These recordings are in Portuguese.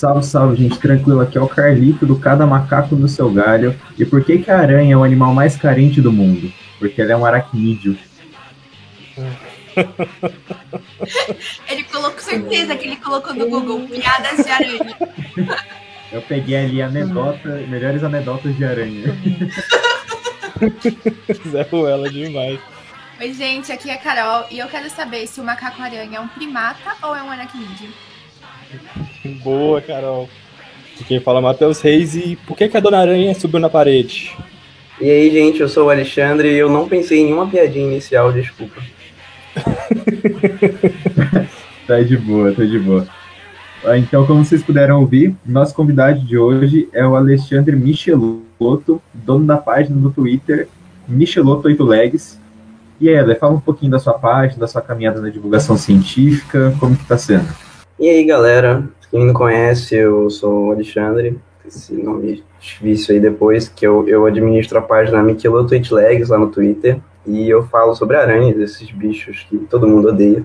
Salve, salve, gente, tranquilo. Aqui é o Carlito do Cada Macaco no Seu Galho. E por que, que a aranha é o animal mais carente do mundo? Porque ela é um aracnídeo. ele colocou certeza que ele colocou no Google piadas de aranha. Eu peguei ali anedota, melhores anedotas de aranha. Zé Ruela demais. Oi, gente, aqui é a Carol e eu quero saber se o macaco-aranha é um primata ou é um aracnídeo. Boa, Carol. Quem fala é Matheus Reis e por que, que a Dona Aranha subiu na parede? E aí, gente, eu sou o Alexandre e eu não pensei em nenhuma piadinha inicial, desculpa. tá de boa, tá de boa. Ah, então, como vocês puderam ouvir, nosso convidado de hoje é o Alexandre Michelotto, dono da página no Twitter Michelotto 8 Legs, e aí, Ela, fala um pouquinho da sua página, da sua caminhada na divulgação científica, como que tá sendo? E aí, galera, quem não conhece, eu sou o Alexandre, esse nome difícil aí depois, que eu, eu administro a página Miquelo Legs lá no Twitter, e eu falo sobre aranhas, esses bichos que todo mundo odeia.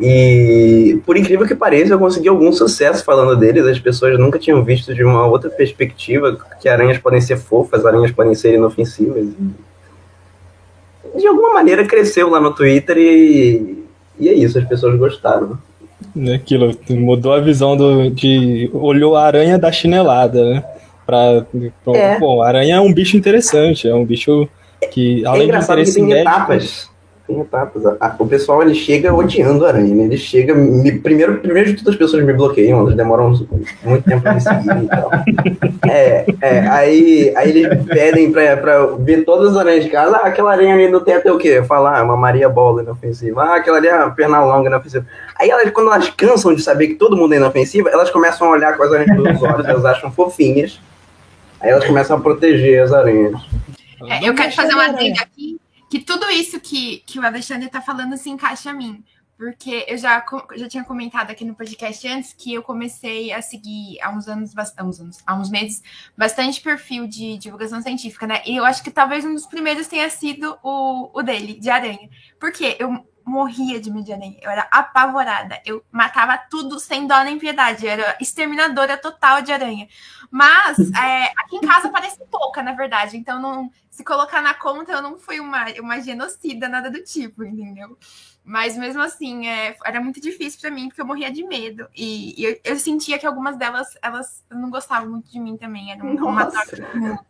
E, por incrível que pareça, eu consegui algum sucesso falando deles. As pessoas nunca tinham visto de uma outra perspectiva que aranhas podem ser fofas, aranhas podem ser inofensivas. De alguma maneira cresceu lá no Twitter e, e é isso, as pessoas gostaram. Né, aquilo, mudou a visão do, de. olhou a aranha da chinelada, né? Pra, pra é. Bom, a aranha é um bicho interessante, é um bicho que, além é engraçado de que tem etapas tem etapas. O pessoal ele chega odiando a aranha, né? Ele chega. Me, primeiro, primeiro de tudo as pessoas me bloqueiam, elas demoram muito tempo pra me seguir e tal. É, é, aí, aí eles pedem pra, pra ver todas as aranhas de casa. Ah, aquela aranha ali no teto é o quê? Falar, ah, uma Maria Bola inofensiva. Ah, aquela ali é uma perna longa inofensiva. Aí elas, quando elas cansam de saber que todo mundo é inofensiva, elas começam a olhar com as aranhas pelos olhos, elas acham fofinhas. Aí elas começam a proteger as aranhas. É, eu quero fazer uma adendo aqui que tudo isso que, que o Alexandre está falando se encaixa a mim. Porque eu já, já tinha comentado aqui no podcast antes que eu comecei a seguir há uns anos, há uns, anos, há uns meses, bastante perfil de divulgação científica, né? E eu acho que talvez um dos primeiros tenha sido o, o dele, de aranha. Porque eu morria de medo de aranha. Eu era apavorada. Eu matava tudo sem dó nem piedade. Eu era exterminadora total de aranha. Mas é, aqui em casa parece pouca, na verdade. Então, não, se colocar na conta, eu não fui uma, uma genocida, nada do tipo, entendeu? Mas mesmo assim, é, era muito difícil para mim, porque eu morria de medo. E, e eu, eu, sentia que algumas delas, elas não gostavam muito de mim também. Era uma troca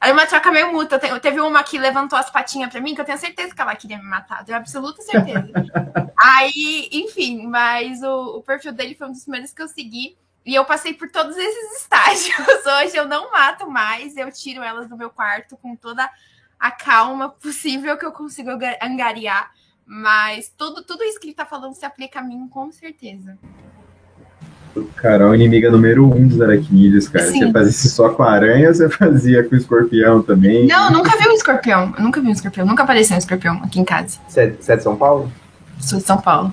era uma troca meio mútua. Teve uma que levantou as patinhas para mim, que eu tenho certeza que ela queria me matar. Tenho absoluta certeza. Aí, enfim, mas o, o perfil dele foi um dos primeiros que eu segui. E eu passei por todos esses estágios. Hoje eu não mato mais, eu tiro elas do meu quarto com toda a calma possível que eu consigo angariar. Mas tudo, tudo isso que ele está falando se aplica a mim com certeza. Carol, inimiga número um dos aracnídeos, cara. Sim. Você fazia isso só com a aranha ou você fazia com o escorpião também? Não, nunca vi um escorpião. Eu nunca vi um escorpião. Nunca apareceu um escorpião aqui em casa. Você é de São Paulo? Sou de São Paulo.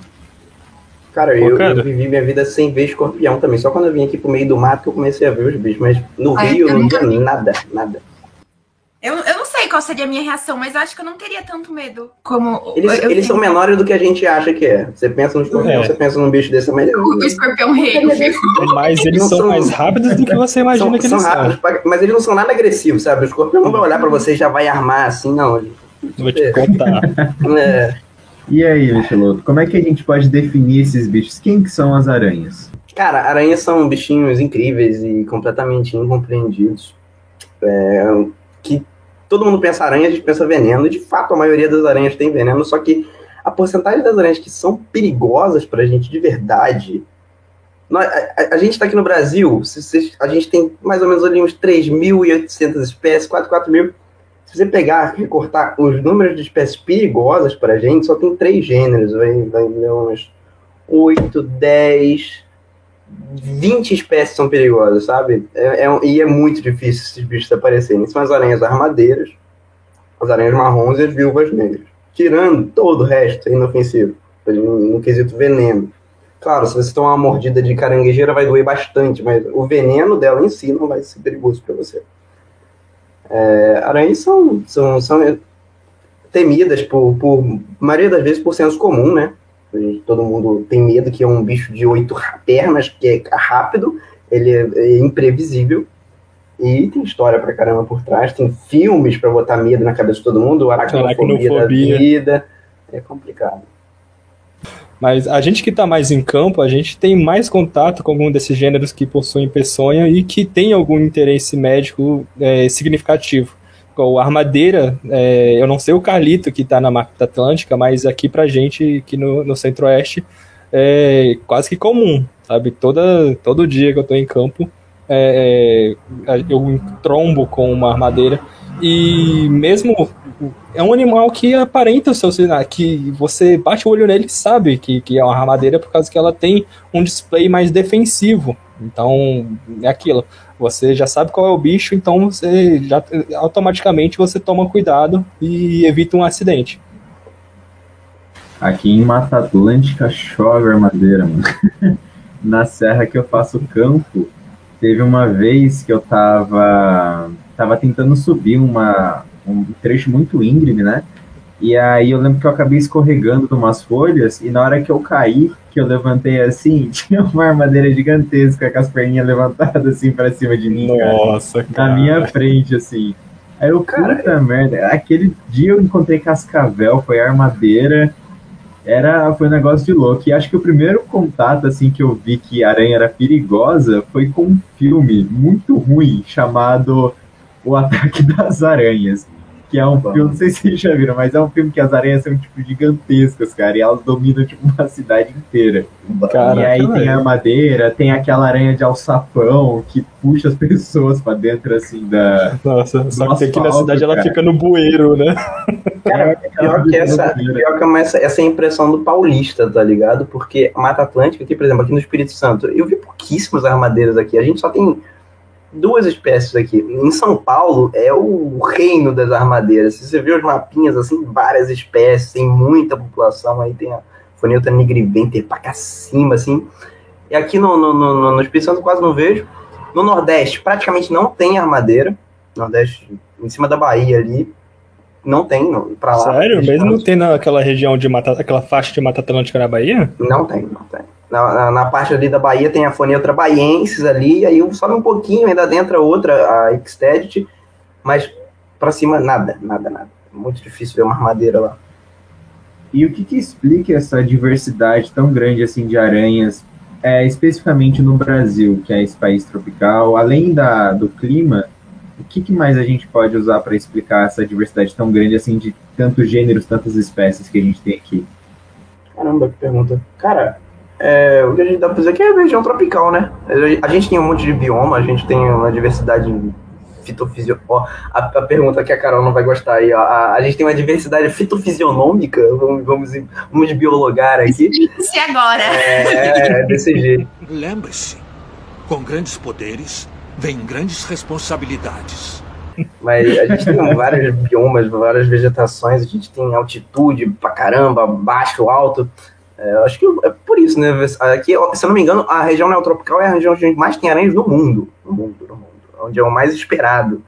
Cara, Pô, eu, cara, eu, vivi minha vida sem ver escorpião também. Só quando eu vim aqui pro meio do mato que eu comecei a ver os bichos. Mas no Ai, Rio eu não vi nada, nada. Eu, eu não sei qual seria a minha reação, mas acho que eu não teria tanto medo como. Eles, eles são menores do que a gente acha que é. Você pensa no escorpião, é. você pensa num bicho desse, mas. O, o escorpião rei. Mas eles são, são, mais rápidos do que você imagina são, que eles são. Rápidos, mas eles não são nada agressivos, sabe? O escorpião não vai olhar pra você e já vai armar assim, não. Vou te contar. É. E aí, Micheloto, como é que a gente pode definir esses bichos? Quem que são as aranhas? Cara, aranhas são bichinhos incríveis e completamente incompreendidos. É, que todo mundo pensa aranha, a gente pensa veneno. De fato, a maioria das aranhas tem veneno, só que a porcentagem das aranhas que são perigosas para a gente de verdade. Nós, a, a, gente está aqui no Brasil, se, se, a gente tem mais ou menos ali uns 3.800 espécies, 4, 4 mil se você pegar, recortar os números de espécies perigosas para a gente, só tem três gêneros, vai, vai uns 8, 10, 20 espécies são perigosas, sabe? É, é, e é muito difícil esses bichos aparecerem. São as aranhas armadeiras, as aranhas marrons e as viúvas negras. Tirando todo o resto, é inofensivo, no, no quesito veneno. Claro, se você tomar uma mordida de caranguejeira vai doer bastante, mas o veneno dela em si não vai ser perigoso para você. É, aranhas são, são, são temidas por, por maioria das vezes por senso comum, né? Todo mundo tem medo que é um bicho de oito pernas, que é rápido, ele é, é imprevisível. E tem história pra caramba por trás, tem filmes para botar medo na cabeça de todo mundo, aracnofobia, aracnofobia. da vida. É complicado. Mas a gente que está mais em campo, a gente tem mais contato com algum desses gêneros que possuem peçonha e que tem algum interesse médico é, significativo. O armadeira, é, eu não sei o Carlito que está na Mata Atlântica, mas aqui pra gente, aqui no, no Centro-Oeste, é quase que comum, sabe? Toda, todo dia que eu estou em campo, é, é eu trombo com uma armadeira. E mesmo é um animal que aparenta o seu sinal, que você bate o olho nele e sabe que, que é uma armadeira por causa que ela tem um display mais defensivo. Então, é aquilo. Você já sabe qual é o bicho, então você já automaticamente você toma cuidado e evita um acidente. Aqui em Mata Atlântica chove armadeira, mano. Na serra que eu faço campo, teve uma vez que eu tava tava tentando subir uma um trecho muito íngreme, né? E aí eu lembro que eu acabei escorregando de umas folhas e na hora que eu caí, que eu levantei assim, tinha uma armadeira gigantesca com as perninhas levantadas assim para cima de mim. Nossa, cara. cara. Na minha frente, assim. Aí eu, cara, puta merda. Aquele dia eu encontrei cascavel, foi armadeira. Era, foi um negócio de louco. E acho que o primeiro contato, assim, que eu vi que aranha era perigosa foi com um filme muito ruim chamado O Ataque das Aranhas que é um filme, não sei se vocês já viram, mas é um filme que as aranhas são, tipo, gigantescas, cara, e elas dominam, tipo, uma cidade inteira. Caraca, e aí tem a armadeira, tem aquela aranha de alçapão que puxa as pessoas pra dentro, assim, da... Nossa, só que aqui na cidade cara. ela fica no bueiro, né? Cara, é, pior que essa, pior que essa, essa é a impressão do paulista, tá ligado? Porque a Mata Atlântica, aqui, por exemplo, aqui no Espírito Santo, eu vi pouquíssimas armadeiras aqui, a gente só tem duas espécies aqui. Em São Paulo é o reino das armadeiras. Se você vê os mapinhas, assim, várias espécies, tem muita população, aí tem a Foneuta nigriventer pra cima, assim. E aqui no, no, no, no Espírito Santo quase não vejo. No Nordeste praticamente não tem armadeira. Nordeste, em cima da Bahia ali, não tem para lá. Sério? Mesmo não tem naquela região de mata, aquela faixa de Mata Atlântica na Bahia? Não tem, não tem. Na, na, na, parte ali da Bahia tem a Foneutra Baiensis ali, e aí sobe um pouquinho, ainda dentro a outra, a Extedit, mas para cima nada, nada, nada. Muito difícil ver uma armadeira lá. E o que, que explica essa diversidade tão grande assim de aranhas, é, especificamente no Brasil, que é esse país tropical, além da, do clima, o que, que mais a gente pode usar para explicar essa diversidade tão grande assim de tantos gêneros, tantas espécies que a gente tem aqui? Caramba, que pergunta. Cara, é, o que a gente dá pra dizer é que é região tropical, né? A gente tem um monte de bioma, a gente tem uma diversidade fitofisiológica. A, a, pergunta que a Carol não vai gostar aí, ó, a, a, gente tem uma diversidade fitofisionômica, vamos, vamos, vamos biologar aqui. Se agora. É, é, desse jeito. Lembre-se, com grandes poderes vem grandes responsabilidades. Mas a gente tem vários biomas, várias vegetações, a gente tem altitude pra caramba, baixo, alto. É, acho que é por isso, né? Aqui, se eu não me engano, a região neotropical é a região onde a gente mais tem aranhas no mundo. No mundo, no mundo. Onde é o mais esperado.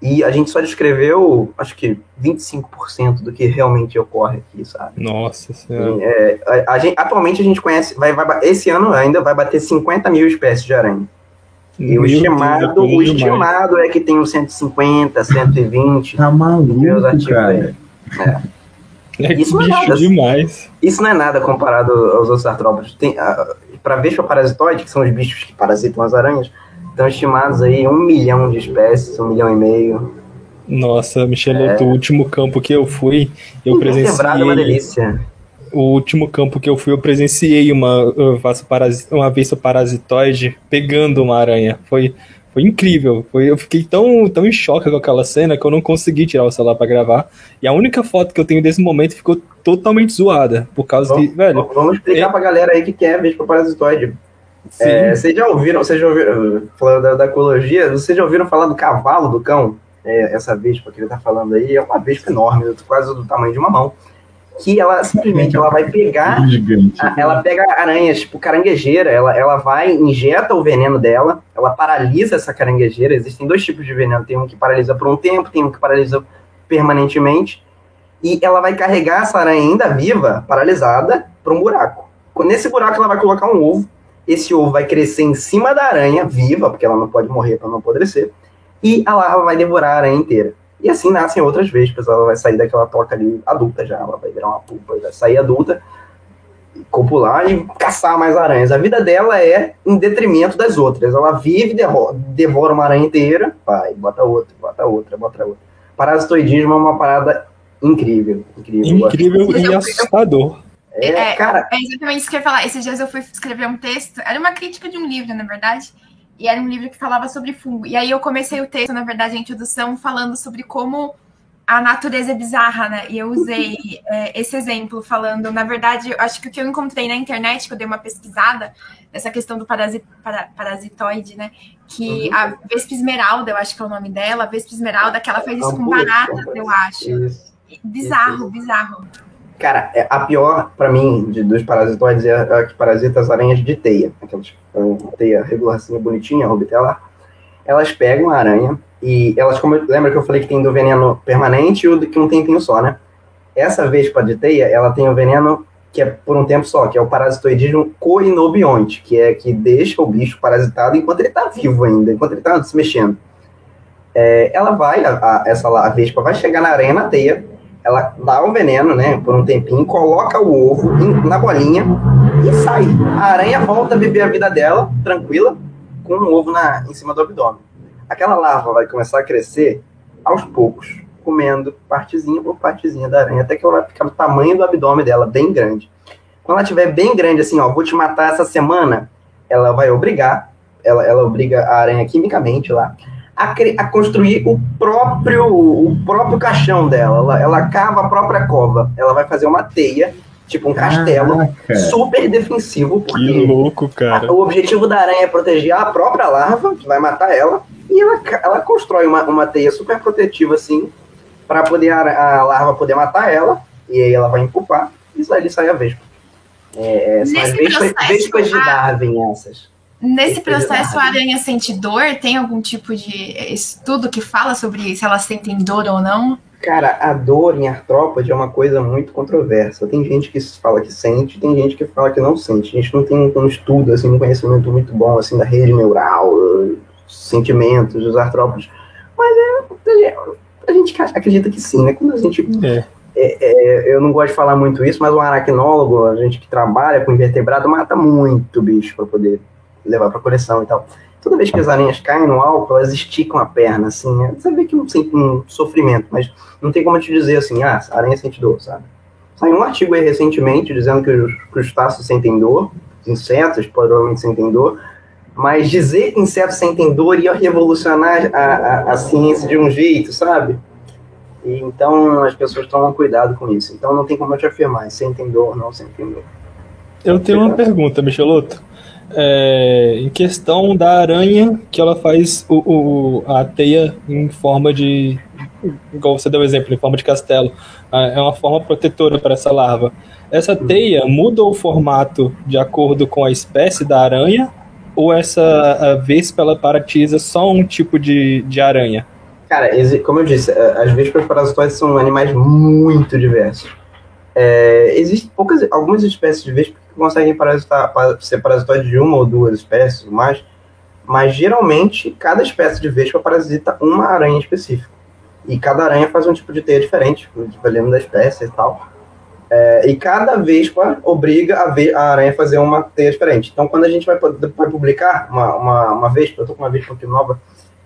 E a gente só descreveu, acho que 25% do que realmente ocorre aqui, sabe? Nossa Senhora. É, a, a gente, atualmente a gente conhece, vai, vai, esse ano ainda vai bater 50 mil espécies de aranha. E Meu o estimado, Deus, o estimado é que tem uns 150, 120. Tá maluco, cara. É. É isso bicho é nada, demais. Isso não é nada comparado aos outros artrópodes. Tem, para vespa parasitoide, que são os bichos que parasitam as aranhas, estão estimados aí um milhão de espécies, um milhão e meio. Nossa, Michelotto, é. o último campo que eu fui, eu presenciei. Quebrado é uma delícia. O último campo que eu fui, eu presenciei uma, uma vespa parasitoide pegando uma aranha. Foi, foi incrível. Foi, eu fiquei tão, tão em choque com aquela cena que eu não consegui tirar o celular para gravar. E a única foto que eu tenho desse momento ficou totalmente zoada. Por causa vamos, que, velho. Vamos explicar é... pra galera aí que quer ver para parasitoide. É, vocês já ouviram, vocês já ouviram, falando da, da, ecologia, vocês já ouviram falar do cavalo do cão? É, essa vespa que ele tá falando aí é uma vespa enorme, quase do tamanho de uma mão que ela simplesmente ela vai pegar, a, ela pega aranhas, tipo caranguejeira, ela, ela vai, injeta o veneno dela, ela paralisa essa caranguejeira. Existem dois tipos de veneno: tem um que paralisa por um tempo, tem um que paralisa permanentemente. e ela vai carregar essa aranha ainda viva, paralisada, para um buraco. Nesse buraco ela vai colocar um ovo, esse ovo vai crescer em cima da aranha, viva, porque ela não pode morrer para não apodrecer, e a larva vai devorar a aranha inteira. E assim nascem outras vespas, ela vai sair daquela toca ali adulta já, ela vai virar uma pupa, vai sair adulta, copular e caçar mais aranhas. A vida dela é em detrimento das outras. Ela vive, devora uma aranha inteira, vai, bota outra, bota outra, bota outra. Parasitoidismo é uma parada incrível. Incrível, incrível e assustador. É, é, cara... é exatamente isso que eu ia falar. Esses dias eu fui escrever um texto, era uma crítica de um livro, na verdade, e era um livro que falava sobre fungo. E aí eu comecei o texto, na verdade, a introdução, falando sobre como a natureza é bizarra, né? E eu usei é, esse exemplo falando, na verdade, eu acho que o que eu encontrei na internet, que eu dei uma pesquisada, essa questão do parasit, para, parasitoide, né? Que uhum. a Vespa Esmeralda, eu acho que é o nome dela, a Vespa Esmeralda, que ela fez isso com baratas, eu acho. Bizarro, bizarro. Cara, é, a pior para mim de, dos parasitoides é a que parasita as aranhas de teia, aquelas teia regularzinha bonitinha, rubitela. Elas pegam a aranha, e elas, como eu, lembra que eu falei que tem do veneno permanente e o que um tempinho só, né? Essa vespa de teia, ela tem o veneno que é por um tempo só, que é o parasitoidismo coinobionte, que é que deixa o bicho parasitado enquanto ele está vivo ainda, enquanto ele está se mexendo. É, ela vai, a, a, essa a vespa vai chegar na aranha, na teia, ela dá o veneno, né, por um tempinho, coloca o ovo em, na bolinha e sai. A aranha volta a viver a vida dela, tranquila, com um ovo na, em cima do abdômen aquela larva vai começar a crescer aos poucos, comendo partezinha por partezinha da aranha, até que ela vai ficar do tamanho do abdômen dela, bem grande. Quando ela estiver bem grande, assim, ó, vou te matar essa semana, ela vai obrigar, ela, ela obriga a aranha quimicamente lá, a, a construir o próprio, o próprio caixão dela. Ela, ela cava a própria cova. Ela vai fazer uma teia tipo um castelo Caraca. super defensivo. Porque que louco, cara. o objetivo da aranha é proteger a própria larva, que vai matar ela, e ela, ela constrói uma, uma teia super protetiva, assim, para poder a, a, larva poder matar ela, e aí ela vai empupar, e aí sai a vespa. É, é são as vespas, vespas de Darwin, essas. Nesse processo, a aranha sente dor? Tem algum tipo de estudo que fala sobre se elas sentem dor ou não? Cara, a dor em artrópode é uma coisa muito controversa. Tem gente que fala que sente, tem gente que fala que não sente. A gente não tem um estudo, assim, um conhecimento muito bom, assim, da rede neural, sentimentos dos artrópodes. Mas é, a gente acredita que sim, né? Quando a gente... É. É, é, eu não gosto de falar muito isso, mas um aracnólogo, a gente que trabalha com invertebrado, mata muito bicho para poder levar para coleção e tal toda vez que as aranhas caem no álcool, elas esticam a perna, assim, né? você vê que sente um sofrimento, mas não tem como te dizer assim, ah, a aranha sente dor, sabe? Saiu um artigo aí recentemente dizendo que os crustáceos sentem dor, os insetos provavelmente sentem dor, mas dizer que insetos sentem dor ia revolucionar a, a, a ciência de um jeito, sabe? E, então as pessoas tomam cuidado com isso. Então não tem como eu te afirmar, sentem dor ou não sentem dor. Eu tenho uma pergunta, Micheloto é, em questão da aranha, que ela faz o, o, a teia em forma de. Igual você deu o exemplo, em forma de castelo. É uma forma protetora para essa larva. Essa teia muda o formato de acordo com a espécie da aranha? Ou essa vespa ela paratiza só um tipo de, de aranha? Cara, como eu disse, as vespas parasitoides são animais muito diversos. É, Existem poucas, algumas espécies de vespas conseguem parasitar, ser parasitoide de uma ou duas espécies, mais, mas geralmente cada espécie de vespa parasita uma aranha específica. E cada aranha faz um tipo de teia diferente, dependendo da espécie e tal. É, e cada vespa obriga a, ve a aranha a fazer uma teia diferente. Então, quando a gente vai, vai publicar uma, uma, uma vespa, eu tô com uma vespa aqui nova,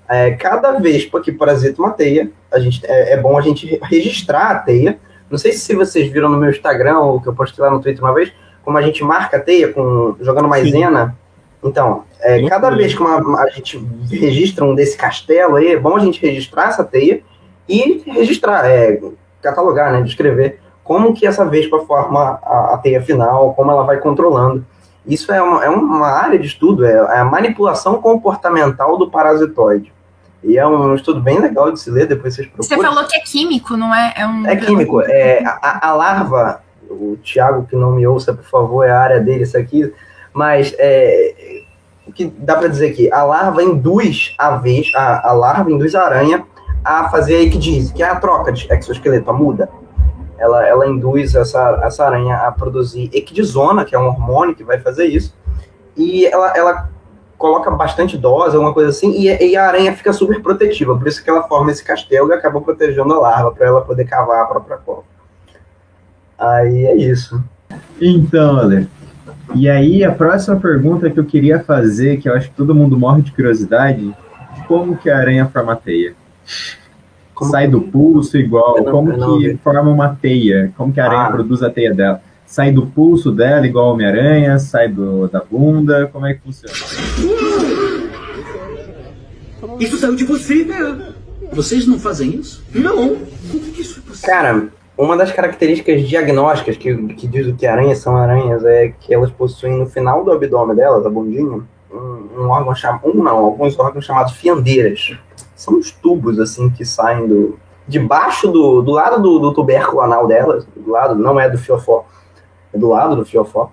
é, cada vespa que parasita uma teia, a gente, é, é bom a gente registrar a teia não sei se vocês viram no meu Instagram, ou que eu postei lá no Twitter uma vez, como a gente marca a teia com, jogando maisena. Então, é, cada vez que uma, a gente registra um desse castelo aí, é bom a gente registrar essa teia e registrar, é, catalogar, né, descrever como que essa vespa forma a, a, teia final, como ela vai controlando. Isso é uma, é uma área de estudo, é, é a manipulação comportamental do parasitoide. E é um estudo bem legal de se ler, depois vocês procuram. Você falou que é químico, não é? É, um... é químico. É, a, a, larva, o Thiago que não me ouça, por favor, é a área dele isso aqui, mas é, o que dá para dizer aqui, a larva induz a vez, a, a larva induz a aranha a fazer aí que diz, que é a troca de exoesqueleto, a muda. ela, ela induz essa, essa aranha a produzir equidizona, que é um hormônio que vai fazer isso, e ela, ela coloca bastante dose, alguma coisa assim, e, e, a aranha fica super protetiva, por isso que ela forma esse castelo e acaba protegendo a larva, para ela poder cavar a própria cova. Aí é isso. Então, Ale, e aí a próxima pergunta que eu queria fazer, que eu acho que todo mundo morre de curiosidade, como que a aranha forma a teia? Como Sai do pulso igual, não, como que vi. forma uma teia? Como que a aranha ah. produz a teia dela? Sai do pulso dela igual Homem-Aranha? Sai do, da bunda? Como é que funciona? Isso saiu de você, né? Vocês não fazem isso? Não. Como que isso é possível? Cara, uma das características diagnósticas que, que diz o que aranhas são aranhas é que elas possuem no final do abdômen delas, a bundinha, um, um órgão chamado. Um não, alguns órgãos chamados fiandeiras. São os tubos, assim, que saem do. Debaixo do. Do lado do, do tubérculo anal delas, do lado, não é do fiofó, é do lado do fiofó,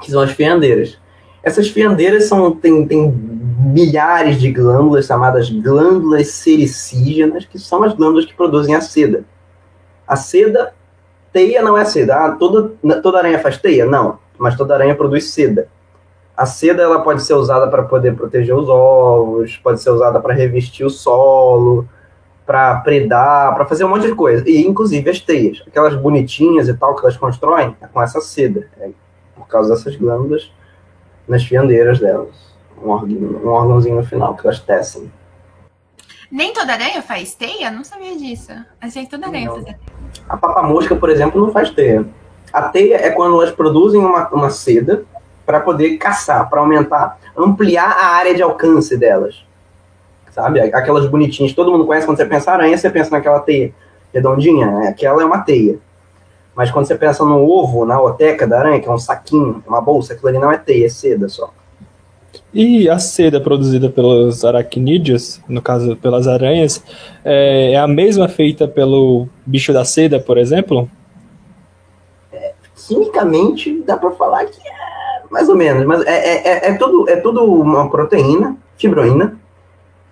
que são as fiandeiras. Essas fiandeiras são, tem, tem milhares de glândulas chamadas glândulas sericígenas, que são as glândulas que produzem a seda a seda, teia não é seda. Ah, toda, toda aranha faz teia? Não, mas toda aranha produz seda. A seda ela pode ser usada para poder proteger os ovos, pode ser usada para revestir o solo, para predar, para fazer um monte de coisa. E inclusive as teias, aquelas bonitinhas e tal que elas constroem, é com essa seda, é por causa dessas glândulas nas fiandeiras delas. Um, órgão, um órgãozinho no final que elas tecem. Nem toda aranha faz teia? Não sabia disso. Achei que toda aranha fazia teia. A papamosca, por exemplo, não faz teia. A teia é quando elas produzem uma, uma seda para poder caçar, para aumentar, ampliar a área de alcance delas. Sabe? Aquelas bonitinhas, todo mundo conhece quando você pensa aranha, você pensa naquela teia redondinha, né? aquela é uma teia. Mas quando você pensa no ovo, na oteca da aranha, que é um saquinho, uma bolsa, aquilo ali não é teia, é seda só. E a seda produzida pelos aracnídeos, no caso pelas aranhas, é, é a mesma feita pelo bicho da seda, por exemplo? É, quimicamente, dá para falar que é mais ou menos, mas é, é, é, é, tudo, é tudo uma proteína, fibroína,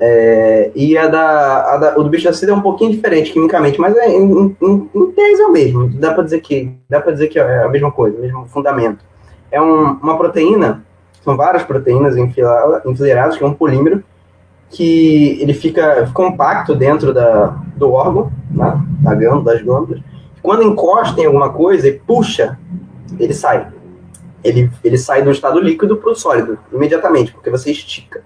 é, e a da, a da, o do bicho da seda é um pouquinho diferente quimicamente, mas é, em, em, em tese é o mesmo. Dá para dizer que dá para dizer que é a mesma coisa, o mesmo fundamento. É um, uma proteína são várias proteínas enfileiradas, que é um polímero, que ele fica compacto dentro da, do órgão, né, da glândula, das glândulas. Quando encosta em alguma coisa e puxa, ele sai. Ele, ele sai do estado líquido para o sólido, imediatamente, porque você estica.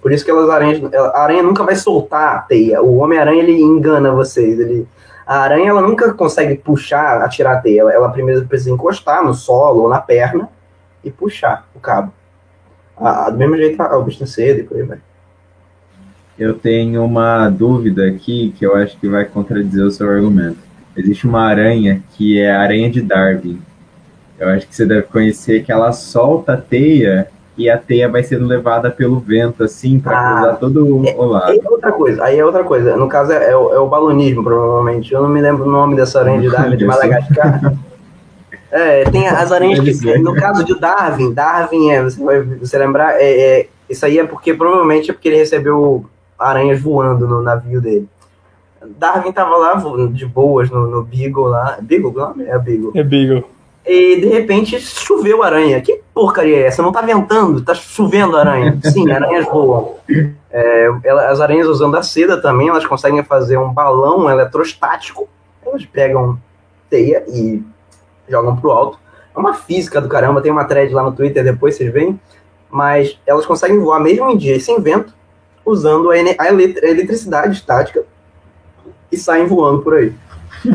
Por isso que elas aranhas, a aranha nunca vai soltar a teia. O Homem-Aranha, ele engana vocês. Ele, a aranha, ela nunca consegue puxar, atirar a teia. Ela, ela primeiro precisa encostar no solo ou na perna e puxar o cabo. Ah, do mesmo jeito ah, o bicho cedo e por aí vai. Eu tenho uma dúvida aqui que eu acho que vai contradizer o seu argumento. Existe uma aranha que é a aranha de Darwin. Eu acho que você deve conhecer que ela solta a teia e a teia vai sendo levada pelo vento, assim, para ah, cruzar todo é, o lado. É outra coisa, aí é outra coisa. No caso é, é, o, é o balonismo, provavelmente. Eu não me lembro o nome dessa aranha de Darwin de Madagascar. É, tem as aranhas que, no caso de Darwin, Darwin é, você vai você lembrar, é, é, isso aí é porque provavelmente é porque ele recebeu aranhas voando no navio dele. Darwin tava lá de boas no, no Beagle lá. Beagle, não é Beagle. É Beagle. E de repente choveu aranha. Que porcaria é essa? Não tá ventando, tá chovendo aranha. Sim, aranhas voam. É, as aranhas usando a seda também, elas conseguem fazer um balão eletrostático. Elas pegam teia e jogam pro alto. É uma física do caramba, tem uma thread lá no Twitter, depois vocês veem. Mas elas conseguem voar mesmo em dia sem vento, usando a, a eletricidade estática e saem voando por aí.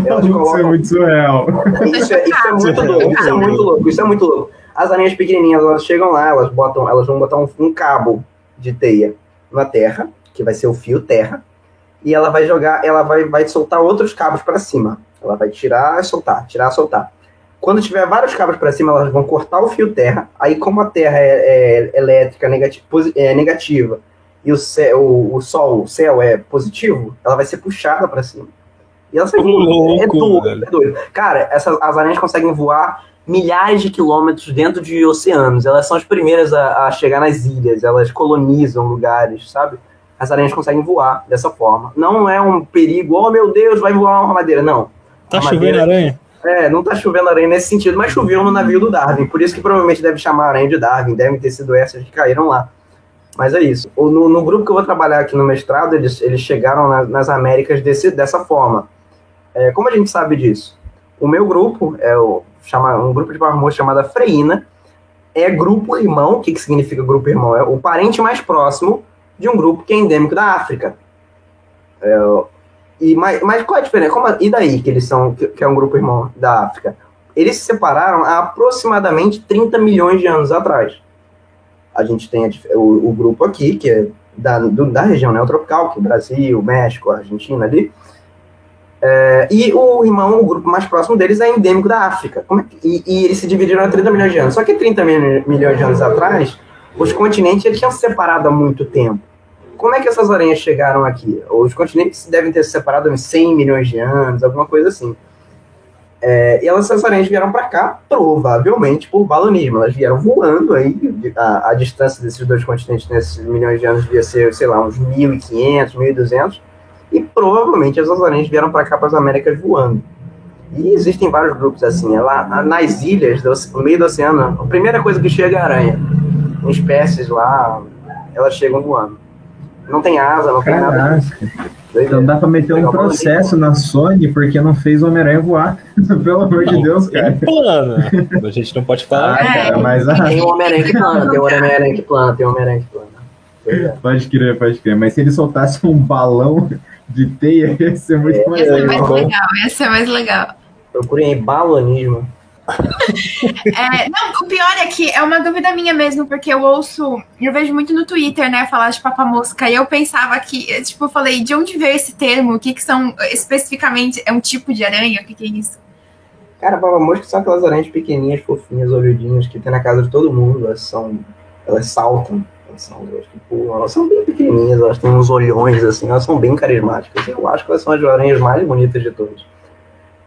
Elas colocam... Isso é muito surreal. Isso é, isso é muito louco, isso é muito louco, isso é muito louco. As aranhas pequenininhas, elas chegam lá, elas botam, elas vão botar um, um cabo de teia na terra, que vai ser o fio terra, e ela vai jogar, ela vai, vai soltar outros cabos para cima. Ela vai tirar e soltar, tirar e soltar. Quando tiver vários cabos para cima, elas vão cortar o fio terra. Aí, como a terra é, é elétrica negati é negativa e o, céu, o, o, sol, o céu é positivo, ela vai ser puxada para cima. E ela sai voando. É doido, é doido. Cara, essas, as aranhas conseguem voar milhares de quilômetros dentro de oceanos. Elas são as primeiras a, a chegar nas ilhas, elas colonizam lugares, sabe? As aranhas conseguem voar dessa forma. Não é um perigo, oh meu Deus, vai voar uma armadeira. Não Tá chovendo aranha? É, não tá chovendo aranha nesse sentido, mas choveu no navio do Darwin. Por isso que provavelmente deve chamar aranha de Darwin. Devem ter sido essas que caíram lá. Mas é isso. No, no grupo que eu vou trabalhar aqui no mestrado, eles, eles chegaram na, nas Américas desse, dessa forma. É, como a gente sabe disso? O meu grupo é o, chama, um grupo de barmos chamada Freína. É grupo irmão. O que, que significa grupo irmão? É o parente mais próximo de um grupo que é endêmico da África. É, e, mas, mas qual é a diferença? Como, e daí que eles são, que, que é um grupo irmão da África? Eles se separaram há aproximadamente 30 milhões de anos atrás. A gente tem a, o, o, grupo aqui, que é da, do, da região neotropical, que é Brasil, México, Argentina ali. É, e o irmão, o grupo mais próximo deles é endêmico da África. É e, e, eles se dividiram há 30 milhões de anos. Só que 30 milhões de anos atrás, os continentes eles tinham se separado há muito tempo. Como é que essas aranhas chegaram aqui? Os continentes devem ter se separado em 100 milhões de anos, alguma coisa assim. É, e elas, essas aranhas vieram para cá, provavelmente por balonismo. Elas vieram voando aí, a, a, distância desses dois continentes nesses milhões de anos devia ser, sei lá, uns 1.500, 1.200. E provavelmente essas aranhas vieram para cá, para as Américas, voando. E existem vários grupos assim. É lá nas ilhas, no meio do oceano, a primeira coisa que chega é a aranha. Em espécies lá, elas chegam voando. Não tem asa, não Caraca. tem nada. Então dá pra meter um processo na Sony porque não fez o Homem-Aranha voar. Pelo amor de Deus, cara. Plana. A gente não pode falar. Ah, cara, mas, ah. Tem o Homem-Aranha que plana, tem o Homem-Aranha que plana, tem o Homem-Aranha que plana. É. Pode crer, pode crer. Mas se ele soltasse um balão de teia, ia ser muito é, mais legal. Ia ser mais legal, ia ser mais legal. Procurem aí balonismo. É, não, o pior é que é uma dúvida minha mesmo, porque eu ouço, eu vejo muito no Twitter, né, falar de papamosca, e eu pensava que, tipo, eu falei, de onde veio esse termo? O que que são, especificamente, é um tipo de aranha? O que que é isso? Cara, papamosca são aquelas aranhas pequenininhas, fofinhas, olhudinhas, que tem na casa de todo mundo, elas são, elas saltam, elas são, tipo, elas são bem pequenininhas, elas têm uns olhões, assim, elas são bem carismáticas, eu acho que elas são as aranhas mais bonitas de todas.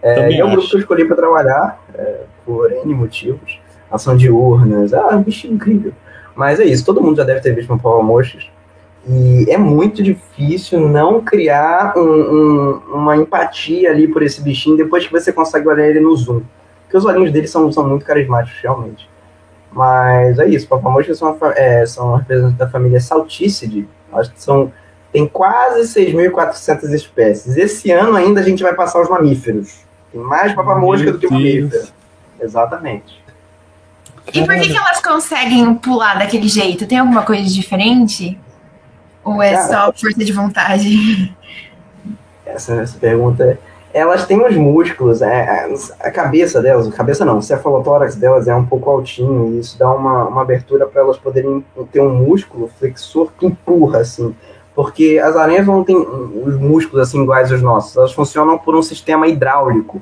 É, é um grupo que eu escolhi para trabalhar, é, por N motivos. Ação diurnas, ah, bicho incrível. Mas é isso, todo mundo já deve ter visto um Power Motions. E é muito difícil não criar um, um, uma empatia ali por esse bichinho depois que você consegue olhar ele no zoom. Porque os olhinhos dele são, são muito carismáticos, realmente. Mas é isso, Papamochas são, é, são representantes da família Salticide. Acho que são, tem quase 6.400 espécies. Esse ano ainda a gente vai passar os mamíferos. Tem mais papamosca do que mamífero. Exatamente. E por que, que elas conseguem pular daquele jeito? Tem alguma coisa diferente? Ou é Cara, só força de vontade? Essa, essa pergunta é. Elas têm os músculos, é, a cabeça delas, a cabeça não, o cefalotórax delas é um pouco altinho, e isso dá uma, uma abertura para elas poderem ter um músculo flexor que empurra, assim. Porque as aranhas não têm os músculos assim iguais aos nossos, elas funcionam por um sistema hidráulico.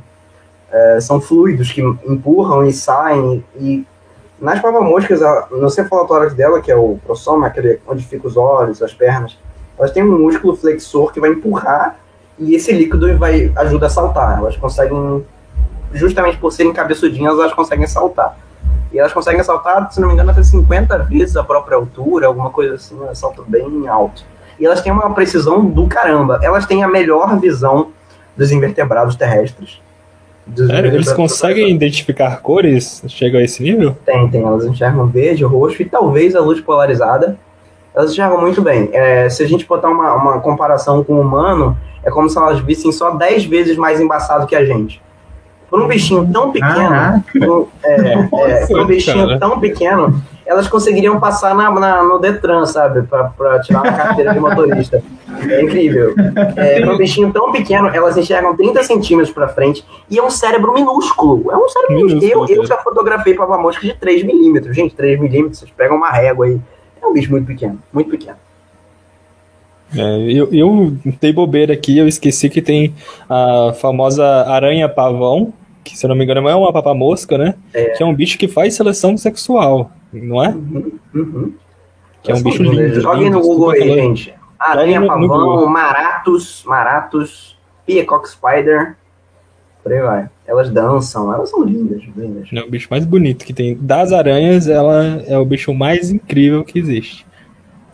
É, são fluidos que empurram e saem. E nas papamoscas, no cefalotórax dela, que é o prosoma, aquele onde ficam os olhos, as pernas, elas têm um músculo flexor que vai empurrar e esse líquido vai ajuda a saltar. Elas conseguem, justamente por serem cabeçudinhas, elas conseguem saltar. E elas conseguem saltar, se não me engano, até 50 vezes a própria altura, alguma coisa assim, elas saltam bem alto. E elas têm uma precisão do caramba. Elas têm a melhor visão dos invertebrados terrestres. Sério? Eles conseguem identificar cores? Chegam a esse nível? Tem, tem. Elas enxergam verde, roxo e talvez a luz polarizada. Elas enxergam muito bem. É, se a gente botar uma, uma comparação com o humano, é como se elas vissem só 10 vezes mais embaçado que a gente. Por um bichinho tão pequeno, um, é, é, por um bichinho cara. tão pequeno, elas conseguiriam passar na, na no Detran, sabe? Pra, tirar uma carteira de motorista. É incrível. É, para um bichinho tão pequeno, elas enxergam 30 centímetros para frente e é um cérebro minúsculo. É um cérebro minúsculo. Eu, eu já fotografei para mosca de 3 milímetros. Gente, 3 milímetros, vocês pegam uma régua aí. É um bicho muito pequeno, muito pequeno. É, eu, eu dei bobeira aqui, eu esqueci que tem a famosa aranha-pavão, que se eu não me engano é uma papamosca, né? É. Que é um bicho que faz seleção sexual, não é? Uhum, uhum. Que é um bicho lindo. Joguem no Google aí, gente. Aranha, pavão, maratos, maratos, peacock spider, por aí vai. Elas dançam, elas são lindas, lindas. É o bicho mais bonito que tem. Das aranhas, ela é o bicho mais incrível que existe.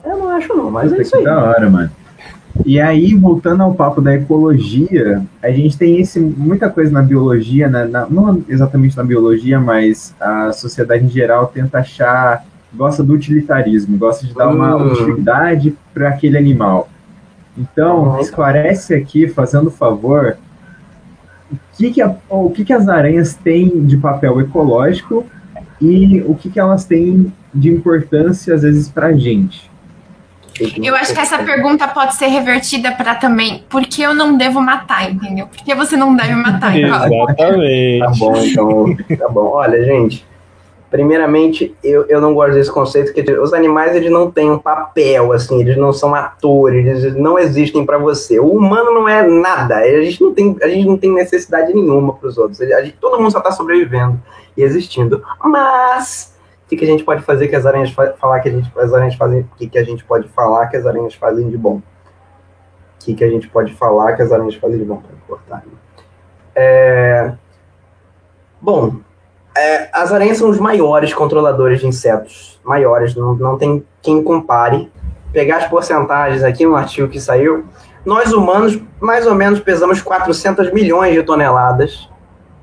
Eu não acho não, mas é isso aí. Da hora, mano. E aí, voltando ao papo da ecologia, a gente tem esse, muita coisa na biologia, né? na, não exatamente na biologia, mas a sociedade em geral tenta achar, gosta do utilitarismo, gosta de dar uma Hum. utilidade para aquele animal. Então, Uhum. esclarece aqui, fazendo favor, o que, que, a- o que, que as aranhas têm de papel ecológico e o que, que elas têm de importância, às vezes, para a gente. Eu acho que essa pergunta pode ser revertida para também, por que eu não devo matar, entendeu? Por que você não deve matar? Então, Exatamente. Tá bom, então. Tá bom. Olha, gente. Primeiramente, eu, eu não gosto desse conceito que os animais eles não têm um papel, assim, eles não são atores, eles não existem para você. O humano não é nada, a gente não tem, a gente não tem necessidade nenhuma para os outros. A gente, todo mundo só está sobrevivendo e existindo. Mas que, que a gente pode fazer que as aranhas fa falar que a gente, as aranhas fazem, o que, que a gente pode falar que as aranhas fazem de bom? O que, que a gente pode falar que as aranhas fazem de bom? Para cortar. né? É... Bom, é, as aranhas são os maiores controladores de insetos. Maiores, não, não tem quem compare. Pegar as porcentagens aqui no artigo que saiu. Nós humanos, mais ou menos, pesamos 400 milhões de toneladas.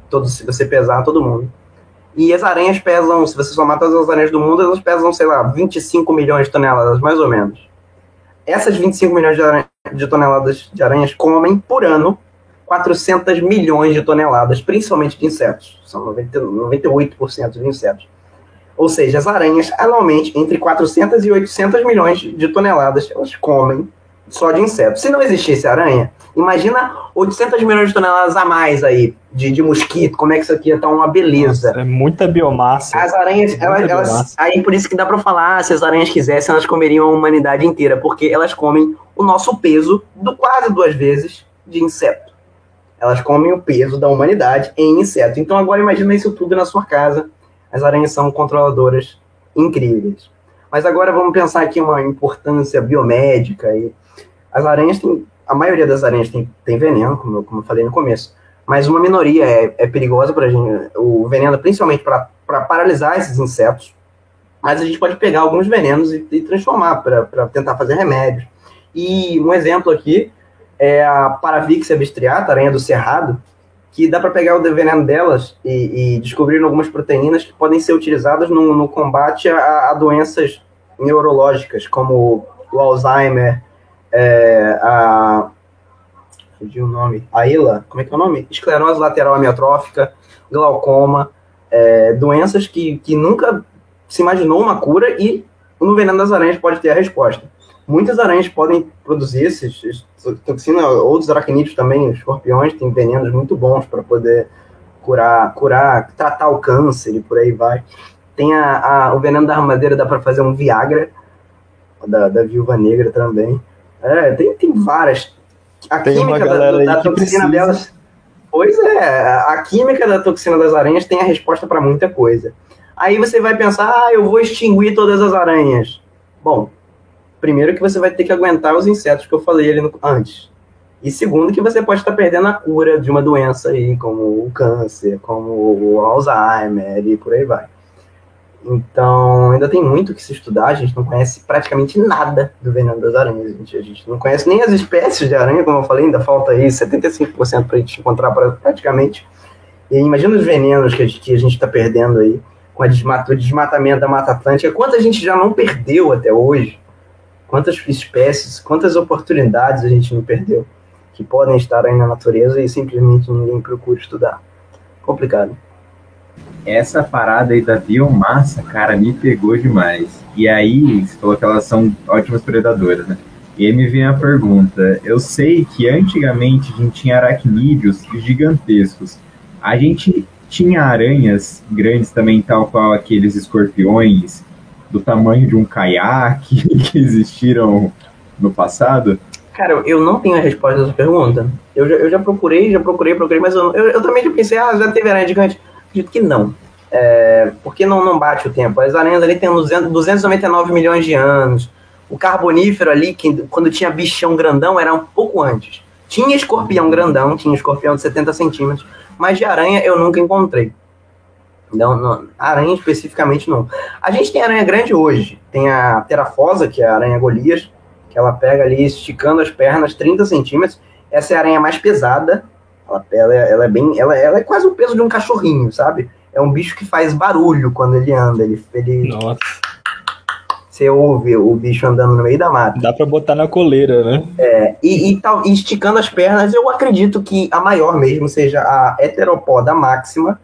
Todo, se você pesar, todo mundo. E as aranhas pesam, se você somar todas as aranhas do mundo, elas pesam, sei lá, 25 milhões de toneladas, mais ou menos. Essas 25 milhões de, aranha- de toneladas de aranhas comem por ano 400 milhões de toneladas, principalmente de insetos. São 90, 98% de insetos. Ou seja, as aranhas, anualmente, entre 400 e 800 milhões de toneladas, elas comem só de insetos. Se não existisse aranha, imagina 800 milhões de toneladas a mais aí, de, de mosquito, como é que isso aqui ia estar uma beleza. É muita biomassa. As aranhas, Muita elas, elas- biomassa. aí por isso que dá pra falar, se as aranhas quisessem, elas comeriam a humanidade inteira, porque elas comem o nosso peso do quase duas vezes de inseto. Elas comem o peso da humanidade em inseto. Então agora imagina isso tudo na sua casa. As aranhas são controladoras incríveis. Mas agora vamos pensar aqui uma importância biomédica e as aranhas têm, a maioria das aranhas tem, tem veneno, como eu, como eu falei no começo, mas uma minoria é, é perigosa para gente, o veneno principalmente para paralisar esses insetos, mas a gente pode pegar alguns venenos e, e transformar para tentar fazer remédios. E um exemplo aqui é a Paravixia bistriata, aranha do cerrado, que dá para pegar o veneno delas e, e descobrir algumas proteínas que podem ser utilizadas no, no combate a, a doenças neurológicas, como o Alzheimer, é, a. Fugiu o nome. A como é que é o nome? Esclerose lateral amiotrófica, glaucoma, é, doenças que, que nunca se imaginou uma cura e no veneno das aranhas pode ter a resposta. Muitas aranhas podem produzir esses, esses toxina, outros aracnídeos também, escorpiões têm venenos muito bons para poder curar, curar, tratar o câncer e por aí vai. Tem a, a o veneno da armadeira, dá para fazer um Viagra, da, da viúva negra também. É, tem, tem várias. A Tem química da, da toxina precisa. delas. Pois é, a química da toxina das aranhas tem a resposta para muita coisa. Aí você vai pensar, ah, eu vou extinguir todas as aranhas. Bom, primeiro que você vai ter que aguentar os insetos que eu falei ali no- antes. E segundo que você pode estar perdendo a cura de uma doença aí, como o câncer, como o Alzheimer e por aí vai. Então, ainda tem muito que se estudar, a gente não conhece praticamente nada do veneno das aranhas. A gente, a gente não conhece nem as espécies de aranha, como eu falei, ainda falta aí 75% para a gente encontrar pra- praticamente. E imagina os venenos que a gente- está perdendo aí com desmata- o desmatamento da Mata Atlântica. Quanta gente já não perdeu até hoje? Quantas espécies, quantas oportunidades a gente não perdeu que podem estar aí na natureza e simplesmente ninguém procura estudar? Complicado. Essa parada aí da biomassa, cara, me pegou demais. E aí, você falou que elas são ótimas predadoras, né? E aí me vem a pergunta: eu sei que antigamente a gente tinha aracnídeos gigantescos. A gente tinha aranhas grandes também, tal qual aqueles escorpiões do tamanho de um caiaque que existiram no passado. Cara, eu não tenho a resposta dessa pergunta. Eu já, eu já procurei, já procurei, procurei, mas eu, eu, eu também já pensei, ah, já teve aranha gigante. Acredito que não. É, porque não, não bate o tempo. As aranhas ali têm 200, 299 milhões de anos. O carbonífero ali, que, quando tinha bichão grandão, era um pouco antes. Tinha escorpião grandão, tinha escorpião de 70 centímetros, mas de aranha eu nunca encontrei. Não, não, aranha especificamente não. A gente tem aranha grande hoje. Tem a terafosa, que é a aranha Golias, que ela pega ali esticando as pernas 30 centímetros. Essa é a aranha mais pesada. Ela, ela, é- ela é bem. Ela, ela é quase o peso de um cachorrinho, sabe? É um bicho que faz barulho quando ele anda. Ele, ele, Nossa, você ouve o bicho andando no meio da mata. dá pra botar na coleira, né? E, e, tal, e esticando as pernas, eu acredito que a maior mesmo seja a heteropoda máxima,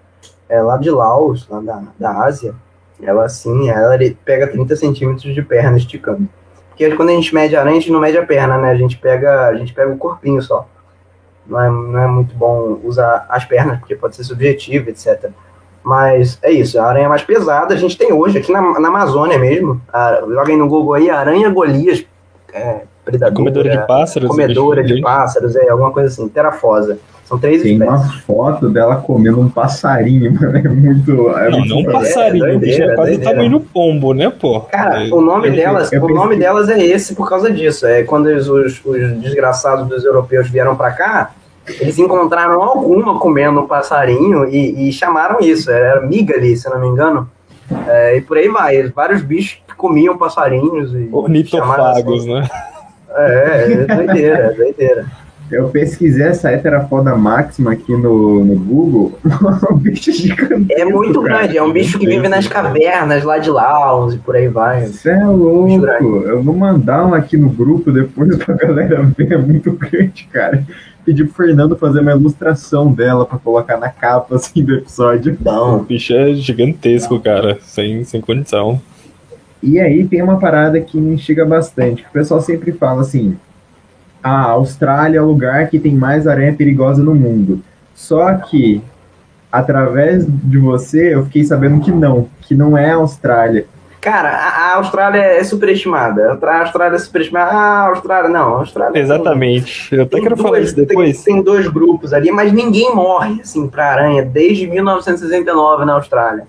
é, lá de Laos, lá da, da Ásia. Ela assim, ela pega 30 centímetros de perna esticando. Porque quando a gente mede a aranha, a gente não mede a perna, né? A gente pega, a gente pega o corpinho só. Não é, não é muito bom usar as pernas, porque pode ser subjetivo, etc. Mas é isso, a aranha mais pesada a gente tem hoje, aqui na, na Amazônia mesmo. A, joguem no Google aí, aranha Golias, é, predadora, Comedora de pássaros. comedora de pássaros, é, alguma coisa assim, terafosa. São três Tem uma espécies. foto dela comendo um passarinho, mano. É muito. É Não, muito não um passarinho, doideira, o bicho é quase o doideira. tamanho do pombo, né, pô? Cara, É, o nome delas, o nome delas é esse por causa disso. É quando os, os- os desgraçados dos europeus vieram pra cá, eles encontraram alguma comendo um passarinho e, e chamaram isso. Era migali, se eu não me engano. É, e por aí vai. Vários bichos que comiam passarinhos e Ornitofagos, chamaram né? assim. É, é doideira, é doideira. Eu pesquisei essa heteropoda máxima aqui no, no Google. um bicho gigante. É muito grande, é um bicho que vive nas cavernas lá de Laos e por aí vai. Você é louco. Eu vou mandar um aqui no grupo depois pra galera ver. É muito grande, cara. Pedi pro Fernando fazer uma ilustração dela pra colocar na capa assim, do episódio. O Bom, bicho é gigantesco, cara. Sem, sem condição. E aí tem uma parada que me instiga bastante. que O pessoal sempre fala assim: a Austrália é o lugar que tem mais aranha perigosa no mundo. Só que, através de você, eu fiquei sabendo que não, que não é a Austrália. Cara, a, Austrália é superestimada. A Austrália é superestimada. Ah, a Austrália não. A Austrália tem- Exatamente. Eu até tem quero falar duas- isso depois. Tem, tem dois grupos ali, mas ninguém morre assim pra aranha desde 1969 na Austrália.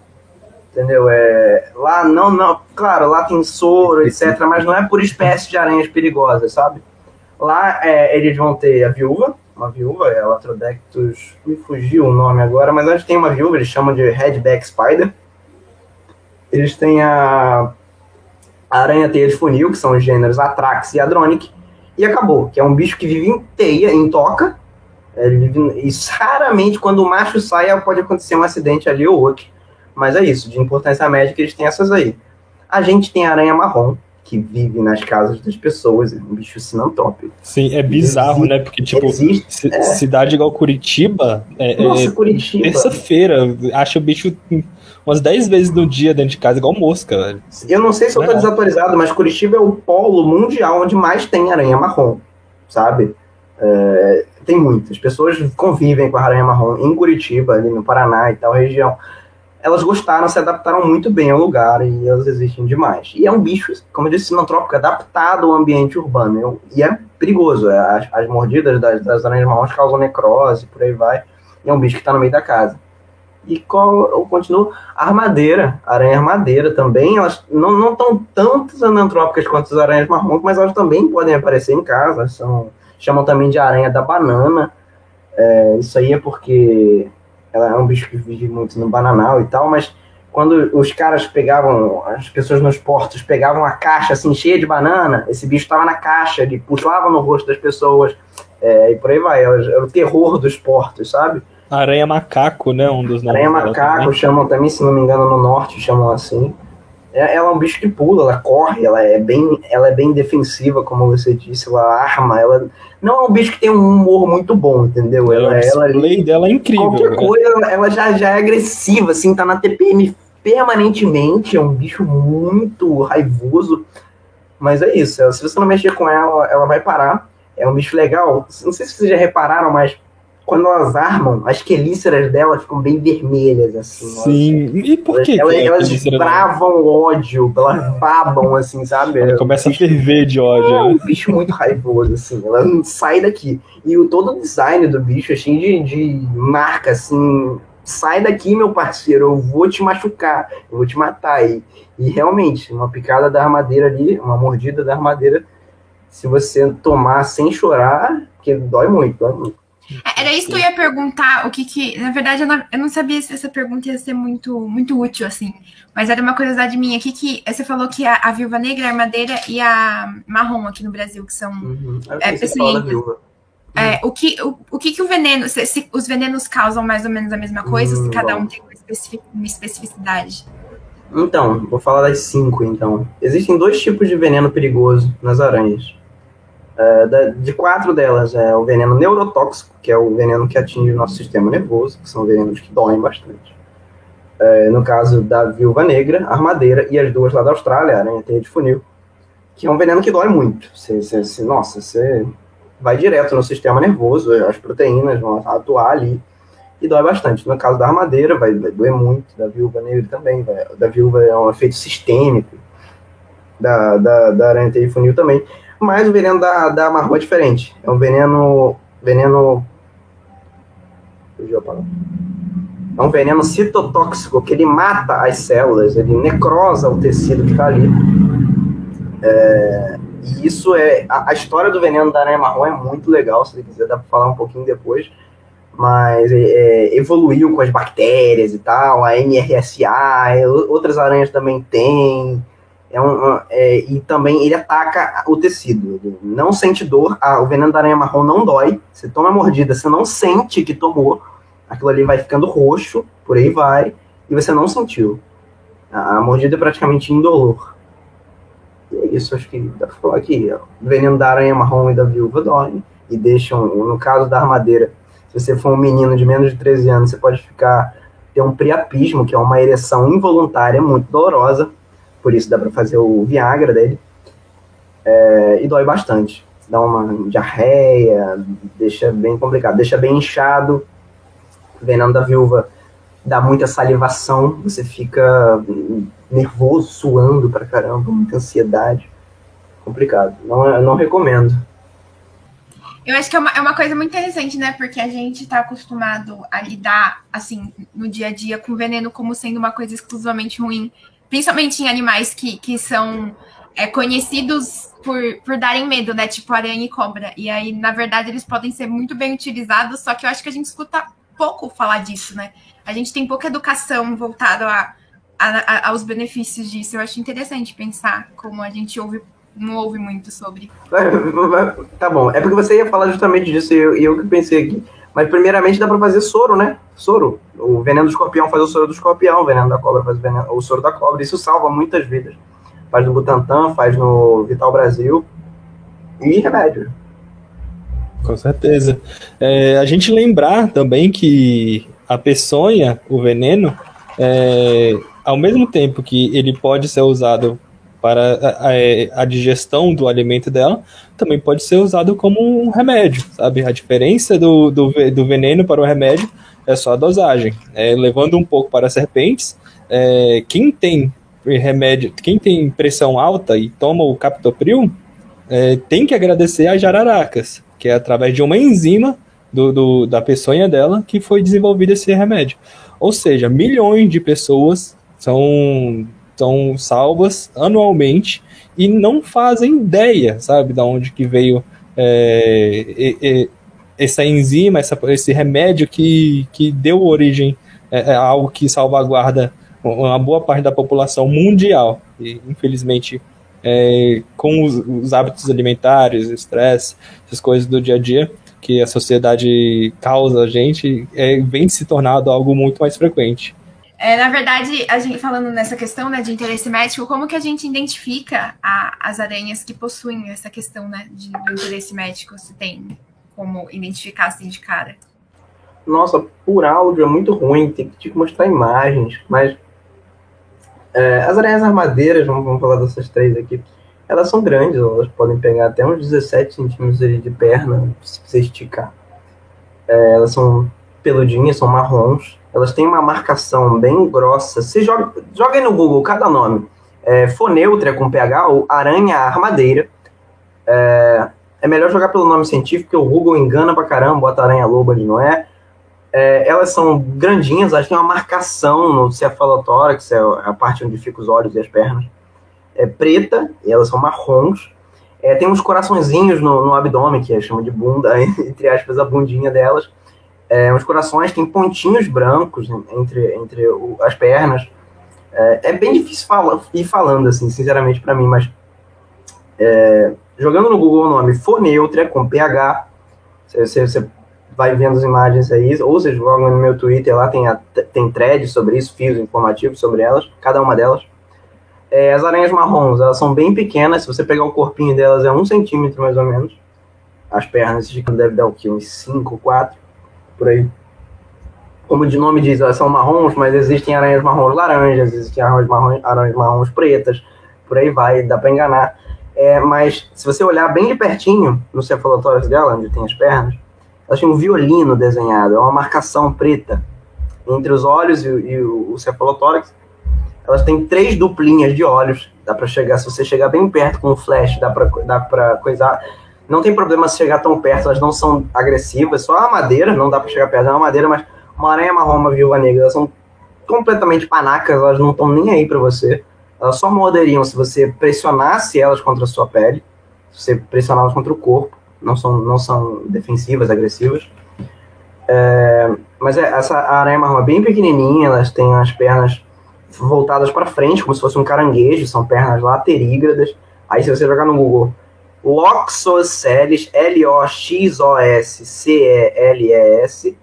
Entendeu? É, lá não, não. Claro, lá tem soro, etc. Mas não é por espécie de aranhas perigosas, sabe? Lá é, eles vão ter a viúva, uma viúva, é Latrodectus. Me fugiu o nome agora, mas eles têm uma viúva, eles chamam de Redback Spider. Eles têm a, a aranha teia de funil, que são os gêneros Atrax e Adronic. E acabou, que é um bicho que vive em teia, em toca. Ele vive, e raramente, quando o macho sai, pode acontecer um acidente ali ou outro. Mas é isso, de importância médica, eles têm essas aí. A gente tem a aranha marrom, que vive nas casas das pessoas, é um bicho sinantrópico. Sim, é bizarro, né? Porque, tipo, Existe. ci- cidade igual Curitiba, é, é Nossa, Curitiba. terça-feira, acha o bicho umas 10 vezes no dia dentro de casa, igual mosca, velho. Eu não sei se eu tô Não. desatualizado, mas Curitiba é o polo mundial onde mais tem aranha marrom, sabe? É, tem muitas. Pessoas convivem com a aranha marrom em Curitiba, ali no Paraná e tal região. Elas gostaram, se adaptaram muito bem ao lugar e elas existem demais. E é um bicho, como eu disse, sinantrópico, adaptado ao ambiente urbano. E é perigoso. é, As, as mordidas das, das aranhas marrons causam necrose, por aí vai. E é um bicho que está no meio da casa. E qual, eu continuo, armadeira, aranha armadeira também, elas não, não estão tantas anantrópicas quanto as aranhas marrons, mas elas também podem aparecer em casa, são, chamam também de aranha da banana. É, isso aí é porque ela é um bicho que vive muito no bananal e tal, mas quando os caras pegavam, as pessoas nos portos pegavam a caixa assim cheia de banana, esse bicho estava na caixa, ele pulava no rosto das pessoas, é, e por aí vai, era, era o terror dos portos, sabe? Aranha macaco, né? Um dos nomes. Aranha macaco também. chamam também, se não me engano, no norte chamam assim. É- Ela é um bicho que pula, ela corre, ela é bem, ela é bem defensiva, como você disse, ela arma, ela não é um bicho que tem um humor muito bom, entendeu? É, Ela, o ela display dela é incrível. qualquer né? coisa, ela- ela já, já é agressiva, assim, tá na TPM permanentemente, é um bicho muito raivoso. Mas é isso, ela- se você não mexer com ela, ela vai parar. É um bicho legal. Não sei se vocês já repararam, mas quando elas armam, as quelíceras dela ficam bem vermelhas, assim. Sim. E por Elas, que? elas, que é elas aquele será- bravam ódio, elas babam, assim, sabe? Ela começa a ferver de É ódio. né? um bicho muito raivoso, assim. Ela não sai daqui. E o, todo o design do bicho é cheio de, de marca, assim. Sai daqui, meu parceiro, eu vou te machucar, eu vou te matar. E, e realmente, uma picada da armadeira ali, uma mordida da armadeira, se você tomar sem chorar, porque dói muito, dói muito. É, era isso que eu ia perguntar, o que que... Na verdade, eu não, eu não sabia se essa pergunta ia ser muito, muito útil, assim. Mas era uma curiosidade minha. aqui que você falou que a, a viúva negra, a armadeira e a marrom aqui no Brasil, que são Uhum. É, que fala da viúva. É, o, que, o, o que que o veneno... Se, se os venenos causam mais ou menos a mesma coisa, ou se Hum, cada bom. um tem uma, especific- uma especificidade? Então, vou falar das cinco, então. Existem dois tipos de veneno perigoso nas aranhas. É, de quatro delas, é o veneno neurotóxico, que é o veneno que atinge o nosso sistema nervoso, que são venenos que doem bastante. É, no caso da viúva negra, a armadeira e as duas lá da Austrália, a aranha teia de funil, que é um veneno que dói muito. Você- você- nossa, você vai direto no sistema nervoso, as proteínas vão atuar ali e dói bastante. No caso da armadeira, vai, vai doer muito, da viúva negra também, vai, da viúva é um efeito sistêmico, da, da, da aranha teia de funil também. Mas o veneno da, da marrom é diferente. É um veneno. Veneno. É um veneno citotóxico que ele mata as células, ele necrosa o tecido que está ali. É, e isso é. A, a história do veneno da aranha marrom é muito legal, se você quiser, dá para falar um pouquinho depois. Mas é, evoluiu com as bactérias e tal, a NRSA, é, outras aranhas também têm. É um, é, e também ele ataca o tecido. Ele não sente dor. a- o veneno da aranha marrom não dói. Você toma a mordida, você não sente que tomou. Aquilo ali vai ficando roxo, por aí vai, e você não sentiu. A, a mordida é praticamente indolor. E é isso, acho que dá pra falar aqui. ó. O veneno da aranha marrom e da viúva dói. E deixam, no caso da armadeira, se você for um menino de menos de 13 anos, você pode ficar ter um priapismo, que é uma ereção involuntária muito dolorosa. Por isso dá para fazer o Viagra dele. É, e dói bastante. Dá uma diarreia, deixa bem complicado, deixa bem inchado. Veneno da viúva dá muita salivação, você fica nervoso, suando pra caramba, muita ansiedade. Complicado. Não, é- não recomendo. Eu acho que é uma, é uma coisa muito interessante, né? Porque a gente tá acostumado a lidar, assim, no dia a dia com veneno como sendo uma coisa exclusivamente ruim. Principalmente em animais que, que são é, conhecidos por, por darem medo, né? Tipo aranha e cobra. E aí, na verdade, eles podem ser muito bem utilizados, só que eu acho que a gente escuta pouco falar disso, né? A gente tem pouca educação voltada a, a- a- aos benefícios disso. Eu acho interessante pensar como a gente ouve, não ouve muito sobre. Tá bom, é porque você ia falar justamente disso e eu, eu que pensei aqui. Mas primeiramente dá pra fazer soro, né? Soro. O veneno do escorpião faz o soro do escorpião, o veneno da cobra faz o, veneno, o soro da cobra. Isso salva muitas vidas. Faz no Butantan, faz no Vital Brasil. E remédio. Com certeza. É, a gente lembrar também que a peçonha, o veneno, é, ao mesmo tempo que ele pode ser usado para a, a- a digestão do alimento dela, também pode ser usado como um remédio, sabe? A diferença do, do, do veneno para o remédio é só a dosagem. É, levando um pouco para serpentes, é, quem tem remédio, quem tem pressão alta e toma o captopril, é, tem que agradecer às jararacas, que é através de uma enzima do, do- da peçonha dela que foi desenvolvido esse remédio. Ou seja, milhões de pessoas são, são salvas anualmente e não fazem ideia, sabe, da onde que veio é, e- e- essa enzima, essa, esse remédio que, que deu origem é, a algo que salvaguarda uma boa parte da população mundial. E, infelizmente, é, com os, os hábitos alimentares, estresse, essas coisas do dia a dia que a sociedade causa a gente, é, vem se tornando algo muito mais frequente. É, na verdade, a gente falando nessa questão né, de interesse médico, como que a gente identifica a- as aranhas que possuem essa questão né, de, interesse médico? Se tem como identificar assim de cara? Nossa, por áudio é muito ruim, tem que te mostrar imagens, mas é, as aranhas armadeiras, vamos, vamos falar dessas três aqui, elas são grandes, elas podem pegar até uns 17 centímetros de perna, se você esticar. É, elas são peludinhas, são marrons, elas têm uma marcação bem grossa. Você joga, joga no Google cada nome. É, Foneutra com PH ou aranha armadeira. É, é melhor jogar pelo nome científico, porque o Google engana pra caramba, bota aranha-loba onde não é. É, elas são grandinhas, elas têm uma marcação no cefalotórax, é a parte onde ficam os olhos e as pernas. É preta, e elas são marrons. É, tem uns coraçõezinhos no, no abdômen, que é chama de bunda, entre aspas, a bundinha delas. É, uns corações, tem pontinhos brancos entre, entre o, as pernas. É, é, bem difícil fala, ir falando, assim, sinceramente, para mim, mas é, jogando no Google o nome Foneutria, com PH, você, você vai vendo as imagens aí, ou vocês jogam no meu Twitter, lá tem, a, tem thread sobre isso, fios informativos sobre elas, cada uma delas. É, as aranhas marrons, elas são bem pequenas, se você pegar o corpinho delas é um centímetro mais ou menos. As pernas esticando deve dar o quê? Uns 5, 4, por aí. Como de nome diz, são marrons, mas existem aranhas marrons laranjas, existem aranhas marrons, aranhas marrons pretas, por aí vai, dá para enganar. É, mas se você olhar bem de pertinho no cefalotórax dela, onde tem as pernas, elas têm um violino desenhado, é uma marcação preta entre os olhos e, e o, o cefalotórax elas têm três duplinhas de olhos. Dá para chegar, se você chegar bem perto com o flash, dá para dá coisar. Não tem problema chegar tão perto, elas não são agressivas. Só a madeira, não dá para chegar perto da madeira, mas uma aranha marrom, uma viúva negra, elas são completamente panacas, elas não estão nem aí para você. Elas só morderiam se você pressionasse elas contra a sua pele, se você pressioná-las contra o corpo. Não são, não são defensivas, agressivas. É, mas é, essa aranha marrom é bem pequenininha, elas têm as pernas voltadas para frente, como se fosse um caranguejo, são pernas laterígradas. Aí se você jogar no Google, Loxoceles, L-O-X-O-S-C-E-L-E-S,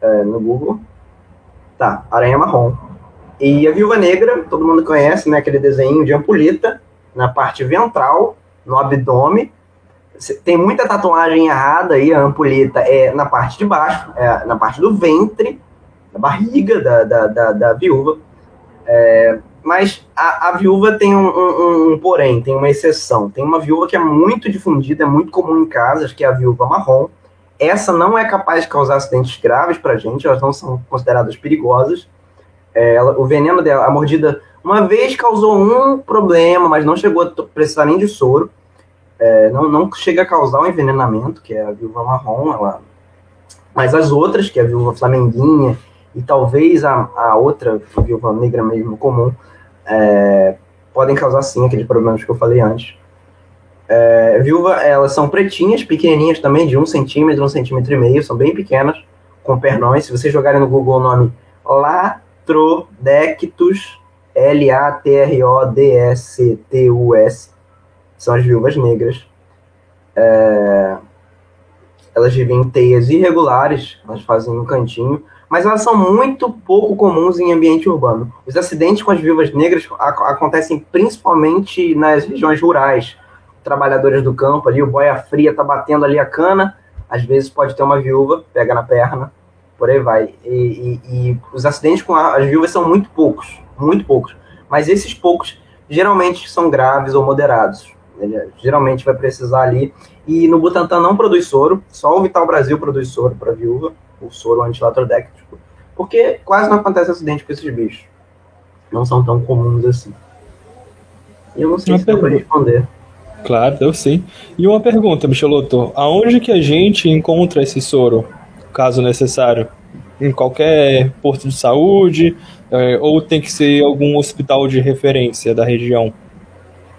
é, no Google, tá, aranha marrom. E a viúva negra, todo mundo conhece, né, aquele desenho de ampulheta na parte ventral, no abdômen. Tem muita tatuagem errada aí, a ampulheta é na parte de baixo, é na parte do ventre, na barriga da, da, da, da viúva. É, mas a, a, viúva tem um, um, um, porém, tem uma exceção. Tem uma viúva que é muito difundida, é muito comum em casas, que é a viúva marrom. Essa não é capaz de causar acidentes graves para gente, elas não são consideradas perigosas. É, ela, o veneno dela, a mordida, uma vez causou um problema, mas não chegou a precisar nem de soro. É, não, não chega a causar um envenenamento, que é a viúva marrom. Ela... Mas as outras, que é a viúva flamenguinha e talvez a, a outra viúva negra mesmo comum, é, podem causar sim aqueles problemas que eu falei antes. É, viúva, elas são pretinhas, pequenininhas também, de um centímetro, um centímetro e meio, são bem pequenas, com pernões. Se vocês jogarem no Google o nome Latrodectus, L-A-T-R-O-D-S-T-U-S, são as viúvas negras. É, elas vivem em teias irregulares, elas fazem um cantinho, mas elas são muito pouco comuns em ambiente urbano. Os acidentes com as viúvas negras acontecem principalmente nas regiões rurais. Trabalhadores do campo ali, o boia fria tá batendo ali a cana, às vezes pode ter uma viúva, pega na perna, por aí vai. E, e, e os acidentes com as viúvas são muito poucos, muito poucos. Mas esses poucos geralmente são graves ou moderados. Ele geralmente vai precisar ali. E no Butantan não produz soro, só o Vital Brasil produz soro para viúva o soro antilatrodéctico, porque quase não acontece acidente com esses bichos. Não são tão comuns assim. E eu não sei uma se pergunta. dá responder. Claro, eu sim. E uma pergunta, Micheloto, aonde que a gente encontra esse soro, caso necessário? Em qualquer posto de saúde, é, ou tem que ser algum hospital de referência da região?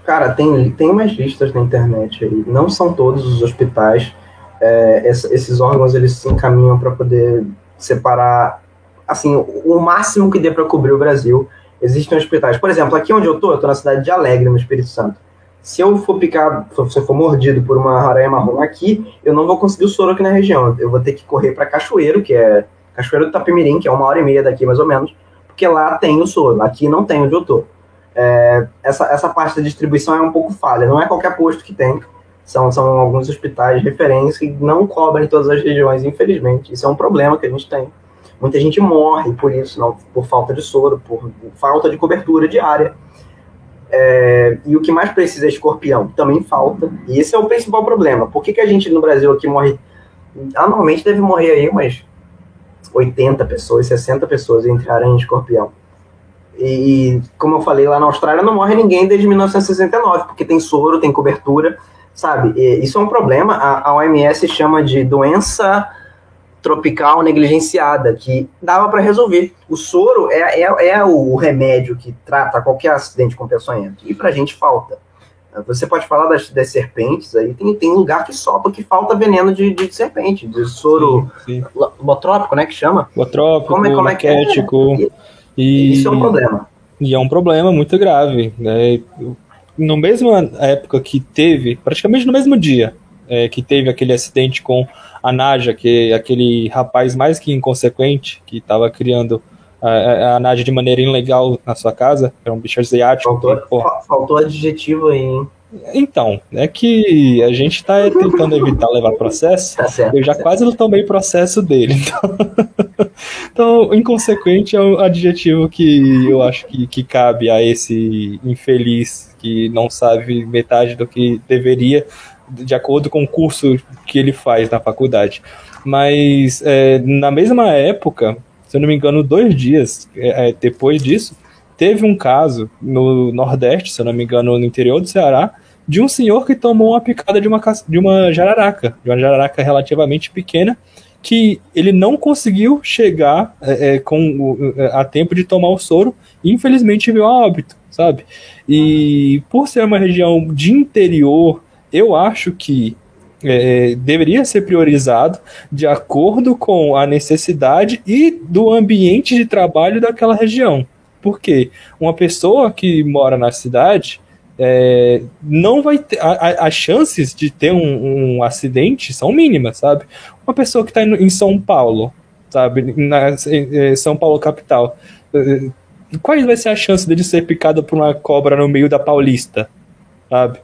Cara, tem, tem umas listas na internet aí. Não são todos os hospitais é, esses órgãos eles se encaminham para poder separar assim o máximo que dê para cobrir o Brasil. Existem hospitais, por exemplo, aqui onde eu estou, eu estou na cidade de Alegre, no Espírito Santo. Se eu for picado, se eu for mordido por uma aranha marrom aqui, eu não vou conseguir o soro aqui na região. Eu vou ter que correr para Cachoeiro, que é Cachoeiro do Tapimirim, que é uma hora e meia daqui mais ou menos, porque lá tem o soro. Aqui não tem onde eu estou. É, essa, essa parte da distribuição é um pouco falha. Não é qualquer posto que tem. São, são alguns hospitais de referência que não cobrem todas as regiões, infelizmente. Isso é um problema que a gente tem. Muita gente morre por isso, não, por falta de soro, por falta de cobertura diária. É, e o que mais precisa é escorpião, também falta. E esse é o principal problema. Por que, que a gente no Brasil aqui morre? Anualmente deve morrer aí umas 80 pessoas, 60 pessoas entre aranha e escorpião. E, como eu falei, lá na Austrália não morre ninguém desde 1969, porque tem soro, tem cobertura sabe? E isso é um problema. A, a OMS chama de doença tropical negligenciada, que dava para resolver. O soro é, é, é, o remédio que trata qualquer acidente com peçonhento, e para a gente falta. Você pode falar das, das serpentes aí, tem, tem lugar que solta que falta veneno de, de serpente, de soro Sim, sim. lo- lobotrópico, né? Que chama. Botrópico, Como é- como é que é? E, Isso é um problema. E é um problema muito grave. Né? No mesmo época que teve, praticamente no mesmo dia, é, que teve aquele acidente com a Naja, que é aquele rapaz mais que inconsequente, que estava criando a, a, a Naja de maneira ilegal na sua casa, era um bicho asiático. Faltou, que, fa- faltou adjetivo aí, hein? então, é que a gente está tentando evitar levar processo. Tá certo. Eu já tá quase tomei processo dele. Então, então, inconsequente é um adjetivo que eu acho que, que cabe a esse infeliz que não sabe metade do que deveria, de acordo com o curso que ele faz na faculdade. Mas é, na mesma época, se eu não me engano, dois dias é, é, depois disso, teve um caso no Nordeste, se eu não me engano, no interior do Ceará, de um senhor que tomou uma picada de uma, de uma jararaca, de uma jararaca relativamente pequena, que ele não conseguiu chegar é, é, com é, a tempo de tomar o soro e infelizmente veio a óbito, sabe? E por ser uma região de interior, eu acho que é, deveria ser priorizado de acordo com a necessidade e do ambiente de trabalho daquela região. Porque uma pessoa que mora na cidade é, não vai ter. As chances de ter um, um acidente são mínimas, sabe? Uma pessoa que está em São Paulo, sabe? Na eh, São Paulo capital. Qual vai ser a chance dele ser picado por uma cobra no meio da Paulista, sabe?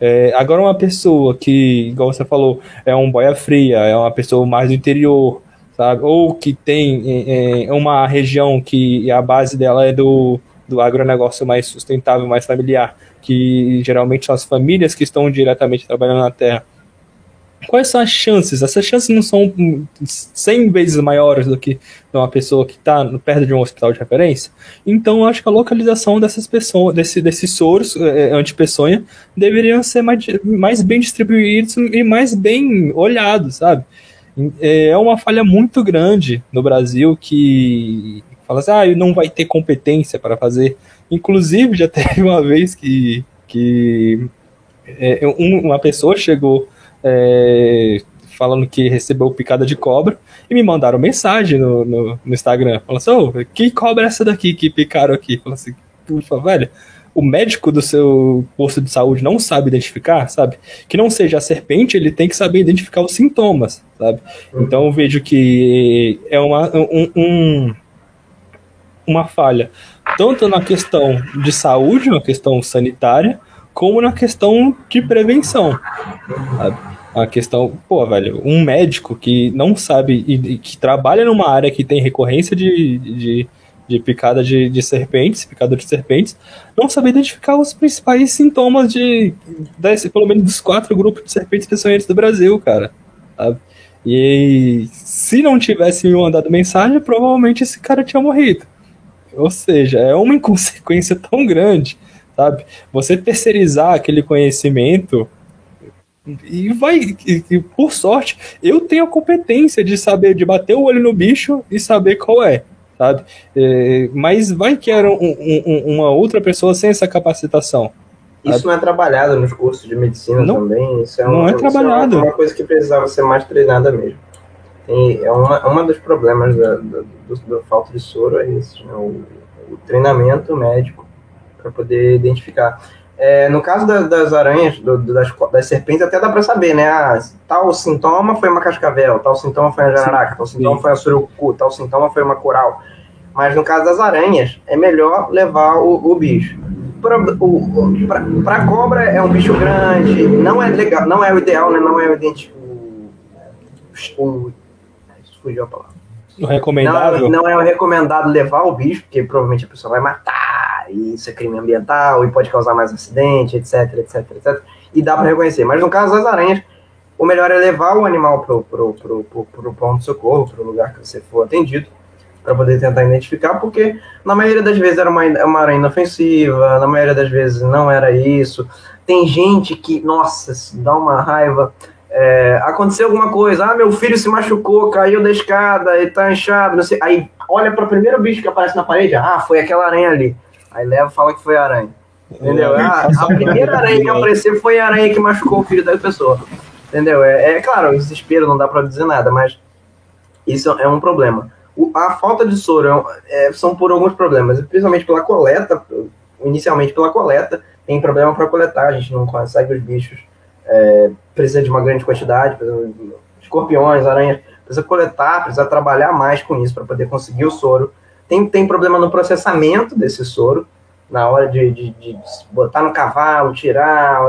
É, agora uma pessoa que, igual você falou, é um boia fria, é uma pessoa mais do interior, sabe? Ou que tem é, é, uma região que a base dela é do, do agronegócio mais sustentável, mais familiar, que geralmente são as famílias que estão diretamente trabalhando na terra. Quais são as chances? Essas chances não são hum, 100 vezes maiores do que uma pessoa que está perto de um hospital de referência? Então, eu acho que a localização dessas pessoas, desse, desses soros é, anti-peçonha, deveriam ser mais, mais bem distribuídos e mais bem olhados, sabe? É uma falha muito grande no Brasil que fala assim, ah, não vai ter competência para fazer. Inclusive, já teve uma vez que, que é, um- uma pessoa chegou é, falando que recebeu picada de cobra e me mandaram mensagem no, no, no Instagram, falando assim, ô, que cobra é essa daqui que picaram aqui? Falando assim, falo, velho, o médico do seu posto de saúde não sabe identificar, sabe? Que não seja a serpente, ele tem que saber identificar os sintomas, sabe? Então eu vejo que é uma, um, um- uma falha, tanto na questão de saúde, na questão sanitária, como na questão de prevenção. sabe? A questão, pô, velho, um médico que não sabe e, e que trabalha numa área que tem recorrência de, de, de picada de, de serpentes, picada de serpentes, não sabe identificar os principais sintomas de, desse, pelo menos dos quatro grupos de serpentes peçonhentas do Brasil, cara. E se não tivesse me mandado mensagem, provavelmente esse cara tinha morrido. Ou seja, é uma inconsequência tão grande, sabe? Você terceirizar aquele conhecimento e vai, e, e, por sorte, eu tenho a competência de saber, de bater o olho no bicho e saber qual é, sabe? É, mas vai que era um- um- um- uma outra pessoa sem essa capacitação. Isso não é trabalhado nos cursos de medicina Não- também. Isso é não uma, é isso trabalhado. uma coisa que precisava ser mais treinada mesmo. Tem, é uma, uma dos problemas da, da, do- da falta de soro é isso, né? o, o treinamento médico para poder identificar. É, no caso da- das aranhas, do- das, das serpentes, até dá para saber, né? Ah, tal sintoma foi uma cascavel, tal sintoma foi uma jararaca, tal sintoma sim. foi uma surucu, tal sintoma foi uma coral. Mas no caso das aranhas, é melhor levar o, o bicho. Pra, pra cobra é um bicho grande, não é legal, não é o ideal, né? Não é o idêntico. O, o, fugiu a palavra. O recomendável. Não, não é o recomendado levar o bicho, porque provavelmente a pessoa vai matar, isso é crime ambiental, e pode causar mais acidente, etc, etc, etc. E dá para reconhecer. Mas no caso das aranhas, o melhor é levar o animal pro, pro, pro, pro, pro ponto de socorro, pro lugar que você for atendido, para poder tentar identificar, porque na maioria das vezes era uma, uma aranha inofensiva, na maioria das vezes não era isso. Tem gente que, nossa, dá uma raiva. É, aconteceu alguma coisa, ah, meu filho se machucou, caiu da escada, ele tá inchado, não sei. Aí olha para o primeiro bicho que aparece na parede, ah, foi aquela aranha ali. Aí leva e fala que foi aranha. Entendeu? A, a primeira aranha que apareceu foi a aranha que machucou o filho da pessoa. Entendeu? É, é claro, o desespero não dá para dizer nada, mas isso é um problema. O, a falta de soro é, é, são por alguns problemas, principalmente pela coleta, inicialmente pela coleta, tem problema para coletar, a gente não consegue os bichos, é, precisa de uma grande quantidade, escorpiões, aranhas, precisa coletar, precisa trabalhar mais com isso para poder conseguir o soro. Tem, tem problema no processamento desse soro, na hora de, de, de botar no cavalo, tirar,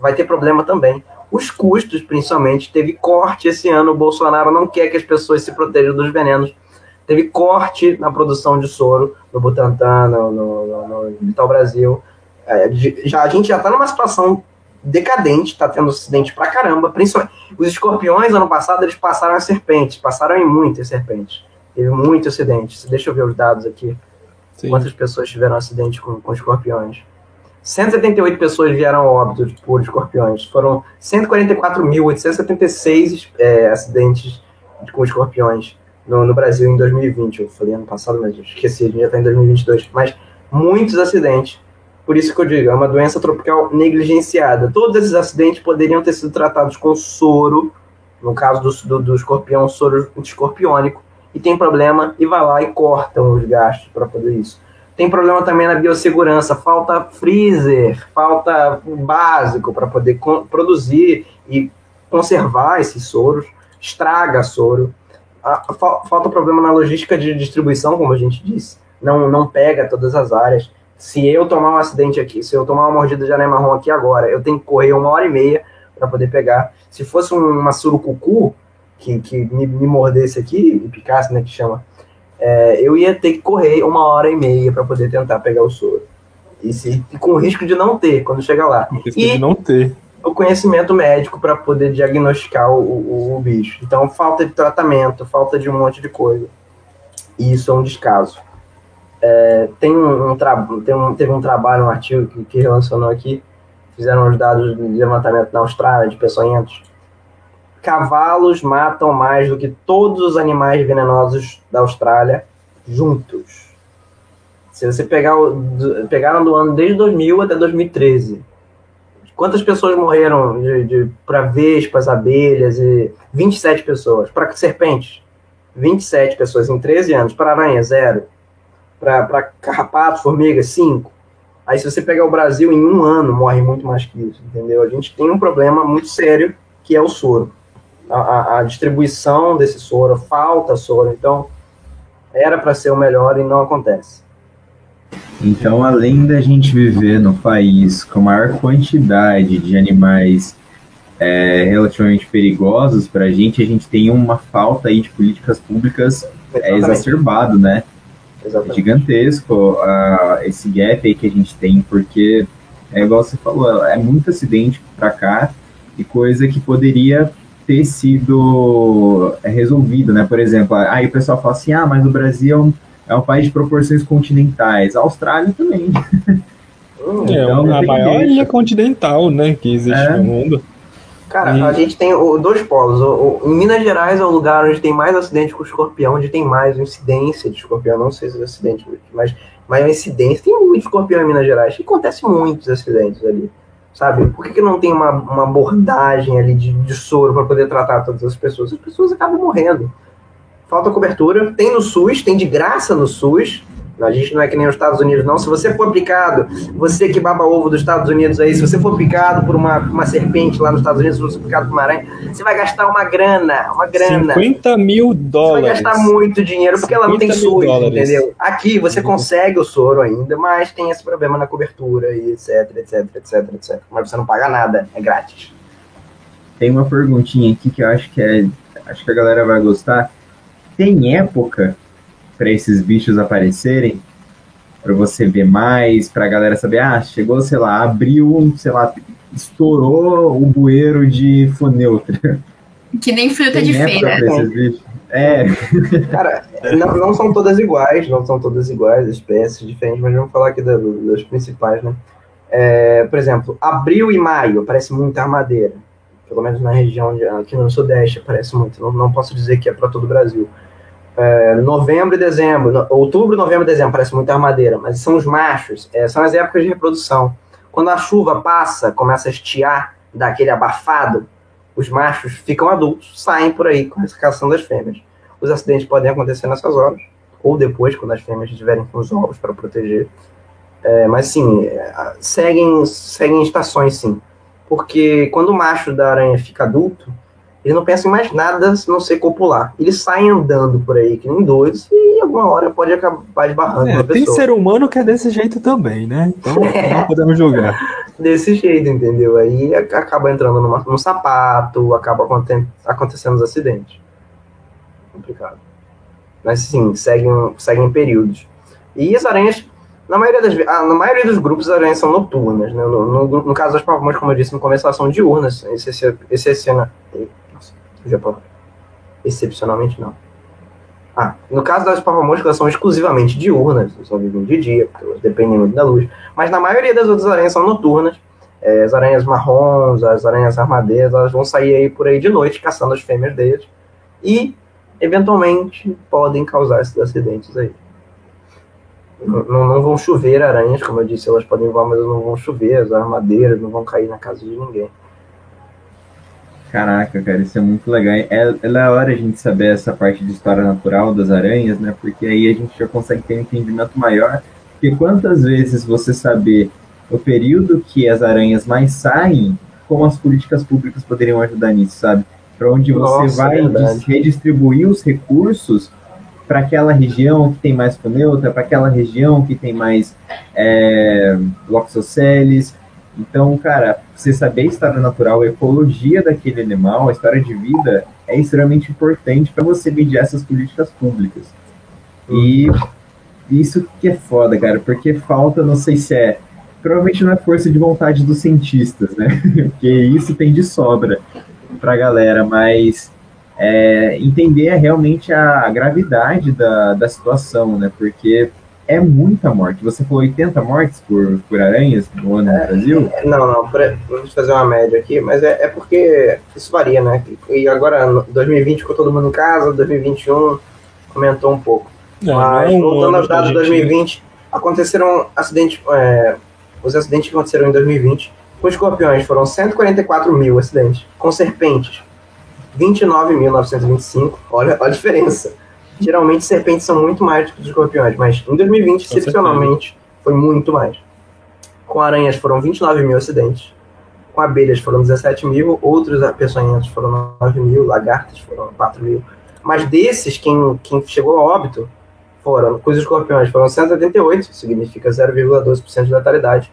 vai ter problema também. Os custos, principalmente, teve corte esse ano. O Bolsonaro não quer que as pessoas se protejam dos venenos. Teve corte na produção de soro no Butantan, no, no, no, no Vital Brasil. É, já, a gente já está numa situação decadente, está tendo acidente pra caramba. Principalmente, os escorpiões, ano passado, eles passaram as serpentes, passaram em muitas serpentes. Teve muito acidente. Deixa eu ver os dados aqui. Sim. Quantas pessoas tiveram acidente com, com escorpiões? 178 pessoas vieram óbito por escorpiões. Foram 144.876 é, acidentes com escorpiões no, no, Brasil em 2020. Eu falei ano passado, mas esqueci, a gente já está em 2022. Mas muitos acidentes. Por isso que eu digo, é uma doença tropical negligenciada. Todos esses acidentes poderiam ter sido tratados com soro, no caso do, do, do escorpião, soro escorpiônico, e tem problema e vai lá e cortam os gastos para fazer isso. Tem problema também na biossegurança, falta freezer, falta básico para poder produzir e conservar esses soros, estraga soro. Falta problema na logística de distribuição, como a gente disse, não, não pega todas as áreas. Se eu tomar um acidente aqui, se eu tomar uma mordida de aranha marrom aqui agora, eu tenho que correr uma hora e meia para poder pegar. Se fosse uma surucucu, que, que me, me mordesse aqui, e picasse, né, que chama, é, eu ia ter que correr uma hora e meia para poder tentar pegar o soro. E, se, e com o risco de não ter quando chegar lá. Com risco e de não ter. O conhecimento médico para poder diagnosticar o, o, o, bicho. Então, falta de tratamento, falta de um monte de coisa. E isso é um descaso. É, tem um, um, tem um, teve um trabalho, um artigo que, que relacionou aqui, fizeram os dados de levantamento na Austrália de peçonhentos cavalos matam mais do que todos os animais venenosos da Austrália juntos. Se você pegar o, pegaram do ano desde 2000 até 2013, quantas pessoas morreram de, de para vespas, abelhas e 27 pessoas para serpentes, 27 pessoas em 13 anos, para aranha zero, para carrapatos, formigas 5. Aí se você pegar o Brasil em um ano morre muito mais que isso, entendeu? A gente tem um problema muito sério que é o soro a, a distribuição desse soro, falta soro, então era para ser o melhor e não acontece. Então, além da gente viver no país com maior quantidade de animais é, relativamente perigosos para a gente, a gente tem uma falta aí de políticas públicas é, exacerbado, né? Exatamente. Gigantesco uh, esse gap aí que a gente tem, porque é igual você falou, é muito acidente para cá e coisa que poderia ter sido é, resolvido, né? Por exemplo, aí o pessoal fala assim, ah, mas o Brasil é um, é um país de proporções continentais, a Austrália também. Hum, é então, a maior ilha continental, né, que existe é. no mundo. Cara, e... a gente tem o, dois polos. O, o, em Minas Gerais é o lugar onde tem mais acidente com escorpião, onde tem mais incidência de escorpião. Não sei se é acidente, mas, mas a incidência. Tem muito escorpião em Minas Gerais. E acontece muitos acidentes ali sabe? Por que, que não tem uma, uma abordagem ali de, de soro para poder tratar todas as pessoas? As pessoas acabam morrendo. Falta cobertura. Tem no SUS, tem de graça no SUS, a gente não é que nem os Estados Unidos, não. Se você for picado, você que baba ovo dos Estados Unidos aí, se você for picado por uma, uma serpente lá nos Estados Unidos, se você for picado por uma aranha, você vai gastar uma grana, uma grana. 50 mil dólares. Você vai gastar muito dinheiro porque ela não tem SUS, entendeu? Aqui você consegue o soro ainda, mas tem esse problema na cobertura e etc, etc, etc, etc. Mas você não paga nada, é grátis. Tem uma perguntinha aqui que eu acho que é, acho que a galera vai gostar. Tem época para esses bichos aparecerem, para você ver mais, para a galera saber, ah, chegou, sei lá, abriu, sei lá, estourou o bueiro de foneutra. Que nem fruta de feira. É. Cara, não, não, são todas iguais, não são todas iguais, espécies diferentes, mas vamos falar aqui das principais, né? É, por exemplo, abril e maio parece muita armadeira. Pelo menos na região de, aqui no Sudeste parece muito. Não, não posso dizer que é para todo o Brasil é, novembro e dezembro, outubro, novembro e dezembro, parece muita armadeira, mas são os machos, é, são as épocas de reprodução. Quando a chuva passa, começa a estiar, dá aquele abafado, os machos ficam adultos, saem por aí com a caçando as fêmeas. Os acidentes podem acontecer nessas horas, ou depois, quando as fêmeas estiverem com os ovos para proteger. É, mas sim, é, seguem, seguem estações sim. Porque quando o macho da aranha fica adulto, ele não pensa em mais nada se não ser copular. Eles saem andando por aí, que nem doidos, e alguma hora pode acabar esbarrando é, Tem ser humano que é desse jeito também, né? Então é. não podemos julgar. Desse jeito, entendeu? Aí acaba entrando numa, num sapato, acaba acontecendo os acidentes. Complicado. Mas sim, seguem, seguem períodos. E as aranhas na maioria, das, ah, na maioria dos grupos, as aranhas são noturnas. Né? No, no, no caso das pavões, como eu disse no começo, elas são diurnas. Excepciona, nossa, excepcionalmente não. Ah, no caso das pavamoscas, elas são exclusivamente diurnas, só vivem de dia, porque elas dependem muito da luz. Mas na maioria das outras aranhas são noturnas. É, as aranhas marrons, as aranhas armadeiras, elas vão sair aí por aí de noite caçando as fêmeas deles. E, eventualmente, podem causar esses acidentes aí. Não, não, vão chover aranhas, como eu disse, elas podem voar, mas não vão chover, as armadeiras não vão cair na casa de ninguém. Caraca, cara, isso é muito legal. É, é da hora a gente saber essa parte de história natural das aranhas, né? Porque aí a gente já consegue ter um entendimento maior. Porque quantas vezes você saber o período que as aranhas mais saem, como as políticas públicas poderiam ajudar nisso, sabe? Para onde você Nossa, vai é redistribuir os recursos para aquela região que tem mais foneuta, para aquela região que tem mais é, loxoceles. Então, cara, você saber a história natural, a ecologia daquele animal, a história de vida, é extremamente importante para você mediar essas políticas públicas. E isso que é foda, cara, porque falta, não sei se é. Provavelmente não é força de vontade dos cientistas, né? porque isso tem de sobra pra galera, mas é, entender realmente a gravidade da, da situação, né? Porque é muita morte. Você falou 80 mortes por, por aranhas no ano é, no Brasil? Não, não, vamos fazer uma média aqui, mas é, é porque isso varia, né? E agora, 2020 ficou todo mundo em casa, 2021 aumentou um pouco. Não, mas, não voltando aos dados de 2020, aconteceram acidentes, é, os acidentes que aconteceram em 2020 com escorpiões foram 144 mil acidentes, com serpentes 29.925. Olha, olha a diferença. Geralmente serpentes são muito mais do que os escorpiões, mas em 2020, excepcionalmente, foi muito mais. Com aranhas foram 29 mil acidentes. Com abelhas foram 17 mil, outros peçonhentos foram 9 mil, lagartas foram 4 mil. Mas desses, quem, quem chegou a óbito foram, com os escorpiões foram 178, significa 0,12% de letalidade.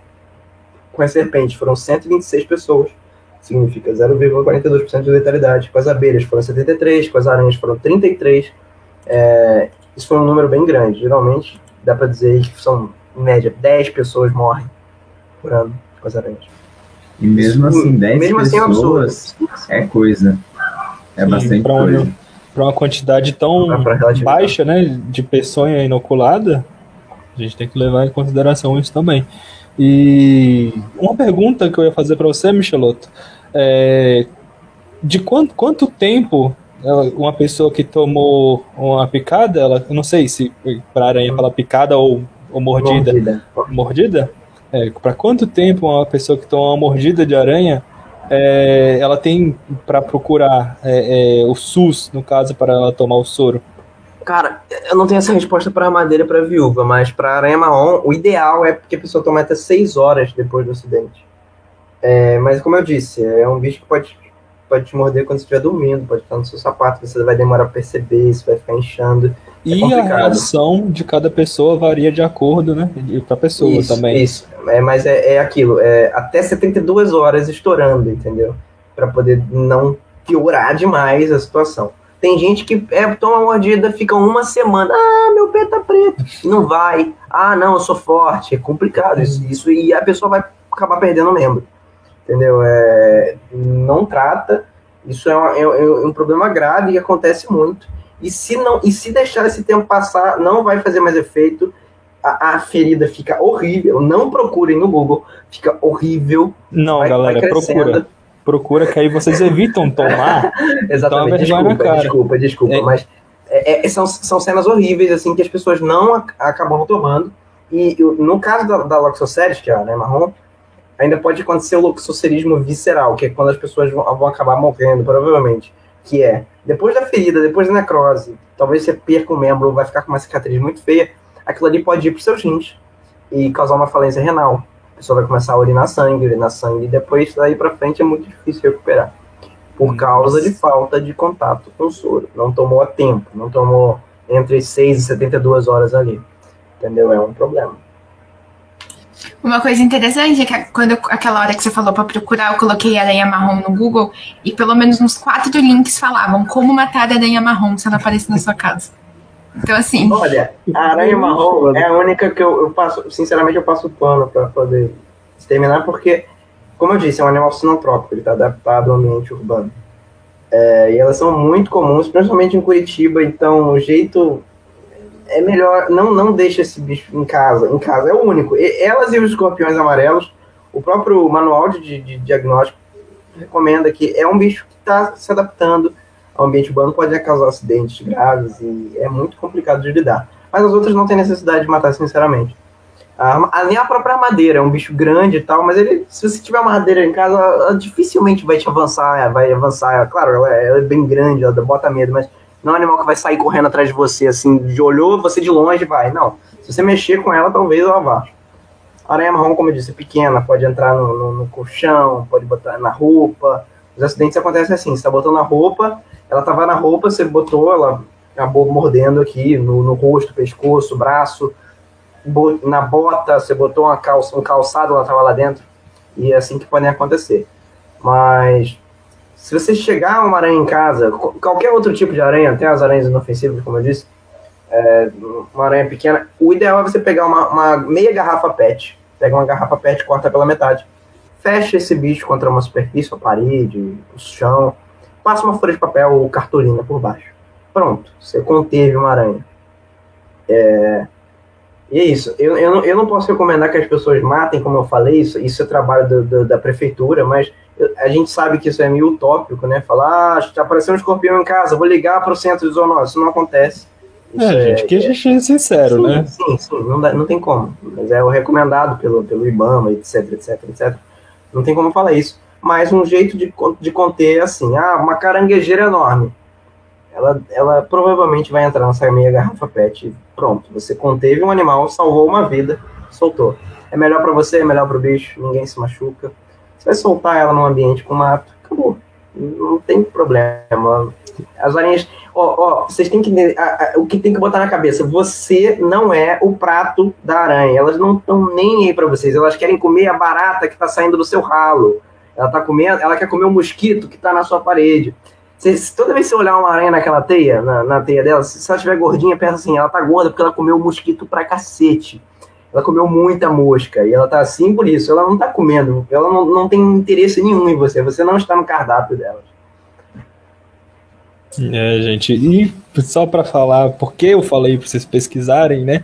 Com as serpentes foram 126 pessoas, significa 0,42% de letalidade. Com as abelhas foram 73, com as aranhas foram 33. É, isso foi um número bem grande. Geralmente, dá para dizer que são, em média, 10 pessoas morrem por ano com as aranhas. E mesmo assim, 10 mesmo pessoas assim é, é coisa. É Sim, bastante pra coisa. Para uma quantidade tão baixa né, de peçonha inoculada, a gente tem que levar em consideração isso também. E uma pergunta que eu ia fazer para você, Micheloto, é, de quanto, quanto tempo uma pessoa que tomou uma picada, ela, eu não sei se para aranha fala picada ou, ou mordida. Mordida? mordida? É, para quanto tempo uma pessoa que toma uma mordida de aranha é, ela tem para procurar é, é, o SUS, no caso, para ela tomar o soro? Cara, eu não tenho essa resposta para madeira para viúva, mas para aranha marrom, o ideal é que a pessoa tome até 6 horas depois do acidente. É, mas como eu disse, é um bicho que pode, pode te morder quando você estiver dormindo, pode estar no seu sapato, você vai demorar a perceber, isso vai ficar inchando. É e a reação de cada pessoa varia de acordo, né? E para pessoa isso, também. Isso, é, mas é, é aquilo, é até 72 horas estourando, entendeu? Para poder não piorar demais a situação. Tem gente que é, toma mordida, fica uma semana, ah, meu pé tá preto, não vai, ah, não, eu sou forte, é complicado isso, isso e a pessoa vai acabar perdendo o membro entendeu? É, não trata, isso é, uma, é, é, um problema grave e acontece muito. E se não, e se deixar esse tempo passar, não vai fazer mais efeito. A, a ferida fica horrível. Não procurem no Google, fica horrível. Não, vai, galera, vai procura. Procura que aí vocês evitam tomar. Exatamente. Desculpa, desculpa, desculpa, é. mas é, é, são, são cenas horríveis assim que as pessoas não acabam tomando. E no caso da, da Loxoceres, que é a né, marrom, ainda pode acontecer o luxocerismo visceral, que é quando as pessoas vão, vão acabar morrendo, provavelmente. Que é, depois da ferida, depois da necrose, talvez você perca um membro ou vai ficar com uma cicatriz muito feia, aquilo ali pode ir para os seus rins e causar uma falência renal. A pessoa vai começar a urinar sangue, urinar sangue, e depois daí para frente é muito difícil recuperar. Por causa de falta de contato com o soro. Não tomou a tempo, não tomou entre 6 e 72 horas ali. Entendeu? É um problema. Uma coisa interessante é que quando eu, aquela hora que você falou para procurar, eu coloquei aranha marrom no Google e pelo menos uns quatro links falavam como matar a aranha marrom se ela aparecer na sua casa. Então, assim. Olha, a aranha marrom é a única que eu, eu passo, sinceramente, eu passo pano para poder exterminar, porque, como eu disse, é um animal sinotrópico, ele está adaptado ao ambiente urbano. É, e elas são muito comuns, principalmente em Curitiba, então o jeito é melhor, não, não deixa esse bicho em casa, em casa é o único. E, elas e os escorpiões amarelos, o próprio manual de, de diagnóstico recomenda que é um bicho que está se adaptando ao ambiente urbano, pode causar acidentes graves e é muito complicado de lidar. Mas as outras não tem necessidade de matar, sinceramente. A, nem a própria madeira, é um bicho grande e tal, mas ele, se você tiver uma madeira em casa, ela dificilmente vai te avançar, vai avançar. Claro, ela é, ela é bem grande, ela bota medo, mas não é um animal que vai sair correndo atrás de você, assim, de olhou você de longe vai. Não. Se você mexer com ela, talvez ela vá. A aranha marrom, como eu disse, é pequena, pode entrar no, no, no colchão, pode botar na roupa. Os acidentes acontecem assim, você tá botando na roupa, ela tava na roupa, você botou, ela acabou mordendo aqui no, no rosto, pescoço, braço. Na bota, você botou uma calça, um calçado, ela tava lá dentro. E é assim que podem acontecer. Mas se você chegar uma aranha em casa, qualquer outro tipo de aranha, até as aranhas inofensivas, como eu disse, é, uma aranha pequena, o ideal é você pegar uma, uma, meia garrafa PET, pega uma garrafa PET, corta pela metade, fecha esse bicho contra uma superfície, a parede, o chão, passa uma folha de papel ou cartolina por baixo. Pronto, você conteve uma aranha. É, e é isso. Eu, eu, não, eu não posso recomendar que as pessoas matem, como eu falei, isso, isso é trabalho do, do, da prefeitura, mas a gente sabe que isso é meio utópico, né? Falar, ah, apareceu um escorpião em casa, vou ligar para o centro de zoonose. Isso não acontece. Isso é, gente, que a gente é sincero, sim, né? Sim, sim, não, dá, não tem como. Mas é o recomendado pelo, pelo IBAMA, etc, etc, etc. Não tem como falar isso. Mas um jeito de, de conter é assim, ah, uma caranguejeira enorme. Ela, ela provavelmente vai entrar nessa meia garrafa PET. Pronto, você conteve um animal, salvou uma vida, soltou. É melhor para você, é melhor para o bicho, ninguém se machuca você vai soltar ela num ambiente com mato, acabou. Não tem problema. As aranhas. Ó, ó, vocês têm que. A, a, o que tem que botar na cabeça? Você não é o prato da aranha. Elas não estão nem aí para vocês. Elas querem comer a barata que está saindo do seu ralo. Ela tá comendo, ela quer comer o mosquito que está na sua parede. toda vez que você olhar uma aranha naquela teia, na, na teia dela, se, se ela estiver gordinha, pensa assim, ela tá gorda porque ela comeu o mosquito pra cacete ela comeu muita mosca e ela tá assim por isso. Ela não tá comendo, ela não, não tem interesse nenhum em você, você não está no cardápio dela. É, gente, e só para falar por que eu falei para vocês pesquisarem, né?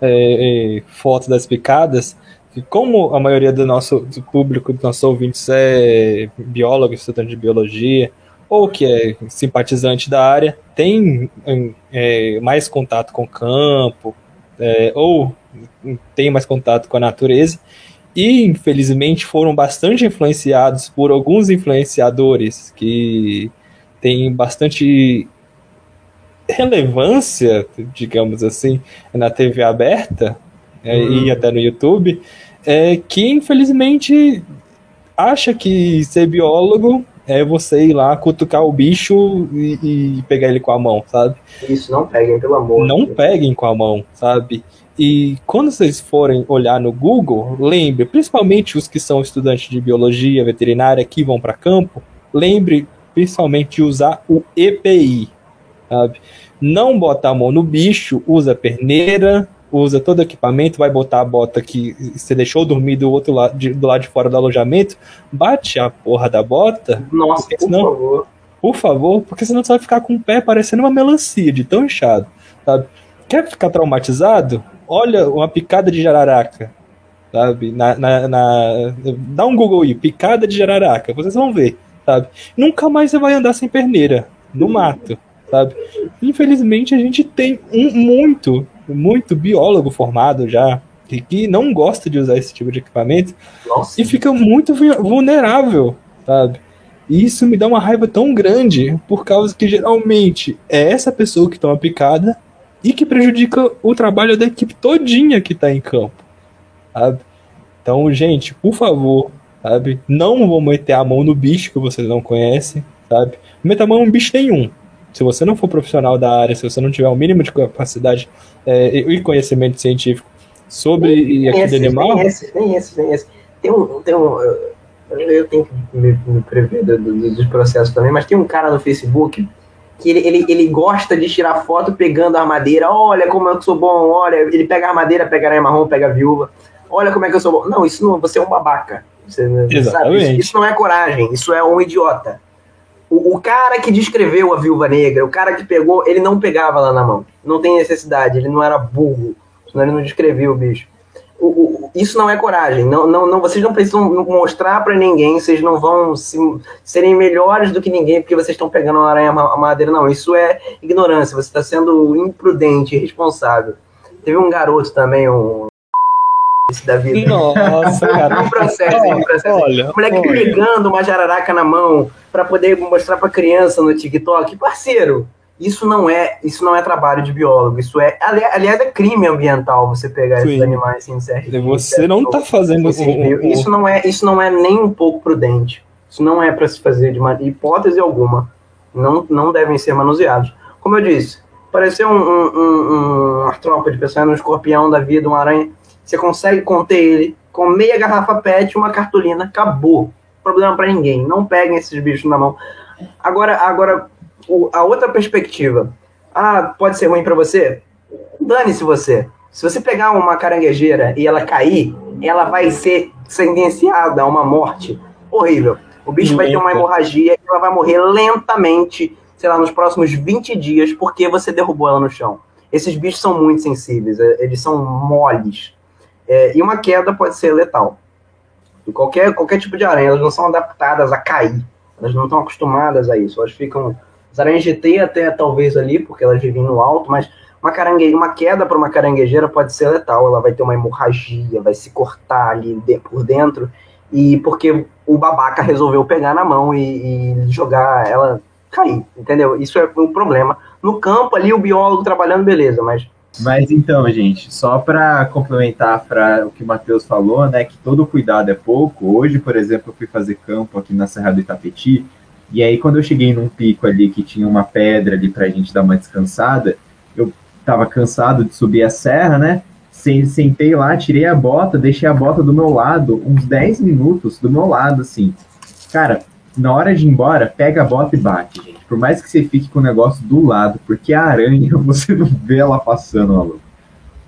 É, é, fotos das picadas, como a maioria do nosso do público, dos nossos ouvintes é biólogo, estudante de biologia, ou que é simpatizante da área, tem é, mais contato com o campo, é, ou tem mais contato com a natureza, e infelizmente foram bastante influenciados por alguns influenciadores que têm bastante relevância, digamos assim, na TV aberta é, e uhum. até no YouTube, é, que infelizmente acha que ser biólogo é você ir lá cutucar o bicho e, e pegar ele com a mão, sabe? Isso, não peguem, pelo amor. Não peguem com a mão, sabe? E quando vocês forem olhar no Google, lembre, principalmente os que são estudantes de biologia veterinária que vão para campo, lembre principalmente de usar o EPI, sabe? Não botar a mão no bicho, usa perneira, usa todo o equipamento, vai botar a bota que você deixou dormir do outro lado, de, do lado de fora do alojamento, bate a porra da bota. Nossa, por senão, favor. Por favor, porque senão você vai ficar com o pé parecendo uma melancia de tão inchado, sabe? Quer ficar traumatizado? Olha uma picada de jararaca, sabe? Na, na, na, dá um Google aí, picada de jararaca, vocês vão ver, sabe? Nunca mais você vai andar sem perneira no mato, sabe? Infelizmente a gente tem um muito, muito biólogo formado já, que não gosta de usar esse tipo de equipamento Nossa. e fica muito vu- vulnerável, sabe? E isso me dá uma raiva tão grande, por causa que geralmente é essa pessoa que toma picada e que prejudica o trabalho da equipe todinha que tá em campo, sabe? Então, gente, por favor, sabe? Não vão meter a mão no bicho que vocês não conhecem, sabe? Não meta a mão em bicho nenhum. Se você não for profissional da área, se você não tiver o mínimo de capacidade é, e conhecimento científico sobre Nem aquele esses, animal, Nem esses, nem esses, nem esses. Tem um. Tem um eu, eu tenho que me, me prever do- do- dos processos também, mas tem um cara no Facebook que ele, ele, ele gosta de tirar foto pegando a armadeira. Olha como eu sou bom, olha. Ele pega a armadeira, pega a aranha marrom, pega a viúva. Olha como é que eu sou bom. Não, isso não. Você é um babaca. Você? Exatamente. Isso, isso não é coragem, isso é um idiota. O, o cara que descreveu a viúva negra, o cara que pegou, ele não pegava lá na mão. Não tem necessidade, ele não era burro. Senão ele não descreveu o bicho. Isso não é coragem. Não, não, não, vocês não precisam mostrar pra ninguém, vocês não vão se- serem melhores do que ninguém porque vocês estão pegando uma aranha ma- madeira. Não, isso é ignorância. Você está sendo imprudente, irresponsável. Teve um garoto também, um. Esse da vida. Nossa, cara. Um processo, um processo. Olha, O moleque olha. pegando uma jararaca na mão pra poder mostrar pra criança no TikTok. Parceiro, isso não é, isso não é trabalho de biólogo. Isso é, ali- aliás, é crime ambiental você pegar esses Sim. animais sem ser Você não tá fazendo Esses bios. um- Isso não é, isso não é nem um pouco prudente. Isso não é para se fazer de uma hipótese alguma. Não, não devem ser manuseados. Como eu disse, parecer um, um, um, um artrópode, pensando um escorpião da vida, uma aranha, você consegue conter ele com meia garrafa PET, uma cartolina, acabou. Problema para ninguém. Não peguem esses bichos na mão. Agora, agora o- a outra perspectiva. Ah, pode ser ruim para você? Dane-se você. Se você pegar uma caranguejeira e ela cair, ela vai ser sentenciada a uma morte horrível. O bicho vai ter uma Lenta. hemorragia e ela vai morrer lentamente, sei lá, nos próximos 20 dias, porque você derrubou ela no chão. Esses bichos são muito sensíveis, é, eles são moles. É, e uma queda pode ser letal. E qualquer, qualquer tipo de aranha, elas não são adaptadas a cair. Elas não estão acostumadas a isso. Elas ficam. As até talvez ali, porque elas vivem no alto, mas uma, carangue, uma queda para uma caranguejeira pode ser letal. Ela vai ter uma hemorragia, vai se cortar ali de- por dentro. E porque o babaca resolveu pegar na mão e, e jogar ela cair, entendeu? Isso é um problema. No campo ali, o biólogo trabalhando, beleza, mas Mas então, gente, só para complementar para o que o Matheus falou, né, que todo cuidado é pouco. Hoje, por exemplo, eu fui fazer campo aqui na Serra do Itapetí, e aí quando eu cheguei num pico ali que tinha uma pedra ali pra gente dar uma descansada, eu tava cansado de subir a serra, né? Sen- Sentei lá, tirei a bota, deixei a bota do meu lado, uns 10 minutos do meu lado, assim. Cara, na hora de ir embora, pega a bota e bate, gente. Por mais que você fique com o negócio do lado, porque a aranha, você não vê ela passando, maluco.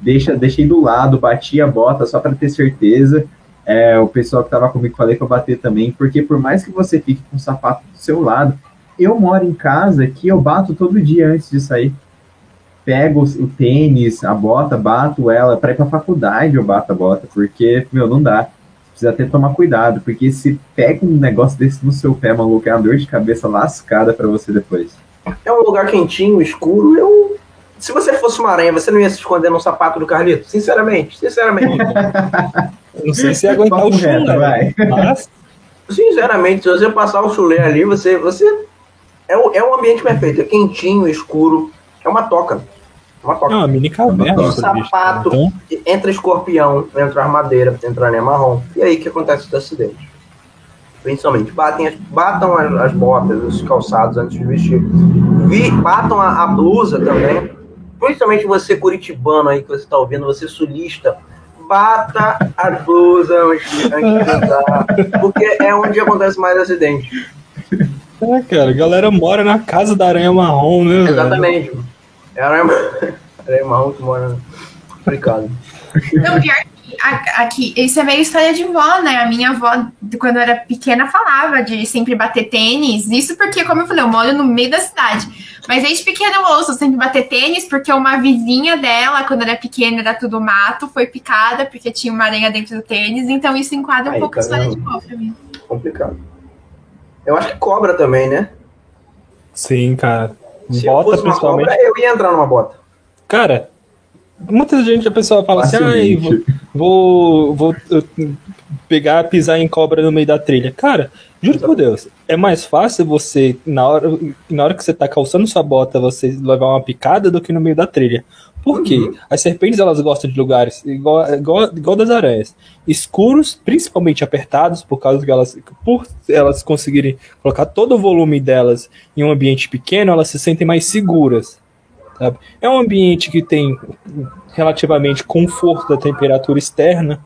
Deixa, deixei do lado, bati a bota só para ter certeza. É, o pessoal que tava comigo falei para bater também, porque por mais que você fique com o sapato do seu lado, eu moro em casa que eu bato todo dia antes de sair. Pego o tênis, a bota, bato ela. Para ir pra faculdade eu bato a bota, porque, meu, não dá. Precisa até tomar cuidado, porque se pega um negócio desse no seu pé, maluco, é uma dor de cabeça lascada para você depois. É um lugar quentinho, escuro. Eu. Se você fosse uma aranha, você não ia se esconder no sapato do Carlito? Sinceramente, sinceramente. Não sei se ia aguentar o chulé, reto, vai. mas sinceramente, se você passar o chulé ali, você. você é, o, é um ambiente perfeito. É quentinho, escuro. É uma toca. É uma é toca. uma mini caverna. Um bicho, sapato. Então, Entra escorpião, entra armadeira, entra aranha marrom. E aí que acontece os acidentes? Principalmente, batem as, batam as, as botas, os calçados antes de vestir. Vi, batam a, a blusa também. Principalmente você curitibano aí que você está ouvindo, você sulista. Bata a blusa antes, antes de usar. Porque é onde acontece mais acidente. é, cara, a galera mora na casa da aranha marrom, né? velho? Exatamente. É a aranha, aranha marrom que mora no complicado. Não, pior aqui, isso é meio história de vó, né? A minha avó, de quando eu era pequena, falava de sempre bater tênis. Isso porque, como eu falei, eu moro no meio da cidade. Mas desde pequena eu ouço sempre bater tênis, porque uma vizinha dela, quando era pequena, era tudo mato, foi picada porque tinha uma aranha dentro do tênis. Então isso enquadra um Aí, pouco tá a história vendo? de vó pra mim. Complicado. Eu acho que cobra também, né? Sim, cara. Se eu Bota fosse uma principalmente. cobra, eu ia entrar numa bota. Cara, muita gente, a pessoa fala assim, ah, vou, vou, vou pegar, pisar em cobra no meio da trilha. Cara, juro por Deus, é mais fácil você, na hora, na hora que você tá calçando sua bota, você levar uma picada do que no meio da trilha. Por quê? Uhum. As serpentes elas gostam de lugares igual, igual, igual das aranhas, escuros, principalmente apertados, por causa que elas, por elas conseguirem colocar todo o volume delas em um ambiente pequeno, elas se sentem mais seguras. Sabe? É um ambiente que tem relativamente conforto da temperatura externa.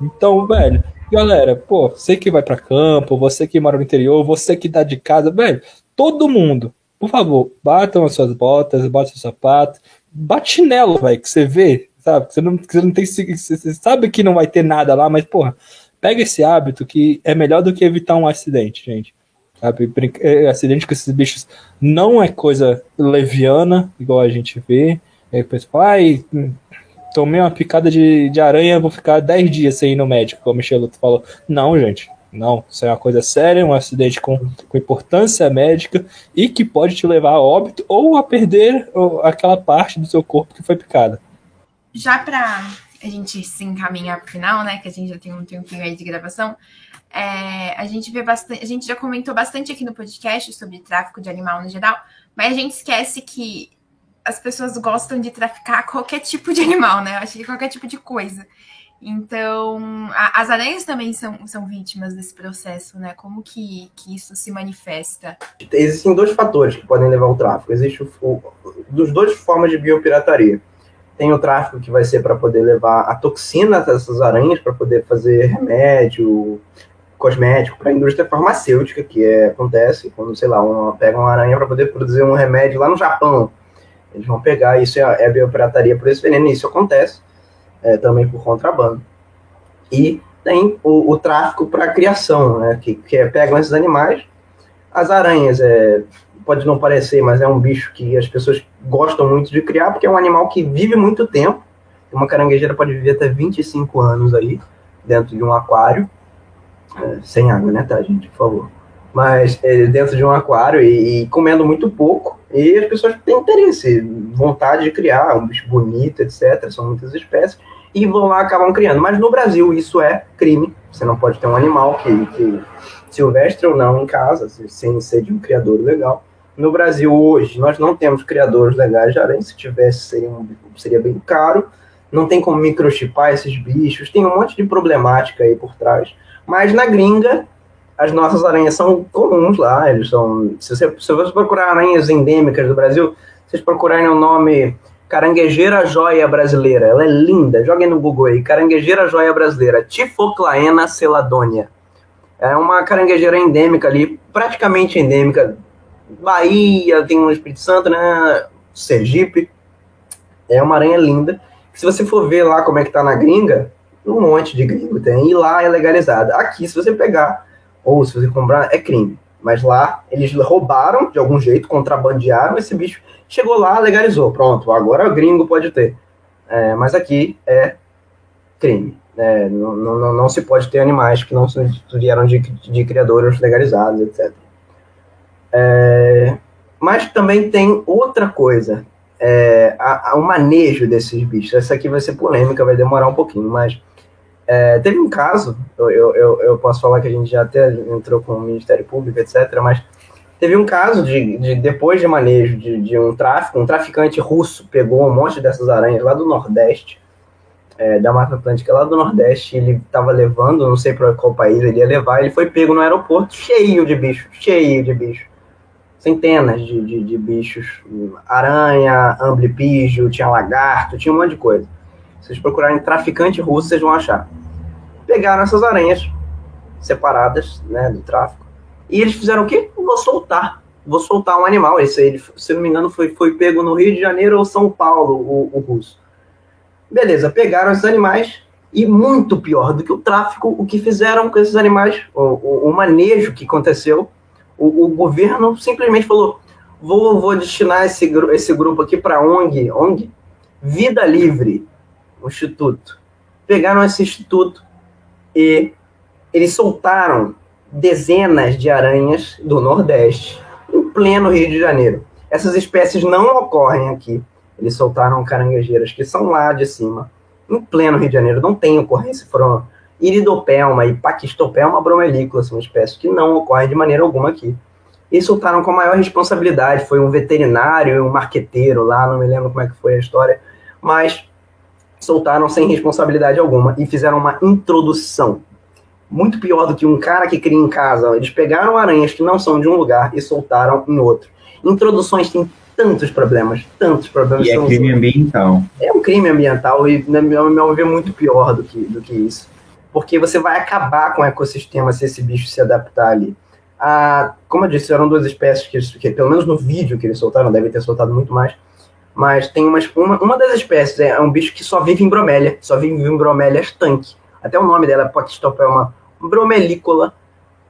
Então, velho, galera, pô, você que vai para campo, você que mora no interior, você que tá de casa, velho, todo mundo, por favor, batam as suas botas, batam os sapatos, bate chinelo, velho, que você vê, sabe? Você não, você não tem. Você sabe que não vai ter nada lá, mas, porra, pega esse hábito que é melhor do que evitar um acidente, gente. Sabe? É, acidente com esses bichos não é coisa leviana, igual a gente vê. Aí o pessoal, ai, tomei uma picada de, de aranha, vou ficar 10 dias sem ir no médico, como o Micheluto falou. Não, gente. Não, isso é uma coisa séria, um acidente com, com importância médica e que pode te levar a óbito ou a perder aquela parte do seu corpo que foi picada. Já para a gente se encaminhar para o final, né, que a gente já tem um tempinho aí de gravação, é, a gente vê bastante, a gente já comentou bastante aqui no podcast sobre tráfico de animal no geral, mas a gente esquece que as pessoas gostam de traficar qualquer tipo de animal, né? Acho que qualquer tipo de coisa. Então, a, as aranhas também são, são vítimas desse processo, né? Como que, que isso se manifesta? Existem dois fatores que podem levar ao tráfico. Existe o, o, dos duas formas de biopirataria. Tem o tráfico que vai ser para poder levar a toxina dessas aranhas, para poder fazer remédio, cosmético para a indústria farmacêutica, que é, acontece quando, sei lá, uma, pega uma aranha para poder produzir um remédio lá no Japão. Eles vão pegar, isso é, é biopirataria por esse veneno, e isso acontece é, também por contrabando. E tem o, o tráfico para criação, né, que, que é, pegam esses animais. As aranhas, é, pode não parecer, mas é um bicho que as pessoas gostam muito de criar, porque é um animal que vive muito tempo. Uma caranguejeira pode viver até 25 anos aí, dentro de um aquário. É, sem água, né, tá, gente, por favor. Mas é, dentro de um aquário e, e, comendo muito pouco. E as pessoas têm interesse, vontade de criar um bicho bonito, etc. São muitas espécies. E vão lá acabam criando. Mas no Brasil isso é crime. Você não pode ter um animal que, que silvestre ou não em casa, sem ser de um criador legal. No Brasil hoje nós não temos criadores legais de aranha. Se tivesse seria, um, seria bem caro. Não tem como microchipar esses bichos. Tem um monte de problemática aí por trás mas na gringa, as nossas aranhas são comuns lá. Eles são. Se você, se você procurar aranhas endêmicas do Brasil, vocês procurarem o nome Caranguejeira Joia Brasileira. Ela é linda. Joguem no Google aí. Caranguejeira Joia Brasileira. Tifoclaena celadônia. É uma caranguejeira endêmica ali, praticamente endêmica. Bahia, tem um Espírito Santo, né? Sergipe. É uma aranha linda. Se você for ver lá como é que tá na gringa, um monte de gringo tem, e lá é legalizada. Aqui, se você pegar, ou se você comprar, é crime. Mas lá, eles roubaram de algum jeito, contrabandearam esse bicho, chegou lá, legalizou. Pronto, agora o gringo pode ter. É, mas aqui é crime. É, não, não, não, se pode ter animais que não vieram de, de criadores legalizados, etc. É, mas também tem outra coisa, é, a, a, o manejo desses bichos. Essa aqui vai ser polêmica, vai demorar um pouquinho, mas é, teve um caso, eu, eu, eu posso falar que a gente já até entrou com o Ministério Público, etc., mas teve um caso de, de depois de manejo de, de, um tráfico, um traficante russo pegou um monte dessas aranhas lá do Nordeste, é, da Mata Atlântica, lá do Nordeste, ele estava levando, não sei para qual país ele ia levar, ele foi pego no aeroporto cheio de bicho, cheio de bicho. Centenas de, de, de bichos, aranha, amblipígio, tinha lagarto, tinha um monte de coisa. Vocês procurarem traficante russo, vocês vão achar. Pegaram essas aranhas separadas né, do tráfico. E eles fizeram o quê? Vou soltar. Vou soltar um animal. Esse aí, se não me engano, foi, foi pego no Rio de Janeiro ou São Paulo, o, o russo. Beleza, pegaram esses animais e muito pior do que o tráfico, o que fizeram com esses animais, o, o, o manejo que aconteceu, o, o, governo simplesmente falou: vou, vou destinar esse, esse grupo aqui para ONG, ONG, Vida Livre o instituto. Pegaram esse instituto e eles soltaram dezenas de aranhas do Nordeste, em pleno Rio de Janeiro. Essas espécies não ocorrem aqui. eles soltaram caranguejeiras que são lá de cima, em pleno Rio de Janeiro, não tem ocorrência, foram iridopelma e paquistopelma bromelícola, são espécies que não ocorrem de maneira alguma aqui. E soltaram com a maior responsabilidade, foi um veterinário e um marqueteiro lá, não me lembro como é que foi a história, mas soltaram sem responsabilidade alguma e fizeram uma introdução. Muito pior do que um cara que cria em casa. Eles pegaram aranhas que não são de um lugar e soltaram em outro. Introduções têm tantos problemas, tantos problemas. E é crime ambiental. É um crime ambiental e, na meu ver, muito pior do que, do que isso. Porque você vai acabar com o ecossistema se esse bicho se adaptar ali. Ah, como eu disse, eram duas espécies que, que, pelo menos no vídeo que eles soltaram, devem ter soltado muito mais, mas tem uma, uma das espécies, é, é um bicho que só vive em bromélia, só vive em bromélias tanque. Até o nome dela, é uma bromelícola,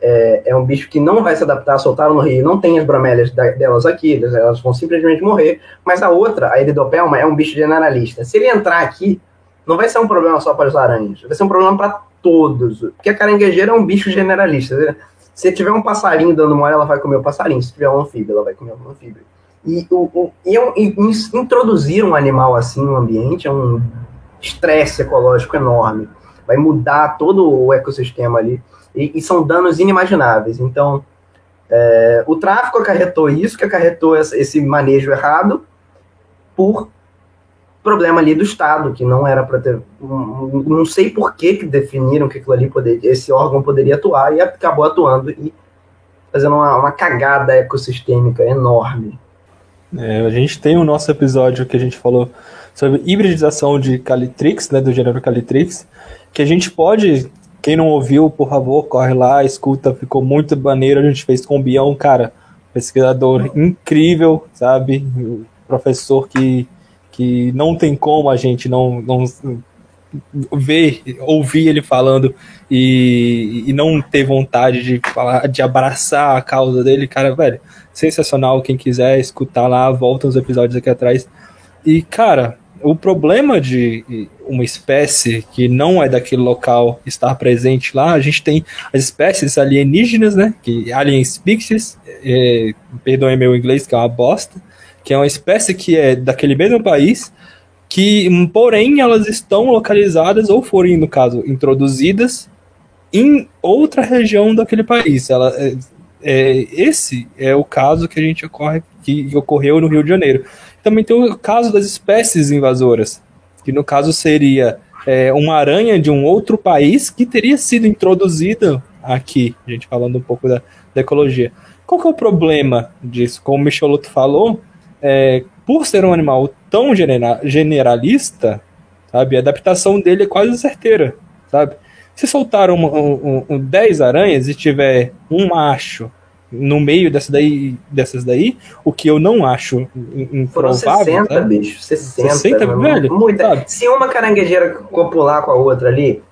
é, é, um bicho que não vai se adaptar, soltaram no rio, não tem as bromélias da, delas aqui, elas vão simplesmente morrer, mas a outra, a Iridopelma, é um bicho generalista. Se ele entrar aqui, não vai ser um problema só para os aranhas, vai ser um problema para todos, porque a caranguejeira é um bicho generalista. Se tiver um passarinho dando mole, ela vai comer o passarinho, se tiver um anfíbio, ela vai comer um anfíbio. E, o, e, e introduzir um animal assim no ambiente é um estresse ecológico enorme. Vai mudar todo o ecossistema ali. E, e são danos inimagináveis. Então, é, o tráfico acarretou isso, que acarretou esse manejo errado por problema ali do Estado, que não era para ter. Um, não sei por que, que definiram que aquilo ali poderia, esse órgão poderia atuar e acabou atuando e fazendo uma, uma cagada ecossistêmica enorme. É, a gente tem o nosso episódio que a gente falou sobre hibridização de Calitrix, né, do gênero Calitrix, que a gente pode, quem não ouviu, por favor, corre lá, escuta, ficou muito maneiro, a gente fez com o Bião, cara, pesquisador incrível, sabe, professor que, que não tem como a gente não, não ver, ouvir ele falando e, e não ter vontade de falar, de abraçar a causa dele, cara, velho, sensacional. Quem quiser escutar lá, volta os episódios aqui atrás. E, cara, o problema de uma espécie que não é daquele local estar presente lá, a gente tem as espécies alienígenas, né? Que alien species, é, perdoem meu inglês, que é uma bosta, que é uma espécie que é daquele mesmo país, que, porém, elas estão localizadas ou foram, no caso, introduzidas em outra região daquele país. Ela, é, esse é o caso que a gente ocorre, que ocorreu no Rio de Janeiro. Também tem o caso das espécies invasoras, que no caso seria é, uma aranha de um outro país que teria sido introduzida aqui, a gente falando um pouco da, da ecologia. Qual que é o problema disso? Como o Michelotto falou, é, por ser um animal tão generalista, sabe, a adaptação dele é quase certeira, sabe? Se soltar um, um, um 10 aranhas e tiver um macho no meio dessa daí, dessas daí, o que eu não acho improvável. 60, sabe? bicho. 60, 60 velho. Muita. Se uma caranguejeira copular com a outra ali,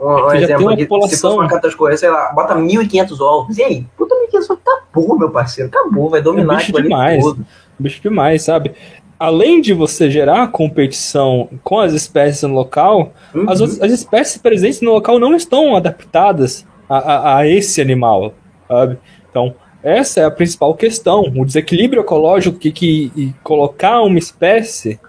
um, um exemplo aqui, se fosse uma sei lá, bota 1.500 ovos. E aí? Puta, 1.500 ovos, acabou, meu parceiro. Acabou, vai dominar é bicho demais. Tudo. Bicho demais, sabe? Além de você gerar competição com as espécies no local, uhum. as, as espécies presentes no local não estão adaptadas a, a, a esse animal, sabe? Então, essa é a principal questão. O desequilíbrio ecológico que, que colocar uma espécie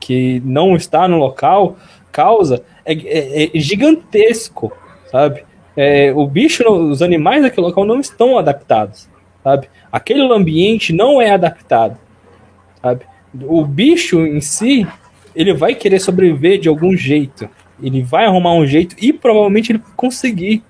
que não está no local causa é, é, é gigantesco, sabe? É, o bicho, os animais daquele local não estão adaptados, sabe? Aquele ambiente não é adaptado sabe? O bicho em si, ele vai querer sobreviver de algum jeito. Ele vai arrumar um jeito e provavelmente ele vai conseguir,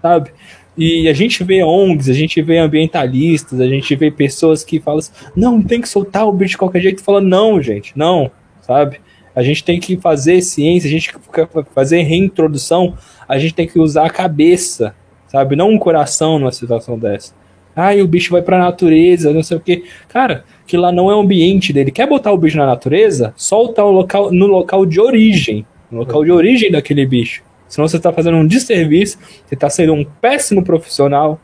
sabe? E a gente vê ONGs, a gente vê ambientalistas, a gente vê pessoas que falam assim, não, tem que soltar o bicho de qualquer jeito. Fala, não, gente, não, sabe? A gente tem que fazer ciência, a gente tem que fazer reintrodução, a gente tem que usar a cabeça, sabe? Não um coração numa situação dessa. E o bicho vai pra natureza, não sei o que. Cara, que lá não é o ambiente dele. Quer botar o bicho na natureza? Solta o local, no local de origem. No local de origem daquele bicho. Senão você está fazendo um desserviço, você está sendo um péssimo profissional,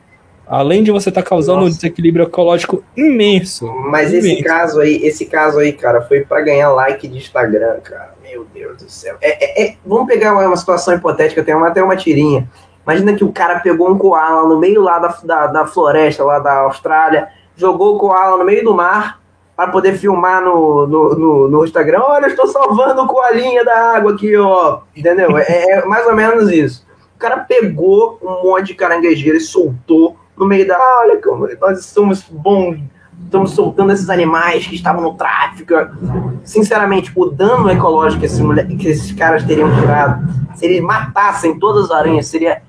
além de você estar tá causando Nossa. um desequilíbrio ecológico imenso. Mas imenso. esse caso aí, esse caso aí, cara, foi para ganhar like de Instagram, cara. Meu Deus do céu. É, é, é, vamos pegar uma situação hipotética, tem uma, até uma tirinha. Imagina que o cara pegou um koala no meio lá da, da, da floresta, lá da Austrália, jogou o koala no meio do mar para poder filmar no, no, no, no, Instagram. Olha, eu estou salvando o coalinha da água aqui, ó. Entendeu? É, é, mais ou menos isso. O cara pegou um monte de caranguejeira e soltou no meio da. Olha como nós somos bons. Estamos soltando esses animais que estavam no tráfico. Sinceramente, o dano ecológico que esses, que esses caras teriam tirado, se eles matassem todas as aranhas, seria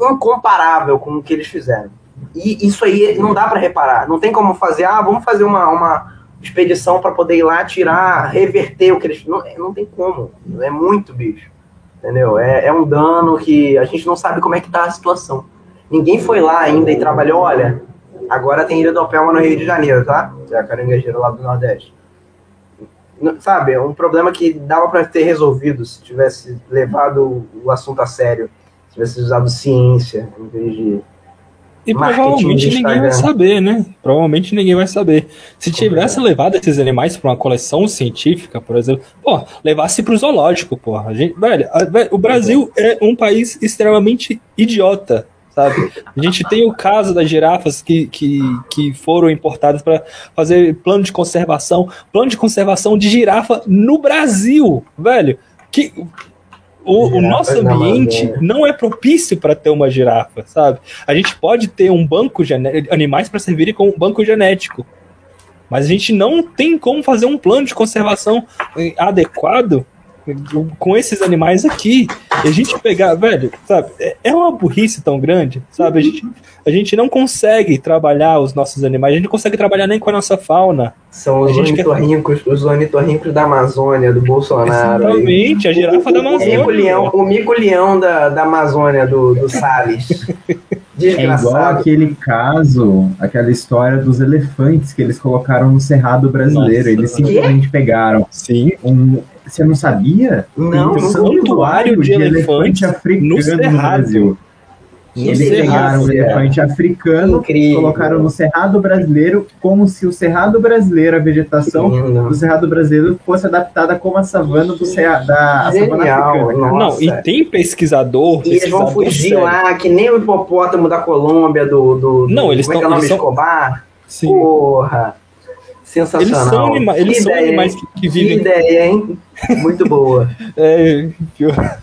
incomparável com o que eles fizeram. E isso aí não dá para reparar. Não tem como fazer, ah, vamos fazer uma, uma expedição para poder ir lá tirar, reverter o que eles. Não, não tem como. É muito bicho. Entendeu? É, é um dano que a gente não sabe como é que tá a situação. Ninguém foi lá ainda e trabalhou, olha, agora tem Ilha do Pelma no Rio de Janeiro, tá? É a caranguejeira lá do Nordeste. Sabe, é um problema que dava para ter resolvido se tivesse levado o assunto a sério, tivesse usado ciência em vez de e provavelmente ninguém vai saber, né? Provavelmente ninguém vai saber. Se tivesse levado esses animais para uma coleção científica, por exemplo, pô, levasse para o zoológico, porra. A gente, velho, a, velho, o Brasil é um país extremamente idiota, sabe? A gente tem o caso das girafas que, que, que foram importadas para fazer plano de conservação, plano de conservação de girafa no Brasil, velho. Que o, o nosso ambiente não é propício para ter uma girafa, sabe? A gente pode ter um banco de animais para servirem como banco genético, mas a gente não tem como fazer um plano de conservação adequado com esses animais aqui. E a gente pegar, velho, sabe? É, é uma burrice tão grande, sabe? A gente, a gente não consegue trabalhar os nossos animais, a gente não consegue trabalhar nem com a nossa fauna. São os ornitorrincos, quer... os ornitorrincos da Amazônia, do Bolsonaro. Exatamente, aí. a girafa o, da Amazônia. O mico-leão, o mico-leão da, da Amazônia, do, do Salles. Desgraçado. É igual aquele caso, aquela história dos elefantes que eles colocaram no Cerrado brasileiro. Nossa, eles simplesmente pegaram Sim. Um, você não sabia? Não, um santuário de, de elefante, elefante africano no, no Brasil. Eles pegaram um elefante africano, Incrível. colocaram no Cerrado Brasileiro, como se o Cerrado Brasileiro, a vegetação do Cerrado Brasileiro fosse adaptada como a savana do Cerrado, da savana africana. Não, e tem pesquisador. E eles vão fugir sério. lá, que nem o hipopótamo da Colômbia, do. do, não, eles estão. Como é é o nome? Escobar? Sim. Porra. Sensacional. Eles são, anima eles são ideia, animais que, que vivem. Que ideia, hein? Muito boa. é,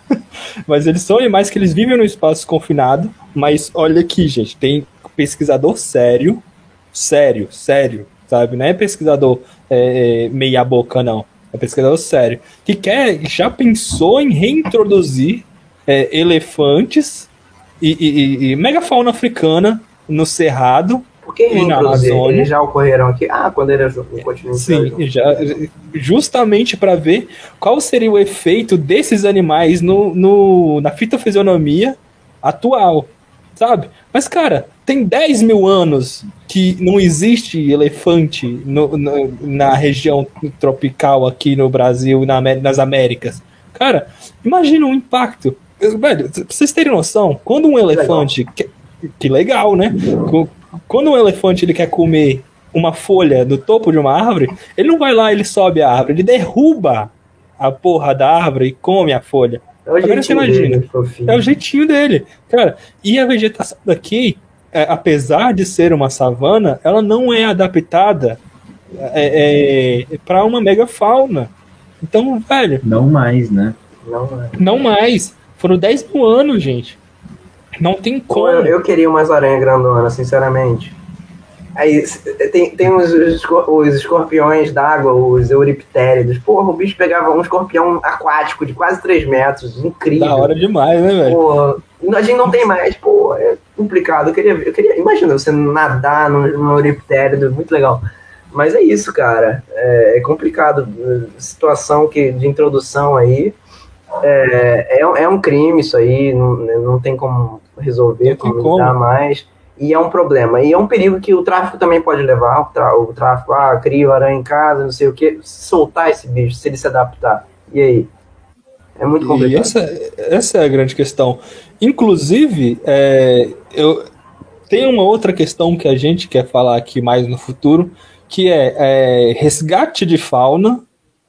mas eles são animais que eles vivem no espaço confinado. Mas olha aqui, gente, tem pesquisador sério, sério, sério, sabe? Não é pesquisador é, é meia boca, não. É pesquisador sério. Que quer, já pensou em reintroduzir é, elefantes e, e, e megafauna africana no Cerrado porque eles já ocorreram aqui. Ah, quando ele no continente. Sim, já, justamente para ver qual seria o efeito desses animais no, no, na fitofisionomia atual, sabe? Mas, cara, tem 10 mil anos que não existe elefante no, no, na região tropical aqui no Brasil, na, nas Américas. Cara, imagina o impacto. Velho, pra vocês terem noção, quando um elefante. Que, que legal, né? Quando um elefante ele quer comer uma folha do topo de uma árvore, ele não vai lá, ele sobe a árvore, ele derruba a porra da árvore e come a folha. É o Agora você imagina. Dele, é o jeitinho dele. Cara, e a vegetação daqui, é, apesar de ser uma savana, ela não é adaptada é, é, para uma megafauna. Então, velho. Não mais, né? Não mais. Não mais. Foram 10 mil anos, gente. Não tem como. Eu, eu queria umas aranhas grandonas, sinceramente. Aí tem, tem os, os escorpiões d'água, os euriptéridos. Porra, o bicho pegava um escorpião aquático de quase 3 metros, incrível. Da hora demais, né, velho? Porra, a gente não tem mais, pô, é complicado. Eu queria, eu queria imagina você nadar no, no euriptérido, muito legal. Mas é isso, cara. É, é complicado. Situação que, de introdução aí. É, é, é um crime isso aí, não, não tem como resolver, como lidar mais. E é um problema. E é um perigo que o tráfico também pode levar. O, tráfico, ah, cria aranha em casa, não sei o que. Soltar esse bicho, se ele se adaptar. E aí? É muito complicado. E essa, essa é a grande questão. Inclusive, é, eu, tem uma outra questão que a gente quer falar aqui mais no futuro, que é, é resgate de fauna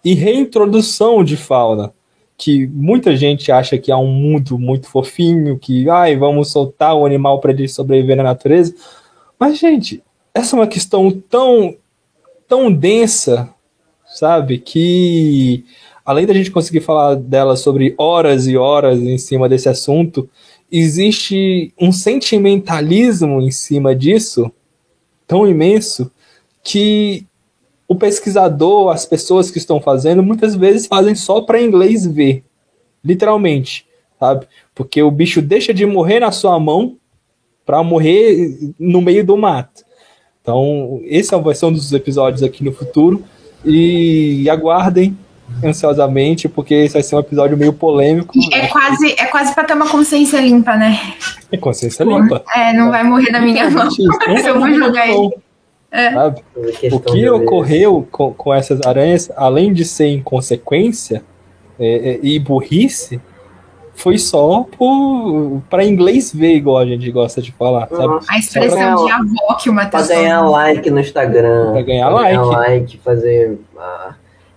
e reintrodução de fauna que muita gente acha que é um mundo muito fofinho, que ai, vamos soltar o animal para ele sobreviver na natureza. Mas, gente, essa é uma questão tão tão densa, sabe? Que além da gente conseguir falar dela sobre horas e horas em cima desse assunto, existe um sentimentalismo em cima disso tão imenso que o pesquisador, as pessoas que estão fazendo, muitas vezes fazem só para inglês ver, literalmente, sabe? Porque o bicho deixa de morrer na sua mão para morrer no meio do mato. Então, esse vai ser um dos episódios aqui no futuro. E aguardem ansiosamente, porque esse vai ser um episódio meio polêmico. É quase, é quase pra ter uma consciência limpa, né? É consciência limpa. É, não vai morrer na minha mão. eu vou jogar ele. É. O que ocorreu com, com essas aranhas, além de ser inconsequência é, é, e burrice, foi só para inglês ver, igual a gente gosta de falar, sabe? A expressão de avó que o Matheus Pra ganhar like no Instagram. Pra ganhar pra like. Ganhar like, fazer... Ah.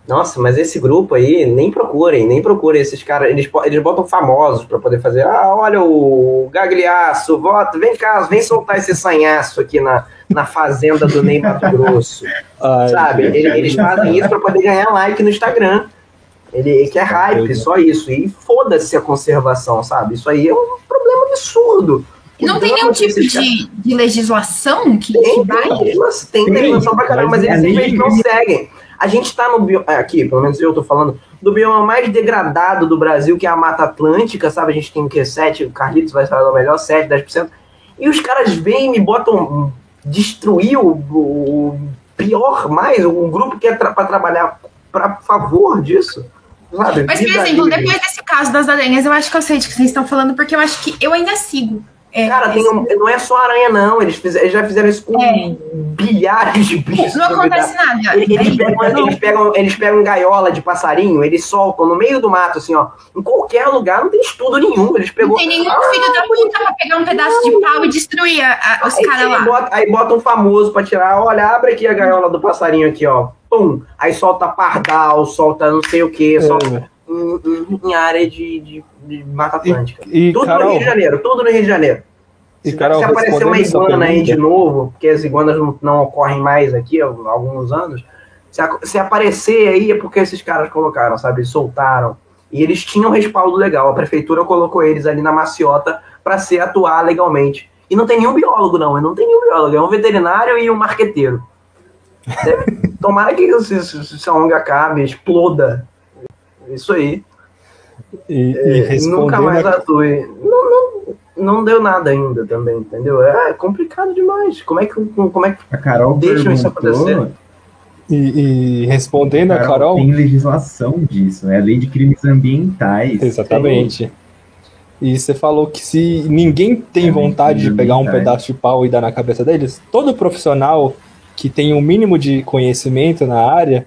Nossa, mas esse grupo aí, nem procurem, nem procurem esses caras. Eles, eles botam famosos para poder fazer. Ah, olha o Gagliaço, volta, vem cá, vem soltar esse sanhaço aqui na, na fazenda do Ney Mato Grosso. Ai, Sabe? Eles, eles fazem isso para poder ganhar like no Instagram. Ele quer hype, só isso. E foda-se a conservação, sabe? Isso aí é um problema absurdo. Não tem nenhum tipo de, de legislação que, tem, que vai? Tem, tem legislação pra caramba, mas eles simplesmente não seguem. A gente está no bioma, é, aqui, pelo menos eu estou falando, do bioma mais degradado do Brasil, que é a Mata Atlântica, sabe? A gente tem o que? 7, o Carlitos vai falar melhor, 7, 10%. E os caras vêm e me botam destruir o, o pior mais, um grupo que é tra para trabalhar para favor disso. Sabe? Mas, por exemplo, depois desse caso das aranhas, eu acho que eu sei de que vocês estão falando, porque eu acho que eu ainda sigo é, Cara, tem um, não é só aranha, não. Eles, fiz, eles já fizeram isso com é. bilhares de bichos. Não acontece nada. Eles, eles, pegam, eles, pegam, eles pegam gaiola de passarinho, eles soltam no meio do mato, assim, ó. Em qualquer lugar, não tem estudo nenhum. Eles pegou. Não tem nenhum ah, filho da puta pra pegar um pedaço de pau e destruir a, a, os caras lá. Bota, aí bota um famoso pra tirar. Olha, abre aqui a gaiola do passarinho aqui, ó. Pum. Aí solta pardal, solta não sei o que, solta. É. Em, em, área de, de, de Mata Atlântica. E, e, tudo Carol, no Rio de Janeiro, tudo no Rio de Janeiro. E, Carol, se aparecer uma iguana aí de novo, porque as iguanas não, não ocorrem mais aqui há alguns anos, se, se, aparecer aí é porque esses caras colocaram, sabe? Soltaram. E eles tinham respaldo legal. A prefeitura colocou eles ali na maciota para se atuar legalmente. E não tem nenhum biólogo, não. Não tem nenhum biólogo. É um veterinário e um marqueteiro. Tomara que essa ONG acabe, exploda. Isso aí. E, e é, nunca mais atue. Não, não, não deu nada ainda também, entendeu? É complicado demais. Como é que, como é que a Carol deixam isso acontecer? E, e, respondendo a Carol, a Carol. Tem legislação disso, é a lei de crimes ambientais. Exatamente. E você falou que se ninguém tem é vontade de pegar um pedaço de pau e dar na cabeça deles, todo profissional que tem um mínimo de conhecimento na área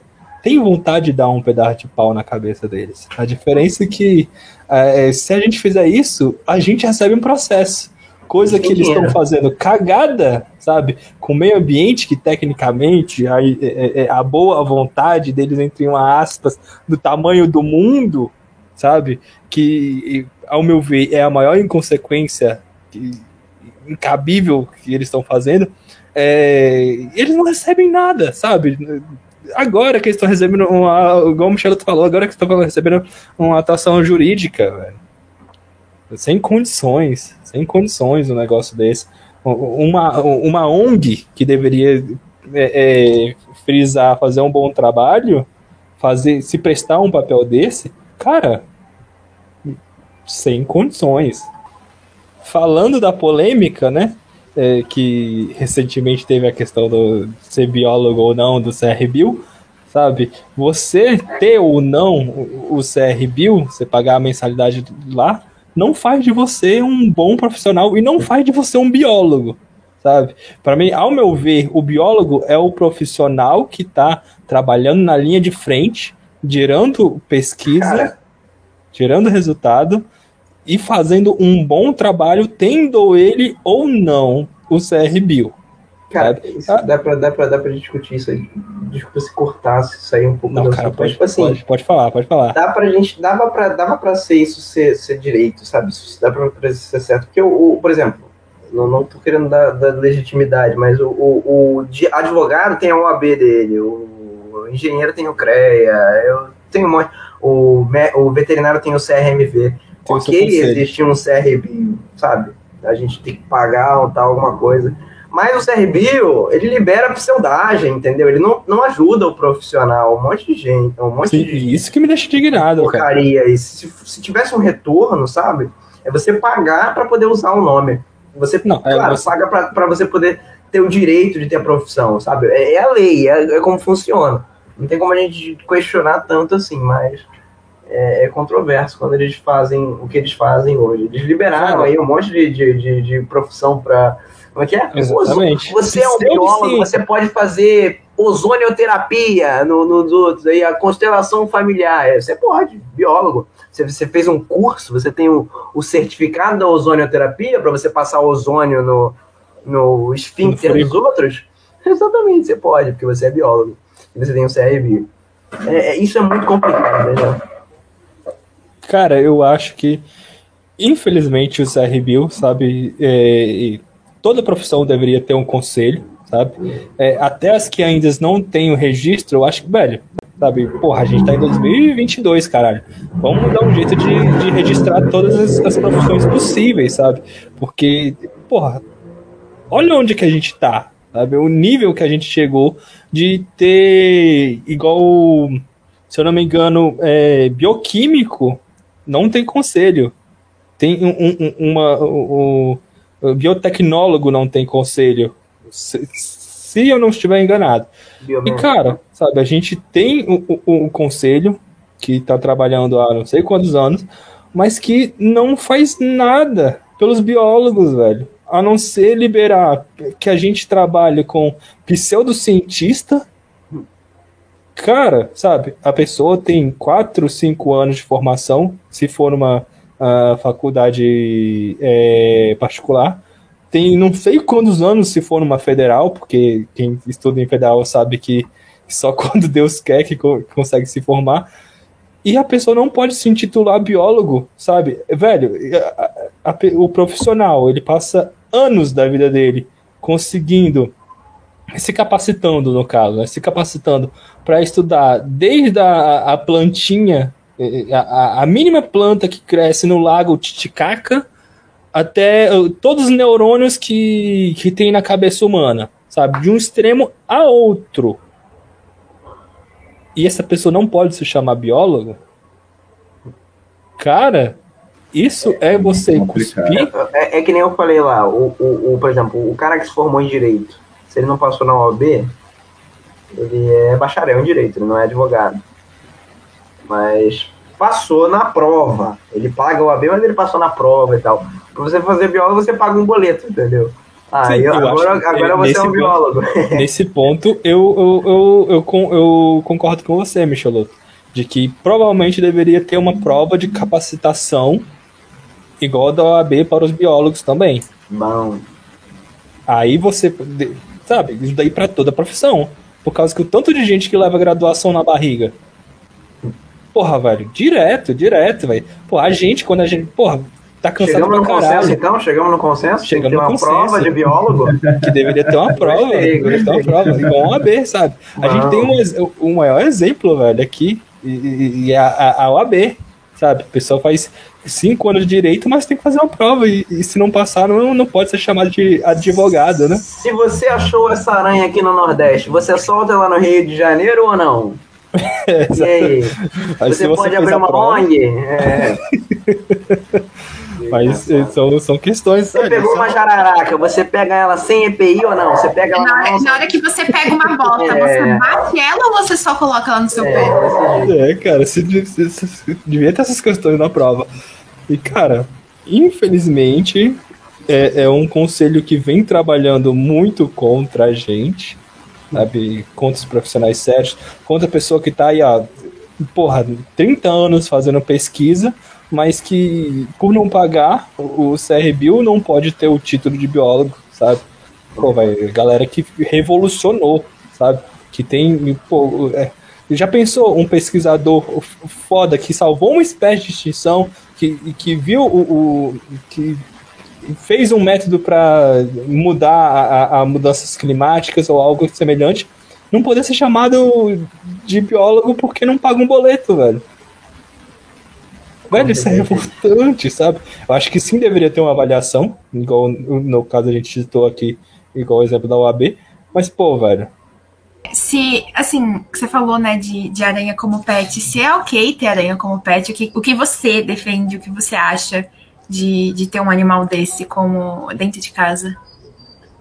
tem vontade de dar um pedaço de pau na cabeça deles. A diferença é que é, se a gente fizer isso, a gente recebe um processo. Coisa que eles estão fazendo cagada, sabe? Com o meio ambiente, que tecnicamente a, é, é, é, a boa vontade deles, entre uma aspas, do tamanho do mundo, sabe? Que, ao meu ver, é a maior inconsequência incabível que eles estão fazendo. É, eles não recebem nada, sabe? Agora que eles estão recebendo uma. Igual o Michel falou, agora que estão recebendo uma atuação jurídica, velho. Sem condições. Sem condições um negócio desse. Uma, uma ONG que deveria é, é, frisar, fazer um bom trabalho, fazer, se prestar um papel desse, cara, sem condições. Falando da polêmica, né? É, que recentemente teve a questão do ser biólogo ou não do CR Bill, sabe? Você ter ou não o CR Bill, você pagar a mensalidade lá, não faz de você um bom profissional e não faz de você um biólogo, sabe? Para mim, ao meu ver, o biólogo é o profissional que está trabalhando na linha de frente, gerando pesquisa, Cara. gerando resultado e fazendo um bom trabalho, tendo ele ou não o CR Bill. Cara, isso, ah. dá, pra, dá, pra, dá pra discutir isso aí. Desculpa se cortasse, sair um pouco não, cara, pode, tipo assim, pode, pode, falar, pode falar. Dá pra gente, dava pra, dava pra ser isso ser, ser direito, sabe? Isso dá pra, pra ser certo. Porque, o, o, por exemplo, não, não tô querendo dar, dar legitimidade, mas o, o, o advogado tem a OAB dele, o engenheiro tem o CREA, eu tenho um monte, o, o veterinário tem o CRMV. Ok, existe um CRB, sabe? A gente tem que pagar ou tal, alguma coisa. Mas o CRBio, ele libera pseudagem, entendeu? Ele não, não ajuda o profissional, um monte de gente, um monte Sim, de Isso que me deixa indignado, porcaria. cara. E se, se tivesse um retorno, sabe? É você pagar para poder usar o nome. Você, não, é claro, você... paga para você poder ter o direito de ter a profissão, sabe? É, é a lei, é, é, como funciona. Não tem como a gente questionar tanto assim, mas é, é controverso quando eles fazem o que eles fazem hoje. Eles liberaram aí um monte de, de, de, de profissão para como é que é? Exatamente. Você é um biólogo, você pode fazer ozonioterapia no, nos outros, aí, a constelação familiar. É, você pode, biólogo. Você, você fez um curso, você tem o, o certificado da ozonioterapia para você passar ozônio no, no esfíncter dos outros. Exatamente, você pode, porque você é biólogo. E você tem o CRB. É, é, isso é muito complicado, né? Cara, eu acho que, infelizmente, o CRB, sabe, é, toda profissão deveria ter um conselho, sabe? É, até as que ainda não têm o registro, eu acho que, velho, sabe? Porra, a gente tá em 2022, caralho. Vamos dar um jeito de, de registrar todas as, as, profissões possíveis, sabe? Porque, porra, olha onde que a gente tá, sabe? O nível que a gente chegou de ter, igual, se eu não me engano, é, bioquímico, não tem conselho. Tem um, um, uma. Um, o biotecnólogo não tem conselho. Se, se eu não estiver enganado. E, cara, sabe, a gente tem o, o, o conselho que está trabalhando há não sei quantos anos, mas que não faz nada pelos biólogos, velho. A não ser liberar que a gente trabalhe com pseudocientista. Cara, sabe, a pessoa tem 4, 5 anos de formação, se for uma a faculdade é, particular. Tem não sei quantos anos se for numa federal, porque quem estuda em federal sabe que só quando Deus quer que co consegue se formar. E a pessoa não pode se intitular biólogo, sabe? Velho, a, a, o profissional, ele passa anos da vida dele conseguindo se capacitando, no caso, né? se capacitando para estudar desde a, a plantinha a, a, mínima planta que cresce no lago Titicaca até uh, todos os neurônios que, que tem na cabeça humana, sabe? De um extremo a outro. E essa pessoa não pode se chamar biólogo? Cara, isso é, é você cuspir? É, é, que nem eu falei lá, o, o, o, por exemplo, o cara que se formou em Direito, se ele não passou na OAB, ele é bacharel em Direito, ele não é advogado mas passou na prova. Ele paga o AB, mas ele passou na prova e tal. Pra você fazer biólogo, você paga um boleto, entendeu? Ah, Sim, eu, eu agora, agora você é um biólogo. nesse ponto, eu, eu, eu, eu, eu concordo com você, Michelotto, de que provavelmente deveria ter uma prova de capacitação igual da OAB para os biólogos também. Bom. Aí você, sabe, isso daí para toda a profissão. Por causa que o tanto de gente que leva graduação na barriga Porra, velho, direto, direto, velho. Pô, a gente, quando a gente, porra, tá cansado Chegamos no caralho. consenso, então? Chegamos no consenso? Chegamos Tem uma consenso. prova de biólogo? Que deveria ter uma prova, gostei, deveria ter uma prova, igual uma B, sabe? A gente tem um, um maior exemplo, velho, aqui, e, e a, a, a OAB, sabe? O pessoal faz cinco anos de direito, mas tem que fazer uma prova. E, e, se não passar, não, não pode ser chamado de advogado, né? Se você achou essa aranha aqui no Nordeste, você solta ela no Rio de Janeiro ou não? e aí? Você, você pode abrir uma prova... ONG? É. Mas são, são questões. Você pegou uma jararaca, você pega ela sem EPI ou não? Você pega ela na, hora, na hora que você pega uma bota, é. você bate ela ou você só coloca ela no seu é, pé? É, cara, se, se, se, devia ter essas questões na prova. E, cara, infelizmente, é, é um conselho que vem trabalhando muito contra a gente sabe? Contra os profissionais sérios, contra a pessoa que está aí há, porra, 30 anos fazendo pesquisa, mas que por não pagar o CRBio não pode ter o título de biólogo, sabe? Pô, galera que revolucionou, sabe? Que tem, pô, é, já pensou um pesquisador foda que salvou uma espécie de extinção, que, que viu o, o que fez um método para mudar a, a, mudanças climáticas ou algo semelhante, não poder ser chamado de biólogo porque não paga um boleto, velho. Velho, isso é revoltante, sabe? Eu acho que sim deveria ter uma avaliação, igual no caso a gente citou aqui, igual o exemplo da OAB, mas, pô, velho. Se, assim, você falou, né, de, de aranha como pet, se é ok ter aranha como pet, o que, o que você defende, o que você acha de, de ter um animal desse como dentro de casa?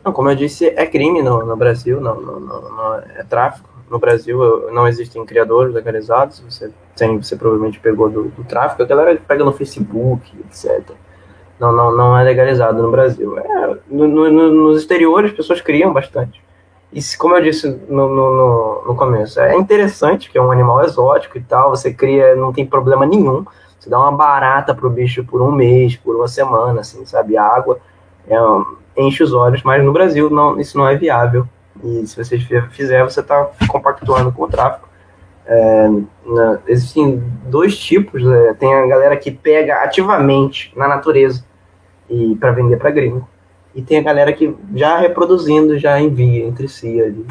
Não, como eu disse, é crime no, no Brasil, não, não, não, não é tráfico. No Brasil não existem criadores legalizados, você tem, você provavelmente pegou do, do tráfico, a galera pega no Facebook, etc. Não, não, não é legalizado no Brasil. É, no, no, nos exteriores, as pessoas criam bastante. E como eu disse no, no, no, começo, é interessante, que é um animal exótico e tal, você cria, não tem problema nenhum. Você dá uma barata pro bicho por um mês, por uma semana, assim, sabe? água é, enche os olhos, mas no Brasil não, isso não é viável. E se você fizer, você está compactuando com o tráfico. É, na, existem dois tipos. É, tem a galera que pega ativamente na natureza e para vender para gringo. E tem a galera que já reproduzindo, já envia entre si ali.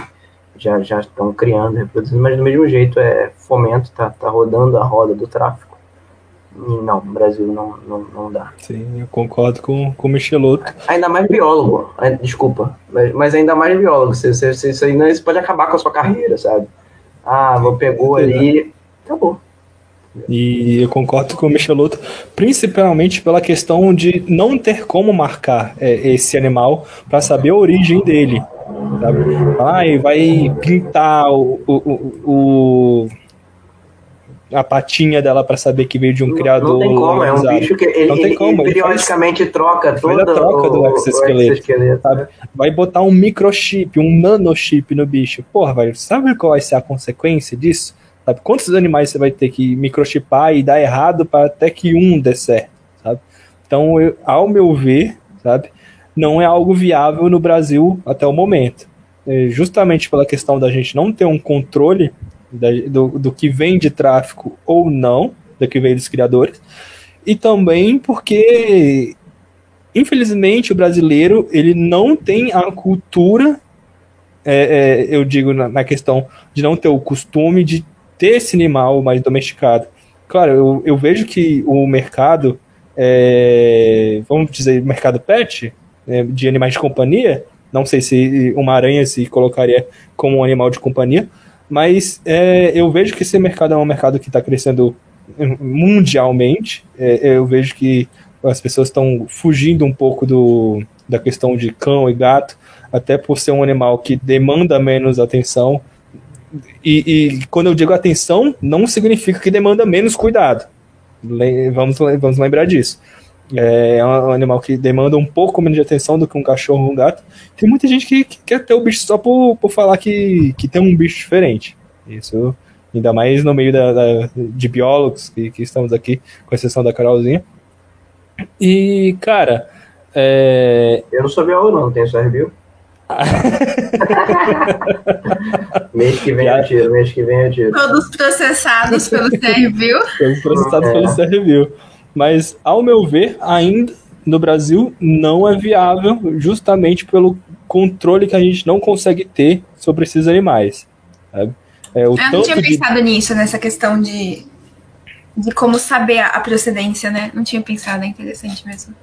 Já, já estão criando, reproduzindo, mas do mesmo jeito é fomento, tá, tá rodando a roda do tráfico. Não, no Brasil não, não, não dá. Sim, eu concordo com, com o Michelotto. Ainda mais biólogo, desculpa, mas, mas ainda mais biólogo. Você, você, isso, aí, isso pode acabar com a sua carreira, sabe? Ah, vou pegou ali, acabou. E eu concordo com o Michelotto, principalmente pela questão de não ter como marcar é, esse animal para saber a origem dele. Sabe? Ah, vai pintar o, o, o a patinha dela para saber que veio de um não, criador. Não tem como, é um bicho que ele, não tem como, ele periodicamente faz, troca toda a troca do exoesqueleto. exoesqueleto né? Vai botar um microchip, um nanochip no bicho. Porra, velho, sabe qual vai ser a consequência disso? Sabe? Quantos animais você vai ter que microchipar e dar errado para até que um dê certo, sabe? Então, eu, ao meu ver, sabe, não é algo viável no Brasil até o momento. É justamente pela questão da gente não ter um controle do, do que vem de tráfico ou não, do que vem dos criadores, e também porque, infelizmente, o brasileiro ele não tem a cultura, é, é, eu digo na, na, questão de não ter o costume de ter esse animal mais domesticado. Claro, eu, eu vejo que o mercado, é, vamos dizer, mercado pet, né, de animais de companhia, não sei se uma aranha se colocaria como um animal de companhia, mas é, eu vejo que esse mercado é um mercado que está crescendo mundialmente. É, eu vejo que as pessoas estão fugindo um pouco do, da questão de cão e gato, até por ser um animal que demanda menos atenção. E, e quando eu digo atenção, não significa que demanda menos cuidado. Vamos, vamos lembrar disso. É, é um animal que demanda um pouco menos de atenção do que um cachorro ou um gato. Tem muita gente que, que, quer ter o bicho só por, por falar que, que tem um bicho diferente. Isso, ainda mais no meio da, da de biólogos que, que, estamos aqui, com exceção da Carolzinha. E, cara. É... Eu não sou biólogo, não, tenho só review. mês que vem eu tiro, mês que vem eu tiro. Todos processados pelo CRView. Todos processados é. pelo CRView. Mas, ao meu ver, ainda no Brasil não é viável, justamente pelo controle que a gente não consegue ter sobre esses animais. Sabe? É, Eu não tinha pensado de... nisso, nessa questão de, de como saber a procedência, né? Não tinha pensado, é interessante mesmo.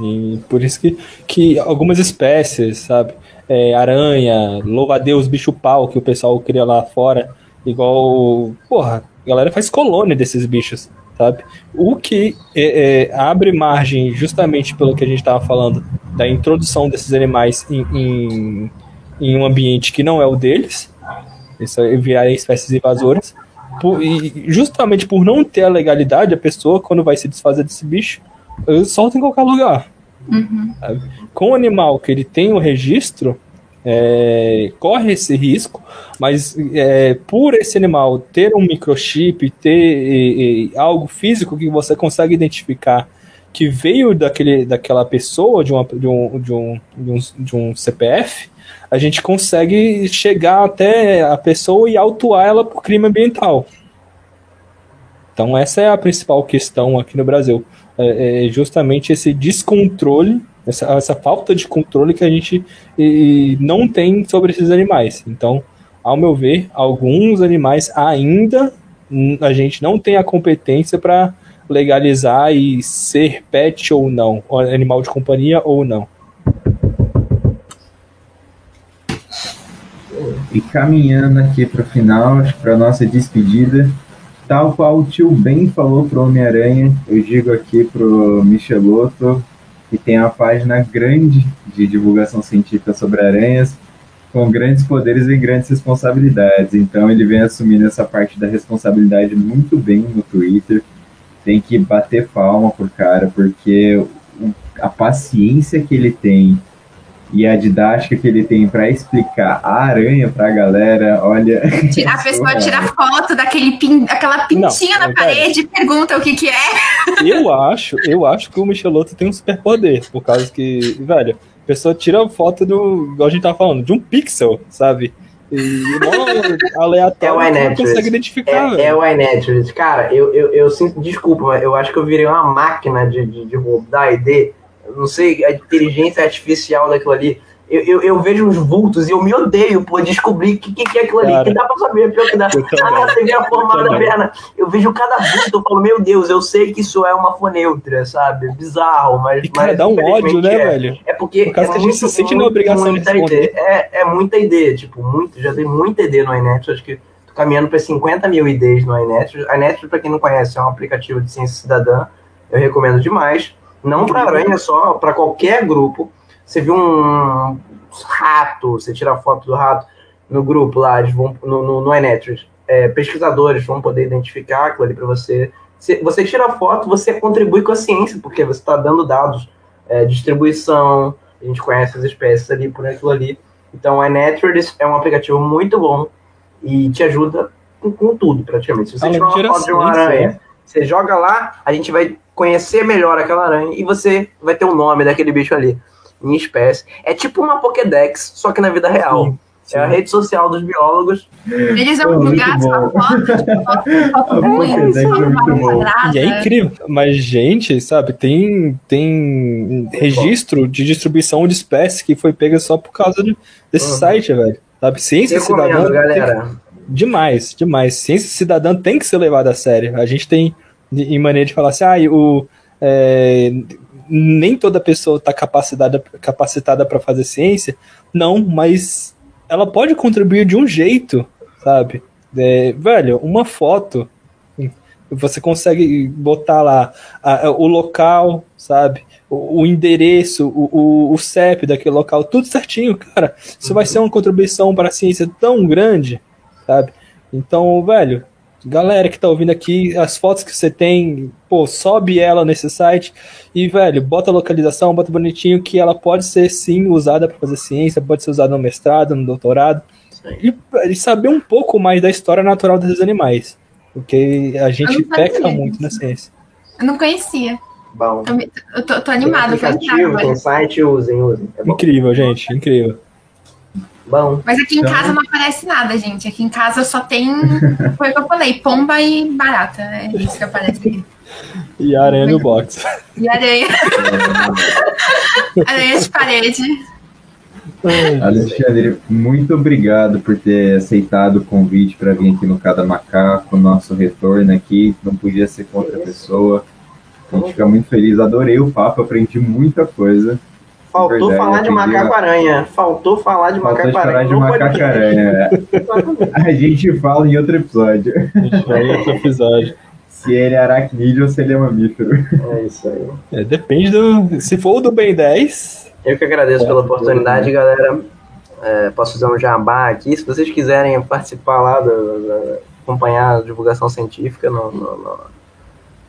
E por isso que, que algumas espécies, sabe? É, aranha, louva-a-Deus, bicho-pau que o pessoal cria lá fora, igual. Porra, a galera faz colônia desses bichos sabe? O que é, é, abre margem, justamente pelo que a gente estava falando, da introdução desses animais em, em, em, um ambiente que não é o deles, isso é virarem espécies invasoras, por, e justamente por não ter a legalidade, a pessoa, quando vai se desfazer desse bicho, solta em qualquer lugar. Uhum. Com o animal que ele tem o registro, é, corre esse risco, mas é, por esse animal ter um microchip, ter e, e, algo físico que você consegue identificar que veio daquele, daquela pessoa, de, uma, de, um, de, um, de, um, de um CPF, a gente consegue chegar até a pessoa e autuar ela por crime ambiental. Então essa é a principal questão aqui no Brasil, é, é justamente esse descontrole essa, essa falta de controle que a gente e, não tem sobre esses animais. Então, ao meu ver, alguns animais ainda a gente não tem a competência para legalizar e ser pet ou não, animal de companhia ou não. E caminhando aqui para o final, para nossa despedida, tal qual o tio Ben falou pro Homem-Aranha, eu digo aqui pro Michelotto, que tem uma página grande de divulgação científica sobre aranhas, com grandes poderes e grandes responsabilidades. Então ele vem assumindo essa parte da responsabilidade muito bem no Twitter. Tem que bater palma por cara, porque a paciência que ele tem e a didática que ele tem para explicar a aranha para a galera, olha. A pessoa tira foto daquele pin, daquela pintinha não, na parede e pergunta o que que é. Eu acho, eu acho que o Michelotto tem um superpoder, por causa que, velho, a pessoa tira foto do, igual a gente tava falando, de um pixel, sabe? E aleatório, é não consegue identificar. É, é o iNaturalist. Cara, eu, eu, eu sinto, desculpa, eu acho que eu virei uma máquina de, de, de da ID não sei, a inteligência artificial daquilo ali. Eu, eu, eu, vejo uns vultos e eu me odeio por descobrir o que, que, é aquilo ali. Cara, que dá pra saber, pior que dá. Ah, você vê a forma da perna. Eu vejo cada vulto, eu falo, meu Deus, eu sei que isso é uma foneutra, sabe? Bizarro, mas. E, cara, mas, dá um ódio, né, é. velho? É porque. Por causa é que a gente se sente na obrigação de responder. É, é muita ideia, tipo, muito, já tem muita ideia no iNet, acho que tô caminhando para 50 mil ideias no iNet. iNet, para quem não conhece, é um aplicativo de ciência cidadã, eu recomendo demais não para aranha só, para qualquer grupo. Você viu um rato, você tira a foto do rato no grupo lá, eles vão, no, no, no é, pesquisadores vão poder identificar aquilo ali para você. Se, você tira a foto, você contribui com a ciência, porque você está dando dados, é, distribuição, a gente conhece as espécies ali por aquilo ali. Então, o iNaturalist é um aplicativo muito bom e te ajuda com, com tudo, praticamente. Se você tiver uma foto de uma aranha, você joga lá, a gente vai conhecer melhor aquela aranha e você vai ter o nome daquele bicho ali, em espécie. É tipo uma Pokédex, só que na vida real. Sim. Sim. É a rede social dos biólogos. Eles vão divulgar sua foto, E é incrível. Mas, gente, sabe, tem, tem registro de distribuição de espécies que foi pega só por causa de, desse uhum. site, velho. Sabe, ciência cidadã. Galera. Tem, demais, demais. Ciência cidadã tem que ser levada a sério. A gente tem em maneira de falar assim, ah, o, é, nem toda pessoa está capacitada capacitada para fazer ciência. Não, mas ela pode contribuir de um jeito, sabe? É, velho, uma foto, você consegue botar lá a, o local, sabe? O, o endereço, o, o, o, CEP daquele local, tudo certinho, cara. Isso uhum. vai ser uma contribuição para a ciência tão grande, sabe? Então, velho, galera que tá ouvindo aqui, as fotos que você tem, pô, sobe ela nesse site e, velho, bota a localização, bota bonitinho que ela pode ser sim usada para fazer ciência, pode ser usada no mestrado, no doutorado. E, e, saber um pouco mais da história natural desses animais. Porque a gente peca muito na ciência. Eu não conhecia. Bom. Eu tô, tô animado. Tem aplicativo, tem site, usem, usem. É incrível, gente, incrível. Bom. Mas aqui em então... casa não aparece nada, gente. Aqui em casa só tem. Foi o que eu falei: pomba e barata. É isso que aparece aqui. E aranha no box. E aranha. aranha de parede. Alexandre, muito obrigado por ter aceitado o convite para vir aqui no Cada Macaco, nosso retorno aqui. Não podia ser com outra pessoa. A gente fica muito feliz. Adorei o papo, aprendi muita coisa. Faltou Verdade, falar de macaco-aranha. Faltou falar de macaco-aranha. de macaco-aranha. a gente fala em outro episódio. A gente fala em outro episódio. Se ele é aracnídeo ou se ele é mamífero. É isso aí. É, depende do. Se for o do Ben 10. Eu que agradeço é, pela oportunidade, galera. É, posso fazer um jabá aqui. Se vocês quiserem participar lá, do, do, acompanhar a divulgação científica no, no, no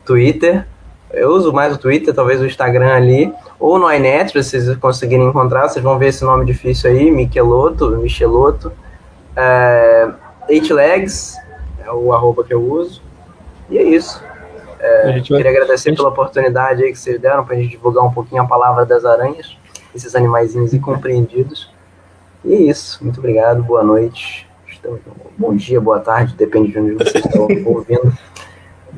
Twitter, eu uso mais o Twitter, talvez o Instagram ali, ou no iNet, se vocês conseguirem encontrar, vocês vão ver esse nome difícil aí, Micheloto, Micheloto. É, Eight Legs é o arroba que eu uso. E é isso. É, queria vai... agradecer gente... pela oportunidade aí que vocês deram para a gente divulgar um pouquinho a palavra das aranhas, esses animaizinhos incompreendidos. E é isso. Muito obrigado, boa noite. Bom dia, boa tarde, depende de onde vocês estão ouvindo.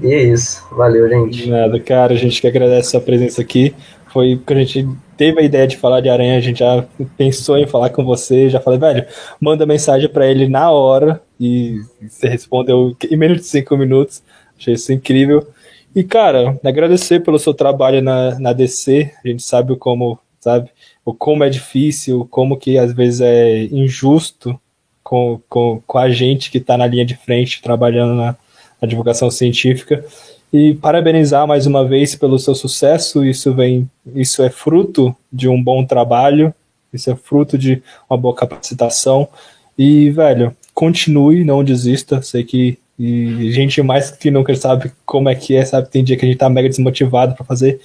E é isso. Valeu, gente. De nada, cara. A gente que agradece a sua presença aqui. foi que a gente teve a ideia de falar de aranha, a gente já pensou em falar com você, já falei, velho, manda mensagem para ele na hora e você respondeu em menos de cinco minutos. Achei isso incrível. E, cara, agradecer pelo seu trabalho na, na DC. A gente sabe como, sabe, o como é difícil, como que às vezes é injusto com, com, com a gente que está na linha de frente trabalhando na, na divulgação científica e parabenizar mais uma vez pelo seu sucesso. Isso vem, isso é fruto de um bom trabalho, isso é fruto de uma boa capacitação. E, velho, continue, não desista. Sei que e gente mais que nunca sabe como é que é, sabe? Tem dia que a gente tá mega desmotivado para fazer.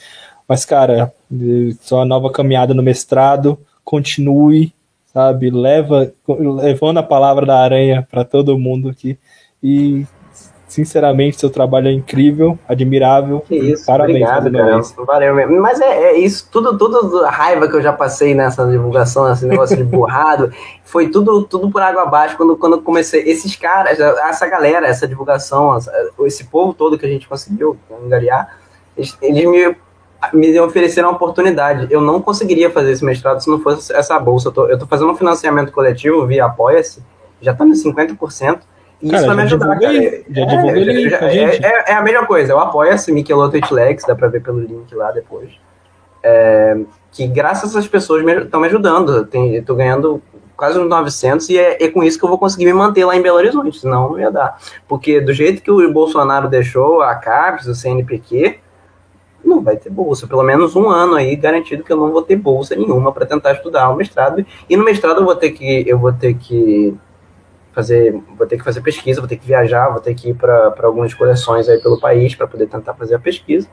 Mas, cara, sua nova caminhada no mestrado, continue, sabe? Leva, levando a palavra da aranha para todo mundo aqui. E Sinceramente, seu trabalho é incrível, admirável. Que isso, Parabéns, obrigado, cara. Valeu mesmo. Mas é, é, isso, tudo, tudo a raiva que eu já passei nessa divulgação, nesse negócio de borrado, foi tudo, tudo por água abaixo quando, quando eu comecei. Esses caras, essa galera, essa divulgação, esse povo todo que a gente conseguiu angariar, eles, eles me, me ofereceram uma oportunidade. Eu não conseguiria fazer esse mestrado se não fosse essa bolsa. Eu tô, eu tô fazendo um financiamento coletivo via Apoia-se, já tá nos 50%. Isso cara, vai me ajudar, cara. Já divulguei é, ele já, é, é, é, a mesma coisa. Eu apoio esse Michelotto Itlex, dá pra ver pelo link lá depois. É, que graças essas pessoas estão me, me, ajudando. Tem, eu tô ganhando quase uns 900 e é, é, com isso que eu vou conseguir me manter lá em Belo Horizonte, senão não ia dar. Porque do jeito que o Bolsonaro deixou a CAPES, o CNPq, não vai ter bolsa. Pelo menos um ano aí garantido que eu não vou ter bolsa nenhuma para tentar estudar o mestrado. E no mestrado eu vou ter que eu vou ter que fazer, vou ter que fazer pesquisa, vou ter que viajar, vou ter que ir para algumas coleções aí pelo país para poder tentar fazer a pesquisa.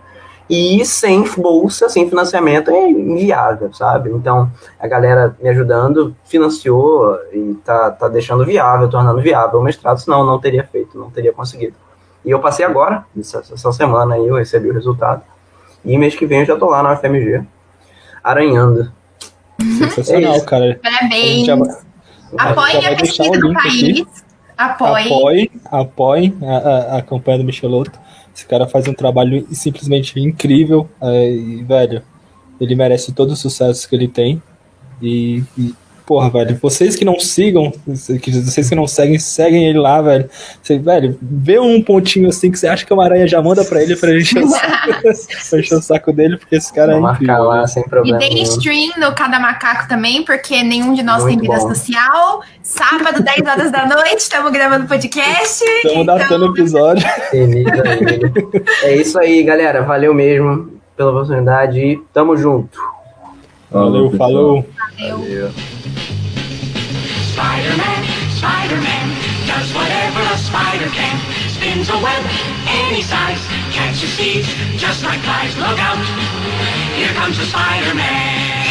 E sem bolsa, sem financiamento é inviável, sabe? Então, a galera me ajudando financiou e tá, tá deixando viável, tornando viável o mestrado, senão eu não teria feito, não teria conseguido. E eu passei agora, essa, essa semana aí eu recebi o resultado. E mês que vem eu já tô lá na UFMG, aranhando. Sensacional, é cara. Parabéns. Apoiem a pesquisa do país. Apoiem. Apoiem, apoiem a, a, a, campanha do Michelotto. Esse cara faz um trabalho simplesmente incrível. É, e, velho, ele merece todo o sucesso que ele tem. E, e porra, velho, vocês que não sigam, vocês que não seguem, seguem ele lá, velho. Você, velho, vê um pontinho assim que você acha que é uma aranha, já manda pra ele pra gente encher o saco dele, porque esse cara Vou é incrível. Lá, sem problema. E tem stream no Cada Macaco também, porque nenhum de nós Muito tem vida bom. social. Sábado, 10 horas da noite, estamos gravando podcast. Estamos então... datando o episódio. é isso aí, galera. Valeu mesmo pela oportunidade e tamo junto. Valeu, falou. Valeu. Valeu. Spider-Man, Spider-Man, does whatever a spider can. Spins a web any size, catches thieves just like flies. Look out, here comes the Spider-Man.